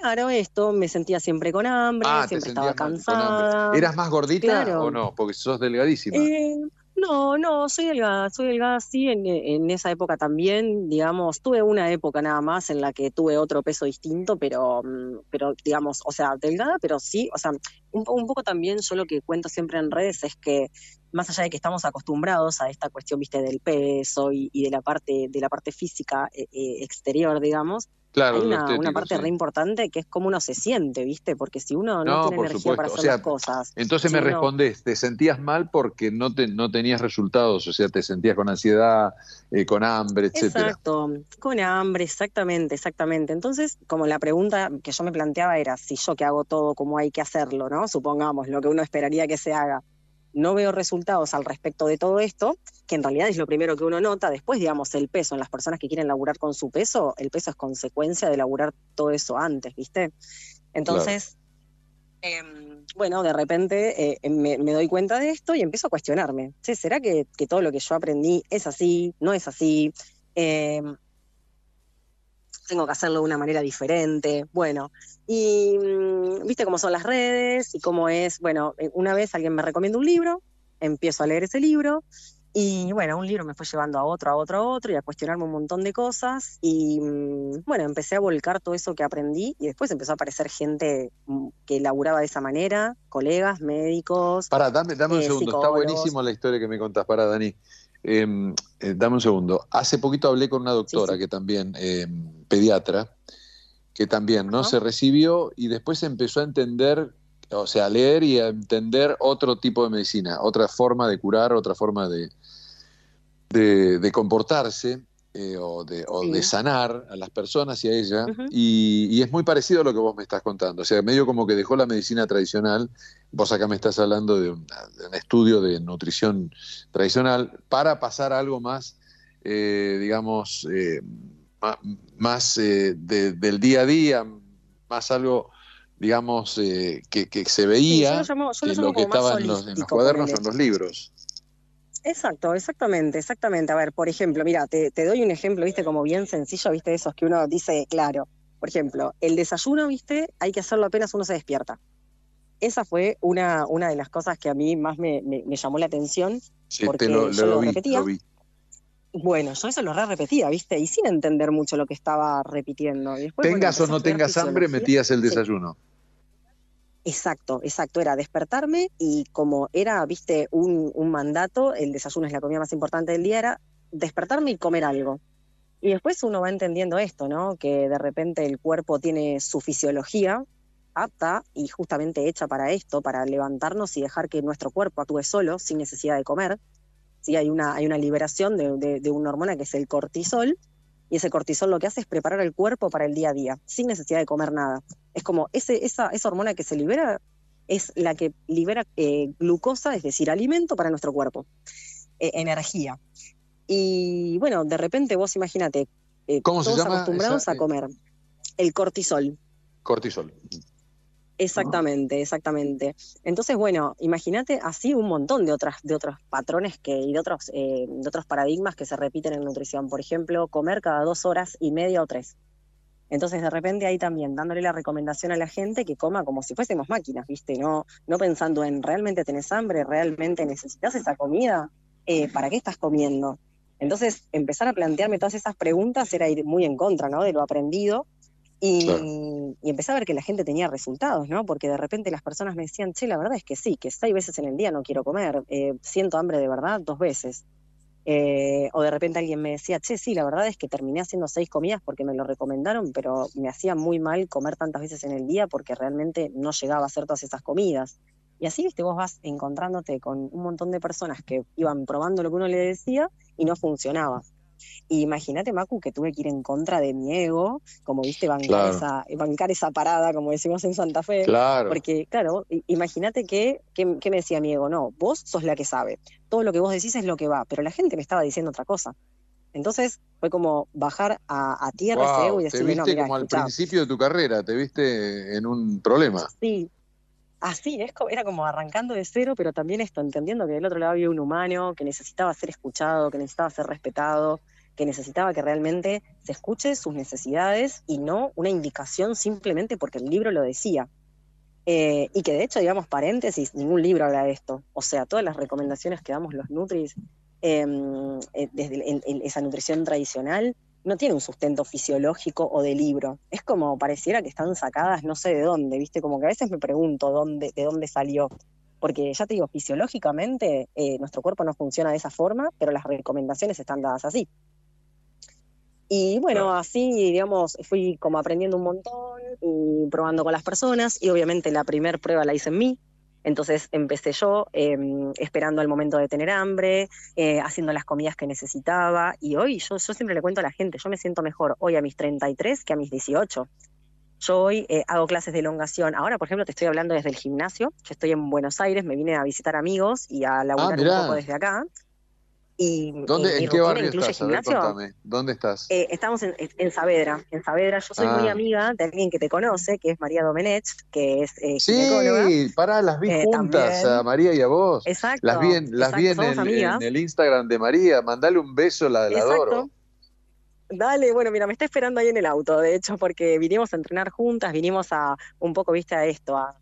Claro, esto, me sentía siempre con hambre, Ah, siempre estaba cansada. ¿Eras más gordita Claro. o no? Porque sos delgadísima. Eh, no, no, soy delgada, soy delgada sí, en, en esa época también, digamos, tuve una época nada más en la que tuve otro peso distinto, pero, mm, pero digamos, o sea, delgada, pero sí, o sea, un, un poco también yo lo que cuento siempre en redes es que más allá de que estamos acostumbrados a esta cuestión, viste, del peso y, y de la parte, de la parte física eh, eh, exterior, digamos, Claro, hay una, parte sí. re importante que es cómo uno se siente, ¿viste? Porque si uno no, No, tiene energía para. O hacer sea, las cosas. Entonces si me uno- respondés, te sentías mal porque no, te, no tenías resultados, o sea, te sentías con ansiedad, eh, con hambre, etcétera. Exacto, con hambre, exactamente, exactamente. Entonces, como la pregunta que yo me planteaba era, si yo que hago todo como hay que hacerlo, ¿no? Supongamos lo que uno esperaría que se haga, no veo resultados al respecto de todo esto, que en realidad es lo primero que uno nota, después, digamos, el peso, en las personas que quieren laburar con su peso, el peso es consecuencia de laburar todo eso antes, ¿viste? Entonces, em, bueno, de repente eh, me, me doy cuenta de esto y empiezo a cuestionarme. ¿será que, que todo lo que yo aprendí es así? ¿No es así? Em, tengo que hacerlo de una manera diferente. Bueno, y mm, viste cómo son las redes y cómo es. Bueno, eh, una vez alguien me recomienda un libro, empiezo a leer ese libro. Y bueno, un libro me fue llevando a otro, a otro, a otro y a cuestionarme un montón de cosas. Y mm, bueno, empecé a volcar todo eso que aprendí y después empezó a aparecer gente mm, que laburaba de esa manera, colegas, médicos. Pará, dame, dame un eh, segundo, está buenísimo la historia que me contás, para Dani. Eh, eh, dame un segundo. Hace poquito hablé con una doctora que también, eh, pediatra, que también no se recibió y después empezó a entender, o sea, a leer y a entender otro tipo de medicina, otra forma de curar, otra forma de, de, de comportarse eh, o, de, o de sanar a las personas y a ella. y, y es muy parecido a lo que vos me estás contando. O sea, medio como que dejó la medicina tradicional. Vos acá me estás hablando de un, de un estudio de nutrición tradicional para pasar a algo más, eh, digamos, eh, más eh, de- del día a día, más algo, digamos, eh, que, que se Sí, veía yo lo llamo- yo lo que estaba en los, en los cuadernos o en los libros. Exacto, exactamente, exactamente. A ver, por ejemplo, mira, te, te doy un ejemplo, viste, como bien sencillo, viste, esos que uno dice, claro. Por ejemplo, el desayuno, viste, hay que hacerlo apenas uno se despierta. Esa fue una, una de las cosas que a mí más me, me- me llamó la atención, Sí, porque lo, yo lo vi, repetía. lo vi. Bueno, yo eso lo re repetía, viste, y sin entender mucho lo que estaba repitiendo. Bueno, Tengas o no tengas hambre, metías el Sí. Exacto, exacto. Era despertarme y como era, viste, un, un mandato, el desayuno es la comida más importante del día, era despertarme y comer algo. Y después uno va entendiendo esto, ¿no? Que de repente el cuerpo tiene su fisiología apta y justamente hecha para esto, para levantarnos y dejar que nuestro cuerpo actúe solo, sin necesidad de comer. Sí, hay una, hay una liberación de, de- de una hormona que es el cortisol, y ese cortisol lo que hace es preparar el cuerpo para el día a día, sin necesidad de comer nada. Es como ese, esa, esa hormona que se libera es la que libera eh, glucosa, es decir, alimento para nuestro cuerpo, eh, energía. Y bueno, de repente vos imagínate, eh, ¿Cómo se llama acostumbrados esa, a eh? comer el cortisol. Cortisol. Exactamente, exactamente. Entonces, bueno, imagínate así un montón de otras, de otros patrones que, y de otros, eh, de otros paradigmas que se repiten en nutrición. Por ejemplo, comer cada dos horas y media o tres. Entonces, de repente ahí también dándole la recomendación a la gente que coma como si fuésemos máquinas, ¿viste? No, no pensando en realmente tenés hambre, realmente necesitas esa comida, Eh, ¿para qué estás comiendo? Entonces, empezar a plantearme todas esas preguntas era ir muy en contra, ¿no? De lo aprendido y, y empecé a ver que la gente tenía resultados, ¿no? Porque de repente las personas me decían, che, la verdad es que sí, que seis veces en el día no quiero comer, eh, siento hambre de verdad dos veces. Eh, o de repente alguien me decía, che, sí, la verdad es que terminé haciendo seis comidas porque me lo recomendaron, pero me hacía muy mal comer tantas veces en el día porque realmente no llegaba a hacer todas esas comidas. Y así, viste, vos vas encontrándote con un montón de personas que iban probando lo que uno le decía y no funcionaba. Y imagínate, Macu, que tuve que ir en contra de mi ego, como viste, bancar, Claro. esa, bancar esa parada, como decimos en Santa Fe. Claro. Porque, claro, imagínate que, que, que me decía mi ego, no, vos sos la que sabe. Todo lo que vos decís es lo que va, pero la gente me estaba diciendo otra cosa. Entonces fue como bajar a, a tierra ese ego Wow, y te no, viste mira, como al principio de tu carrera, te viste en un problema. Sí, así, es co- era como arrancando de cero, pero también esto, entendiendo que del otro lado había un humano que necesitaba ser escuchado, que necesitaba ser respetado, que necesitaba que realmente se escuche sus necesidades y no una indicación simplemente porque el libro lo decía. Eh, y que de hecho, digamos, paréntesis, ningún libro habla de esto. O sea, todas las recomendaciones que damos los Nutris eh, eh, desde esa nutrición tradicional no tiene un sustento fisiológico o de libro. Es como pareciera que están sacadas no sé de dónde, ¿viste? Como que a veces me pregunto dónde, de dónde salió. Porque ya te digo, fisiológicamente eh, nuestro cuerpo no funciona de esa forma, pero las recomendaciones están dadas así. Y bueno, así, digamos, fui como aprendiendo un montón y probando con las personas y obviamente la primer prueba la hice en mí. Entonces empecé yo eh, esperando al momento de tener hambre, eh, haciendo las comidas que necesitaba y hoy yo, yo siempre le cuento a la gente, yo me siento mejor hoy a mis 33 que a mis 18. Yo hoy eh, hago clases de elongación. Ahora, por ejemplo, te estoy hablando desde el gimnasio. Yo estoy en Buenos Aires, me vine a visitar amigos y a laburar un mirá. poco desde acá. Y ¿Dónde, y ¿En qué barrio incluye estás? A ver, contame. ¿Dónde estás? Eh, estamos en, en Saavedra. En Saavedra yo soy muy Ah. amiga de alguien que te conoce, que es María Domenech, que es eh. Sí, pará, las vi Eh, juntas también. a María y a vos. Exacto, Las vi en, las vi en, el, amigas. en el Instagram de María. Mandale un beso, la, la adoro. Dale, bueno, mira, me está esperando ahí en el auto, de hecho, porque vinimos a entrenar juntas, vinimos a un poco, viste, a esto, a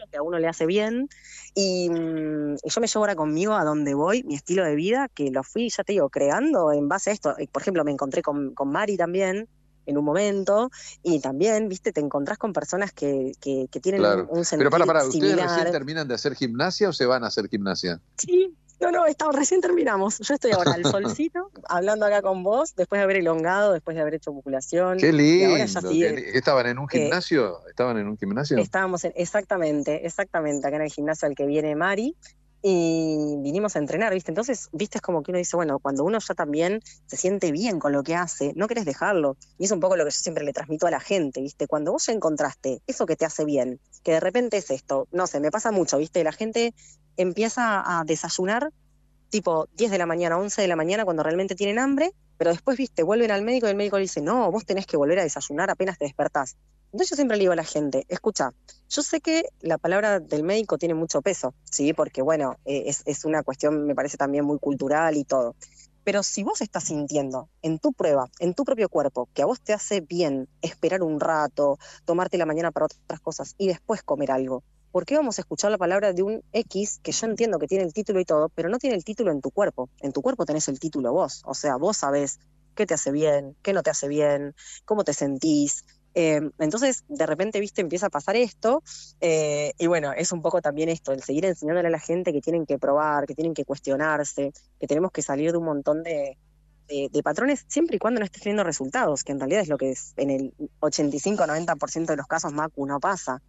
lo que a uno le hace bien. Y, mm, y yo me llevo ahora conmigo a donde voy, mi estilo de vida, que lo fui, ya te digo, creando en base a esto. Eh, Por ejemplo, me encontré con, con Mari también en un momento, y también, viste, te encontrás con personas que, que, que tienen Claro. un, Pero para, para, ¿ustedes similar. recién terminan de hacer gimnasia o se van a hacer gimnasia? Sí, no, no, estamos, recién terminamos. Yo estoy ahora al solcito, hablando acá con vos, después de haber elongado, después de haber hecho musculación. Qué y lindo. ahora ya qué sí, li- ¿Estaban en un eh, gimnasio? ¿Estaban en un gimnasio? estábamos en, exactamente, exactamente, acá en el gimnasio al que viene Mari, y vinimos a entrenar, ¿viste? Entonces, viste, es como que uno dice, bueno, cuando uno ya también se siente bien con lo que hace, no querés dejarlo. Y es un poco lo que yo siempre le transmito a la gente, ¿viste? Cuando vos ya encontraste eso que te hace bien, que de repente es esto, no sé, me pasa mucho, ¿viste? La gente empieza a desayunar tipo 10 de la mañana, 11 de la mañana cuando realmente tienen hambre, pero después, viste, vuelven al médico y el médico le dice, no, vos tenés que volver a desayunar apenas te despertás. Entonces yo siempre le digo a la gente, escucha, yo sé que la palabra del médico tiene mucho peso, ¿sí? Porque bueno, eh, es, es una cuestión, me parece también muy cultural y todo. Pero si vos estás sintiendo en tu prueba, en tu propio cuerpo, que a vos te hace bien esperar un rato, tomarte la mañana para otras cosas y después comer algo, ¿por qué vamos a escuchar la palabra de un X que yo entiendo que tiene el título y todo, pero no tiene el título en tu cuerpo? En tu cuerpo tenés el título vos, o sea, vos sabés qué te hace bien, qué no te hace bien, cómo te sentís. Eh, entonces, de repente, viste, empieza a pasar esto, eh, y bueno, es un poco también esto, el seguir enseñándole a la gente que tienen que probar, que tienen que cuestionarse, que tenemos que salir de un montón de, de- de patrones siempre y cuando no estés teniendo resultados, que en realidad es lo que es, en el 85-90% de los casos MACU no pasa,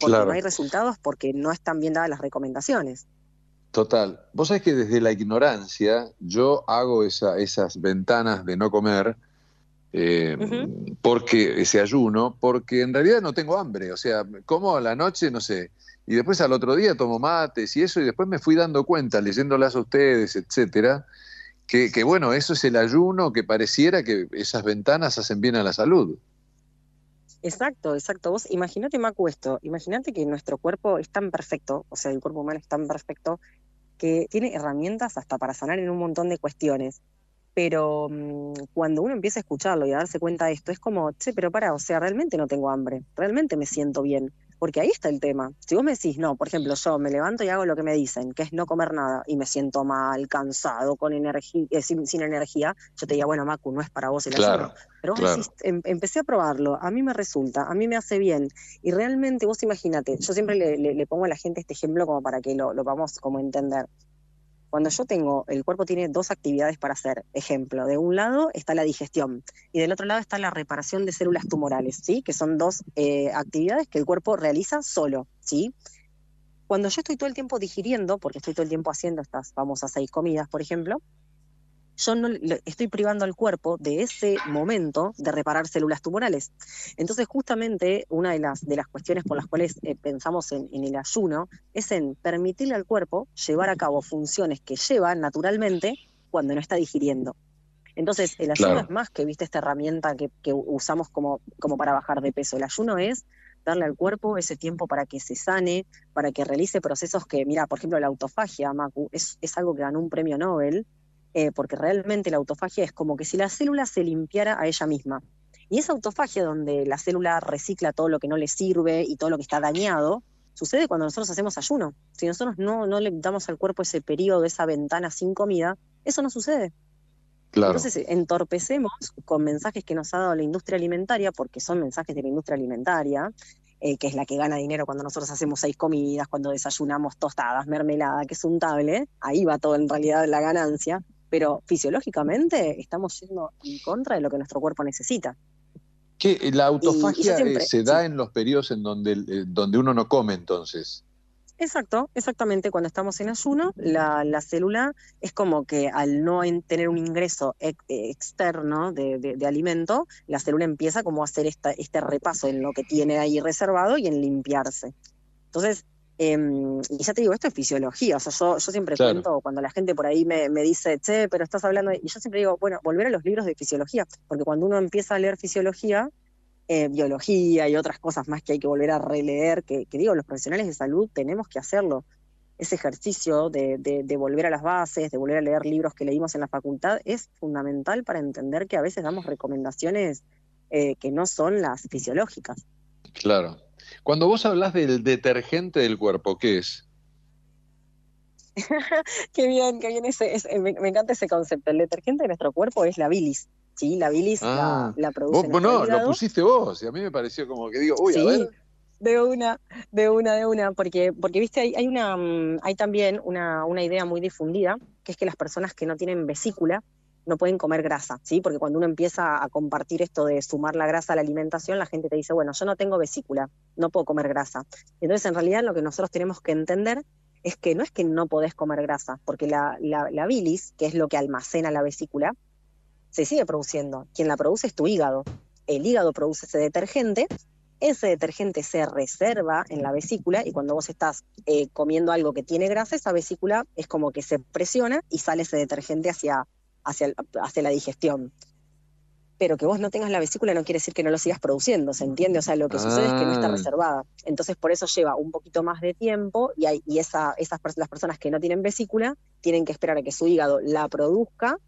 porque Claro. no hay resultados porque no están bien dadas las recomendaciones. Total. Vos sabés que desde la ignorancia yo hago esa- esas ventanas de no comer, eh, porque ese ayuno, porque en realidad no tengo hambre. O sea, como a la noche, no sé, y después al otro día tomo mates y eso, y después me fui dando cuenta, leyéndolas a ustedes, etcétera, que, que bueno, eso es el ayuno, que pareciera que esas ventanas hacen bien a la salud. Exacto, exacto. Vos imagínate, Macu, esto. Imagínate que nuestro cuerpo es tan perfecto, o sea, el cuerpo humano es tan perfecto que tiene herramientas hasta para sanar en un montón de cuestiones. Pero mm, cuando uno empieza a escucharlo y a darse cuenta de esto, es como, che, pero para, o sea, realmente no tengo hambre, realmente me siento bien. Porque ahí está el tema. Si vos me decís, no, por ejemplo, yo me levanto y hago lo que me dicen, que es no comer nada, y me siento mal, cansado, con energía, sin, sin energía, yo te diría, bueno, Macu, no es para vos el Claro, ayuno. Pero vos claro. decís, em- empecé a probarlo, a mí me resulta, a mí me hace bien. Y realmente vos imagínate, yo siempre le, le- le pongo a la gente este ejemplo como para que lo, lo vamos como a entender. Cuando yo tengo, el cuerpo tiene dos actividades para hacer. Ejemplo, de un lado está la digestión y del otro lado está la reparación de células tumorales, ¿sí? Que son dos eh, actividades que el cuerpo realiza solo, ¿sí? Cuando yo estoy todo el tiempo digiriendo, porque estoy todo el tiempo haciendo estas famosas seis comidas, por ejemplo, yo no le- estoy privando al cuerpo de ese momento de reparar células tumorales. Entonces, justamente una de las, de las cuestiones por las cuales eh, pensamos en, en el ayuno es en permitirle al cuerpo llevar a cabo funciones que lleva naturalmente cuando no está digiriendo. Entonces, el ayuno Claro. es más que, viste, esta herramienta que, que usamos como, como para bajar de peso. El ayuno es darle al cuerpo ese tiempo para que se sane, para que realice procesos que, mira, por ejemplo, la autofagia, Macu, es, es algo que ganó un premio Nobel, eh, porque realmente la autofagia es como que si la célula se limpiara a ella misma. Y esa autofagia donde la célula recicla todo lo que no le sirve y todo lo que está dañado, sucede cuando nosotros hacemos ayuno. Si nosotros no, no le damos al cuerpo ese periodo, esa ventana sin comida, eso no sucede. Claro. Entonces eh, entorpecemos con mensajes que nos ha dado la industria alimentaria, porque son mensajes de la industria alimentaria, eh, que es la que gana dinero cuando nosotros hacemos seis comidas, cuando desayunamos tostadas, mermelada, que es untable, ahí va todo en realidad la ganancia, pero fisiológicamente estamos yendo en contra de lo que nuestro cuerpo necesita. Que la Y- y yo autofagia siempre- eh, se da en los periodos en donde, eh, donde uno no come, entonces. Exacto, exactamente. Cuando estamos en ayuno, la, la célula es como que al no en- tener un ingreso ex- eh, externo de, de- de alimento, la célula empieza como a hacer esta, este repaso en lo que tiene ahí reservado y en limpiarse. Entonces, em, y ya te digo, esto es fisiología. O sea, yo, yo siempre Claro. cuento cuando la gente por ahí me, me dice, che, pero estás hablando, de-", y yo siempre digo, bueno, volver a los libros de fisiología, porque cuando uno empieza a leer fisiología, eh, biología y otras cosas más que hay que volver a releer, que, que digo, los profesionales de salud tenemos que hacerlo. Ese ejercicio de, de- de volver a las bases, de volver a leer libros que leímos en la facultad, es fundamental para entender que a veces damos recomendaciones eh, que no son las fisiológicas. Claro. Cuando vos hablas del detergente del cuerpo, ¿qué es? qué bien, qué bien ese, ese- me, me encanta ese concepto. El detergente de nuestro cuerpo es la bilis, ¿sí? La bilis Ah, la, la produce Vos, no, lo pusiste vos, y a mí me pareció como que digo, uy, a ver. de una, de una, de una, porque, porque viste, hay, hay una, mm, hay también una, una idea muy difundida, que es que las personas que no tienen vesícula no pueden comer grasa, ¿sí? Porque cuando uno empieza a compartir esto de sumar la grasa a la alimentación, la gente te dice, bueno, yo no tengo vesícula, no puedo comer grasa. Entonces, en realidad, lo que nosotros tenemos que entender es que no es que no podés comer grasa, porque la, bilis, que es lo que almacena la vesícula, se sigue produciendo. Quien la produce es tu hígado. El hígado produce ese detergente, ese detergente se reserva en la vesícula y cuando vos estás eh, comiendo algo que tiene grasa, esa vesícula es como que se presiona y sale ese detergente hacia, hacia, el- hacia la digestión. pero que vos no tengas la vesícula no quiere decir que no lo sigas produciendo, ¿se entiende? O sea, lo que sucede es que no está Ah. reservada. Entonces, por eso lleva un poquito más de tiempo y, hay, y esa, esas las personas que no tienen vesícula tienen que esperar a que su hígado la produzca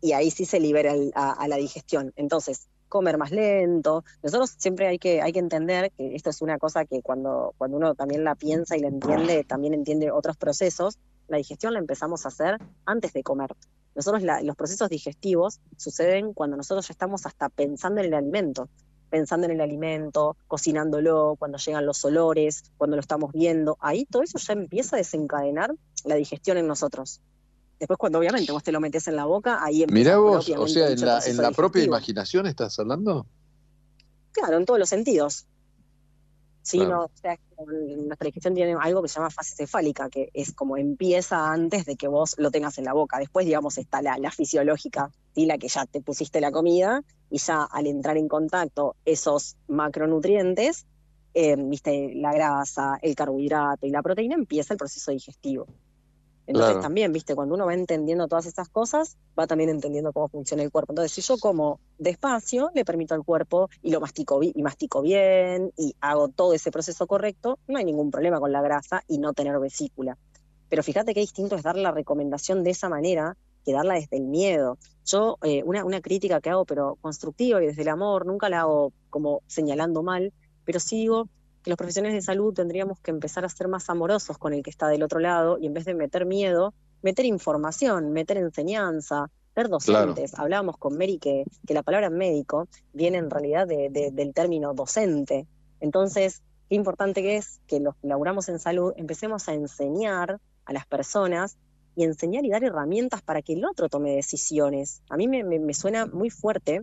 y ahí sí se libera el- a, a la digestión. Entonces, comer más lento. Nosotros siempre hay que, hay que entender que esto es una cosa que cuando, cuando uno también la piensa y la entiende, también entiende otros procesos. La digestión la empezamos a hacer antes de comer. Nosotros la- los procesos digestivos suceden cuando nosotros ya estamos hasta pensando en el alimento, pensando en el alimento, cocinándolo, cuando llegan los olores, cuando lo estamos viendo. Ahí todo eso ya empieza a desencadenar la digestión en nosotros. Después cuando obviamente vos te lo metes en la boca, ahí empieza Mirá vos, o sea, en la, en la propia imaginación estás hablando. Claro, en todos los sentidos. Sí, Claro. no, o sea, nuestra digestión tiene algo que se llama fase cefálica, que es como empieza antes de que vos lo tengas en la boca. Después, digamos, está la, la fisiológica, ¿sí? la que ya te pusiste la comida y ya al entrar en contacto esos macronutrientes, eh, viste, la grasa, el carbohidrato y la proteína, empieza el proceso digestivo. Entonces Claro. también, viste, cuando uno va entendiendo todas estas cosas, va también entendiendo cómo funciona el cuerpo. Entonces, si yo como despacio, le permito al cuerpo y lo mastico, y mastico bien y hago todo ese proceso correcto, no hay ningún problema con la grasa y no tener vesícula. Pero fíjate qué distinto es dar la recomendación de esa manera que darla desde el miedo. Yo, eh, una, una crítica que hago, pero constructiva y desde el amor, nunca la hago como señalando mal, pero sí digo que los profesionales de salud tendríamos que empezar a ser más amorosos con el que está del otro lado y en vez de meter miedo, meter información, meter enseñanza, ser docentes. Hablábamos con Mary que, que la palabra médico viene en realidad de- de- del término docente. Entonces, qué importante que es que los que laburamos en salud empecemos a enseñar a las personas y enseñar y dar herramientas para que el otro tome decisiones. A mí me, me- me suena muy fuerte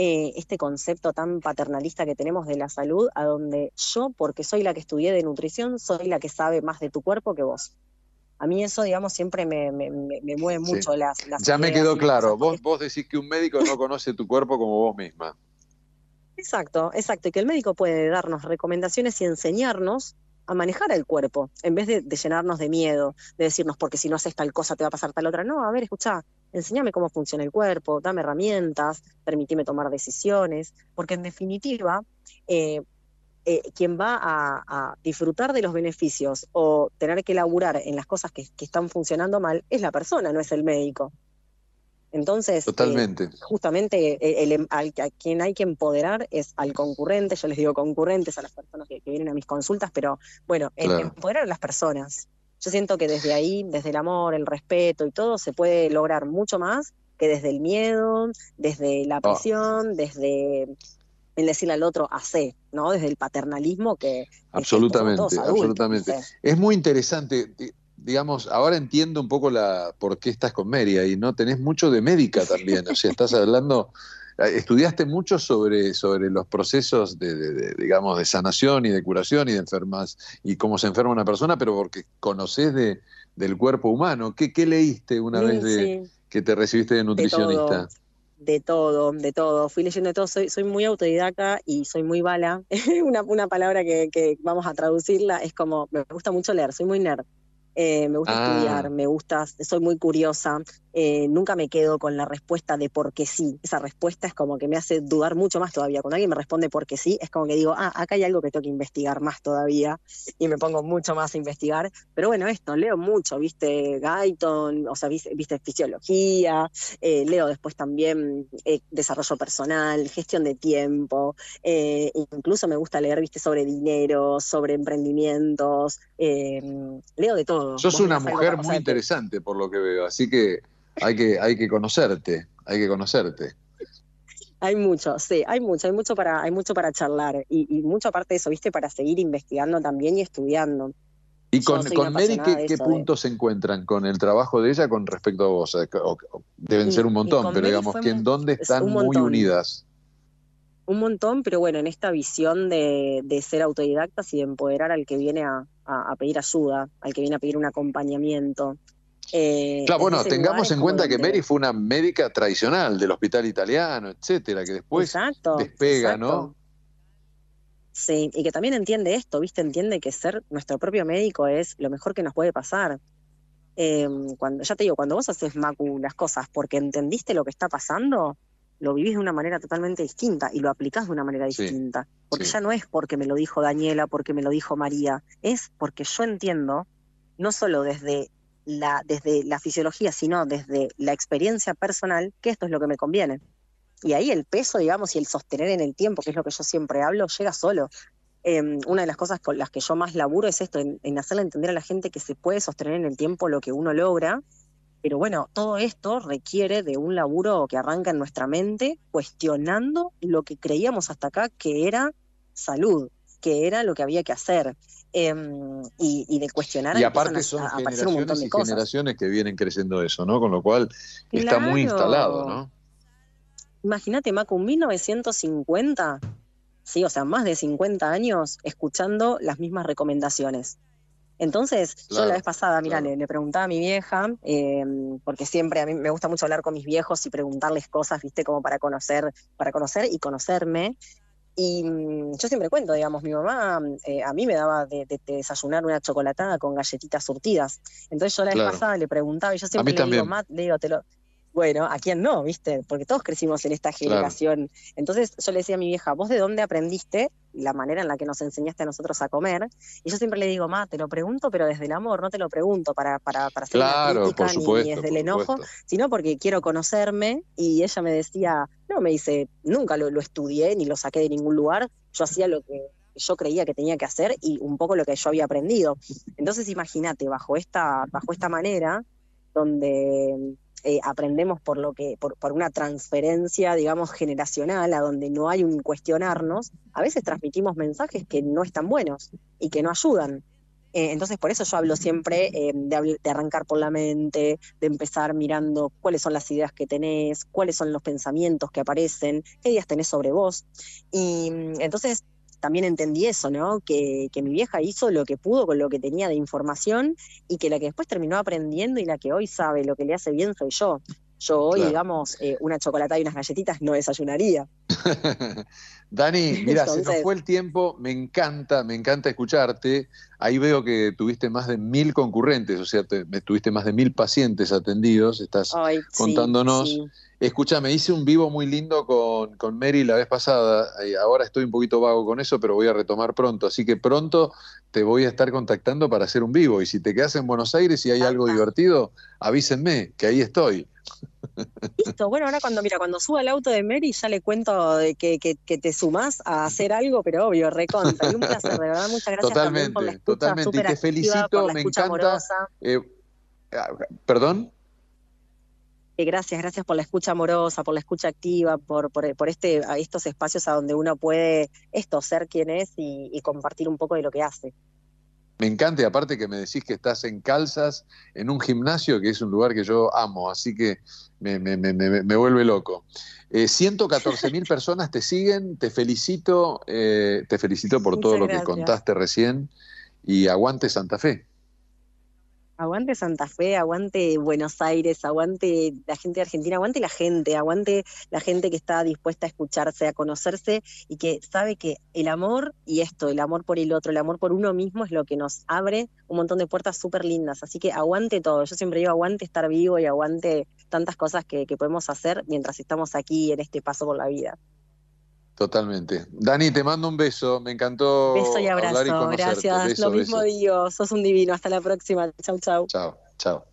eh, este concepto tan paternalista que tenemos de la salud, a donde yo, porque soy la que estudié de nutrición, soy la que sabe más de tu cuerpo que vos. A mí eso, digamos, siempre me, me, me- mueve Sí. mucho las, las Ya me quedó claro. Vos, vos decís que un médico no conoce tu cuerpo como vos misma. Exacto, exacto. Y que el médico puede darnos recomendaciones y enseñarnos a manejar el cuerpo, en vez de, de llenarnos de miedo, de decirnos, porque si no haces tal cosa te va a pasar tal otra. No, a ver, escucha, enséñame cómo funciona el cuerpo, dame herramientas, permitime tomar decisiones, porque en definitiva, eh, eh, quien va a, a disfrutar de los beneficios o tener que laburar en las cosas que, que están funcionando mal es la persona, no es el médico. Entonces, eh, justamente eh, el em- al, a quien hay que empoderar es al concurrente, yo les digo concurrentes a las personas que, que vienen a mis consultas, pero bueno, el Claro. empoderar a las personas. Yo siento que desde ahí, desde el amor, el respeto y todo, se puede lograr mucho más que desde el miedo, desde la presión, desde el decirle al otro hace, ¿no? Desde el paternalismo que que Absolutamente, todos adultos, absolutamente. Es muy interesante. di- Digamos, ahora entiendo un poco la por qué estás con Mary y no tenés mucho de médica también. O sea, estás hablando, estudiaste mucho sobre, sobre los procesos de, de- de, digamos, de sanación y de curación y de enfermas y cómo se enferma una persona, pero porque conocés de, del cuerpo humano. ¿Qué, qué leíste una Sí, vez de, sí. que te recibiste de De nutricionista? todo, de todo, de todo. Fui leyendo de todo, soy, soy muy autodidacta y soy muy bala. una, una palabra que, que vamos a traducirla es como, me gusta mucho leer, soy muy nerd. Eh, me gusta Ah. estudiar, me gusta, soy muy curiosa, eh, nunca me quedo con la respuesta de porque sí. Esa respuesta es como que me hace dudar mucho más todavía. Cuando alguien me responde porque sí, es como que digo, ah, acá hay algo que tengo que investigar más todavía y me pongo mucho más a investigar. Pero bueno, esto, leo mucho, viste Guyton, o sea, viste, viste fisiología, eh, leo después también desarrollo personal, gestión de tiempo, incluso me gusta leer, viste, sobre dinero, sobre emprendimientos, leo de todo. Sos Vos una mujer muy interesante por lo que veo, así que hay que, hay que conocerte, hay que conocerte. Hay mucho, sí, hay mucho, hay mucho para, hay mucho para charlar y, y mucho aparte de eso, viste, para seguir investigando también y estudiando. Y con, con Mary, ¿qué, qué de- puntos se encuentran con el trabajo de ella con respecto a vos? O- o- o- deben Y- ser un montón, pero digamos que en dónde es están muy unidas. Un montón, pero bueno, en esta visión de, de ser autodidactas y de empoderar al que viene a, a- a pedir ayuda, al que viene a pedir un acompañamiento. Eh, Claro, bueno, tengamos en cuenta que Mary fue una médica tradicional del hospital italiano, etcétera, que después Exacto, despega, exacto. ¿no? Sí, y que también entiende esto, ¿viste? Entiende que ser nuestro propio médico es lo mejor que nos puede pasar. Eh, cuando, ya te digo, cuando vos haces Macu las cosas porque entendiste lo que está pasando, lo vivís de una manera totalmente distinta y lo aplicás de una manera Sí, distinta. Porque sí. ya no es porque me lo dijo Daniela, porque me lo dijo María, es porque yo entiendo, no solo desde la, desde la fisiología, sino desde la experiencia personal, que esto es lo que me conviene. Y ahí el peso, digamos, y el sostener en el tiempo, que es lo que yo siempre hablo, llega solo. Eh, una de las cosas con las que yo más laburo es esto, en, en hacerle entender a la gente que se puede sostener en el tiempo lo que uno logra, pero bueno, todo esto requiere de un laburo que arranca en nuestra mente, cuestionando lo que creíamos hasta acá que era salud, que era lo que había que hacer. Eh, y, y de cuestionar Y aparte a- son a aparecer un montón generaciones de y cosas. generaciones que vienen creciendo eso, ¿no? Con lo cual está muy instalado, ¿no? Imagínate, Macu, 1950, sí, o sea, más de 50 años escuchando las mismas recomendaciones. Entonces, yo la vez pasada, mira, le, le preguntaba a mi vieja, eh, porque siempre a mí me gusta mucho hablar con mis viejos y preguntarles cosas, viste, como para conocer, para conocer y conocerme. Y mm, yo siempre cuento, digamos, mi mamá eh, a mí me daba de, de- de desayunar una chocolatada con galletitas surtidas. Entonces yo la vez Claro. pasada le preguntaba y yo siempre le digo. Matt, le digo, te lo... Bueno, ¿a quién no, viste? Porque todos crecimos en esta Claro. generación. Entonces yo le decía a mi vieja, ¿vos de dónde aprendiste la manera en la que nos enseñaste a nosotros a comer? Y yo siempre le digo, ma, te lo pregunto, pero desde el amor, no te lo pregunto para, para, para hacer Claro, una crítica ni- supuesto, ni desde el enojo, supuesto. sino porque quiero conocerme. Y ella me decía, no, me dice, nunca lo, lo estudié ni lo saqué de ningún lugar, yo hacía lo que yo creía que tenía que hacer y un poco lo que yo había aprendido. Entonces imagínate, bajo esta, bajo esta manera, donde eh, aprendemos por lo que, por, una transferencia, digamos, generacional, a donde no hay un cuestionarnos, a veces transmitimos mensajes que no están buenos y que no ayudan. Eh, entonces, por eso yo hablo siempre eh, de, de arrancar por la mente, de empezar mirando cuáles son las ideas que tenés, cuáles son los pensamientos que aparecen, qué ideas tenés sobre vos. Y mm, entonces también entendí eso, ¿no? Que, que mi vieja hizo lo que pudo con lo que tenía de información y que la que después terminó aprendiendo y la que hoy sabe lo que le hace bien soy yo. Yo hoy, Claro. digamos, eh, una chocolatada y unas galletitas no desayunaría. Dani, mira, se nos Entonces- fue el tiempo, me encanta, me encanta escucharte. Ahí veo que tuviste más de mil concurrentes, o sea, te- tuviste más de mil pacientes atendidos, estás Ay, sí, contándonos. sí. Escúchame, hice un vivo muy lindo con, con Mary la vez pasada, eh, ahora estoy un poquito vago con eso, pero voy a retomar pronto, así que pronto te voy a estar contactando para hacer un vivo, y si te quedas en Buenos Aires y hay algo divertido, avísenme, que ahí estoy. Listo, bueno, ahora cuando, mira, cuando suba al auto de Mary ya le cuento de que, que, que te sumás a hacer algo, pero obvio, recontra. Y un placer, de verdad, muchas gracias también por la Totalmente, escucha totalmente, y te activa, felicito, me encanta. eh, ¿Perdón? Eh, gracias, gracias por la escucha amorosa, por la escucha activa, por, por, por este, a estos espacios a donde uno puede esto, ser quien es y, y compartir un poco de lo que hace. Me encanta y aparte que me decís que estás en calzas, en un gimnasio, que es un lugar que yo amo, así que me, me- me- me- me vuelve loco. Eh, 114 mil personas te siguen, te felicito, eh, te felicito por todo lo que contaste recién y aguante Santa Fe. Aguante Santa Fe, aguante Buenos Aires, aguante la gente de Argentina, aguante la gente, aguante la gente que está dispuesta a escucharse, a conocerse y que sabe que el amor y esto, el amor por el otro, el amor por uno mismo es lo que nos abre un montón de puertas súper lindas. Así que aguante todo. Yo siempre digo aguante estar vivo y aguante tantas cosas que, que podemos hacer mientras estamos aquí en este paso por la vida. Totalmente. Dani, te mando un beso, me encantó Beso y abrazo. Gracias. Beso, Lo mismo beso. digo. Sos un divino. Hasta la próxima. Chau, chau. Chao, chao.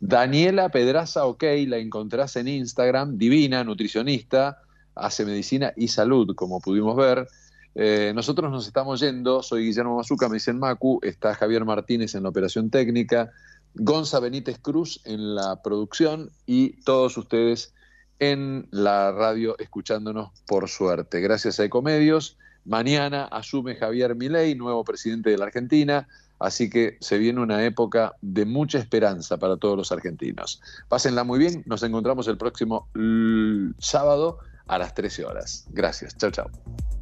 Daniela Pedraza OK, la encontrás en Instagram, divina, nutricionista, hace medicina y salud, como pudimos ver. Eh, nosotros nos estamos yendo, soy Guillermo Mazuca, me dicen Macu, está Javier Martínez en la operación técnica, Gonza Benítez Cruz en la producción y todos ustedes en la radio escuchándonos por suerte. Gracias a Ecomedios. Mañana asume Javier Milei, nuevo presidente de la Argentina, así que se viene una época de mucha esperanza para todos los argentinos. Pásenla muy bien, nos encontramos el próximo sábado a las 13 horas. Gracias, chao, chao.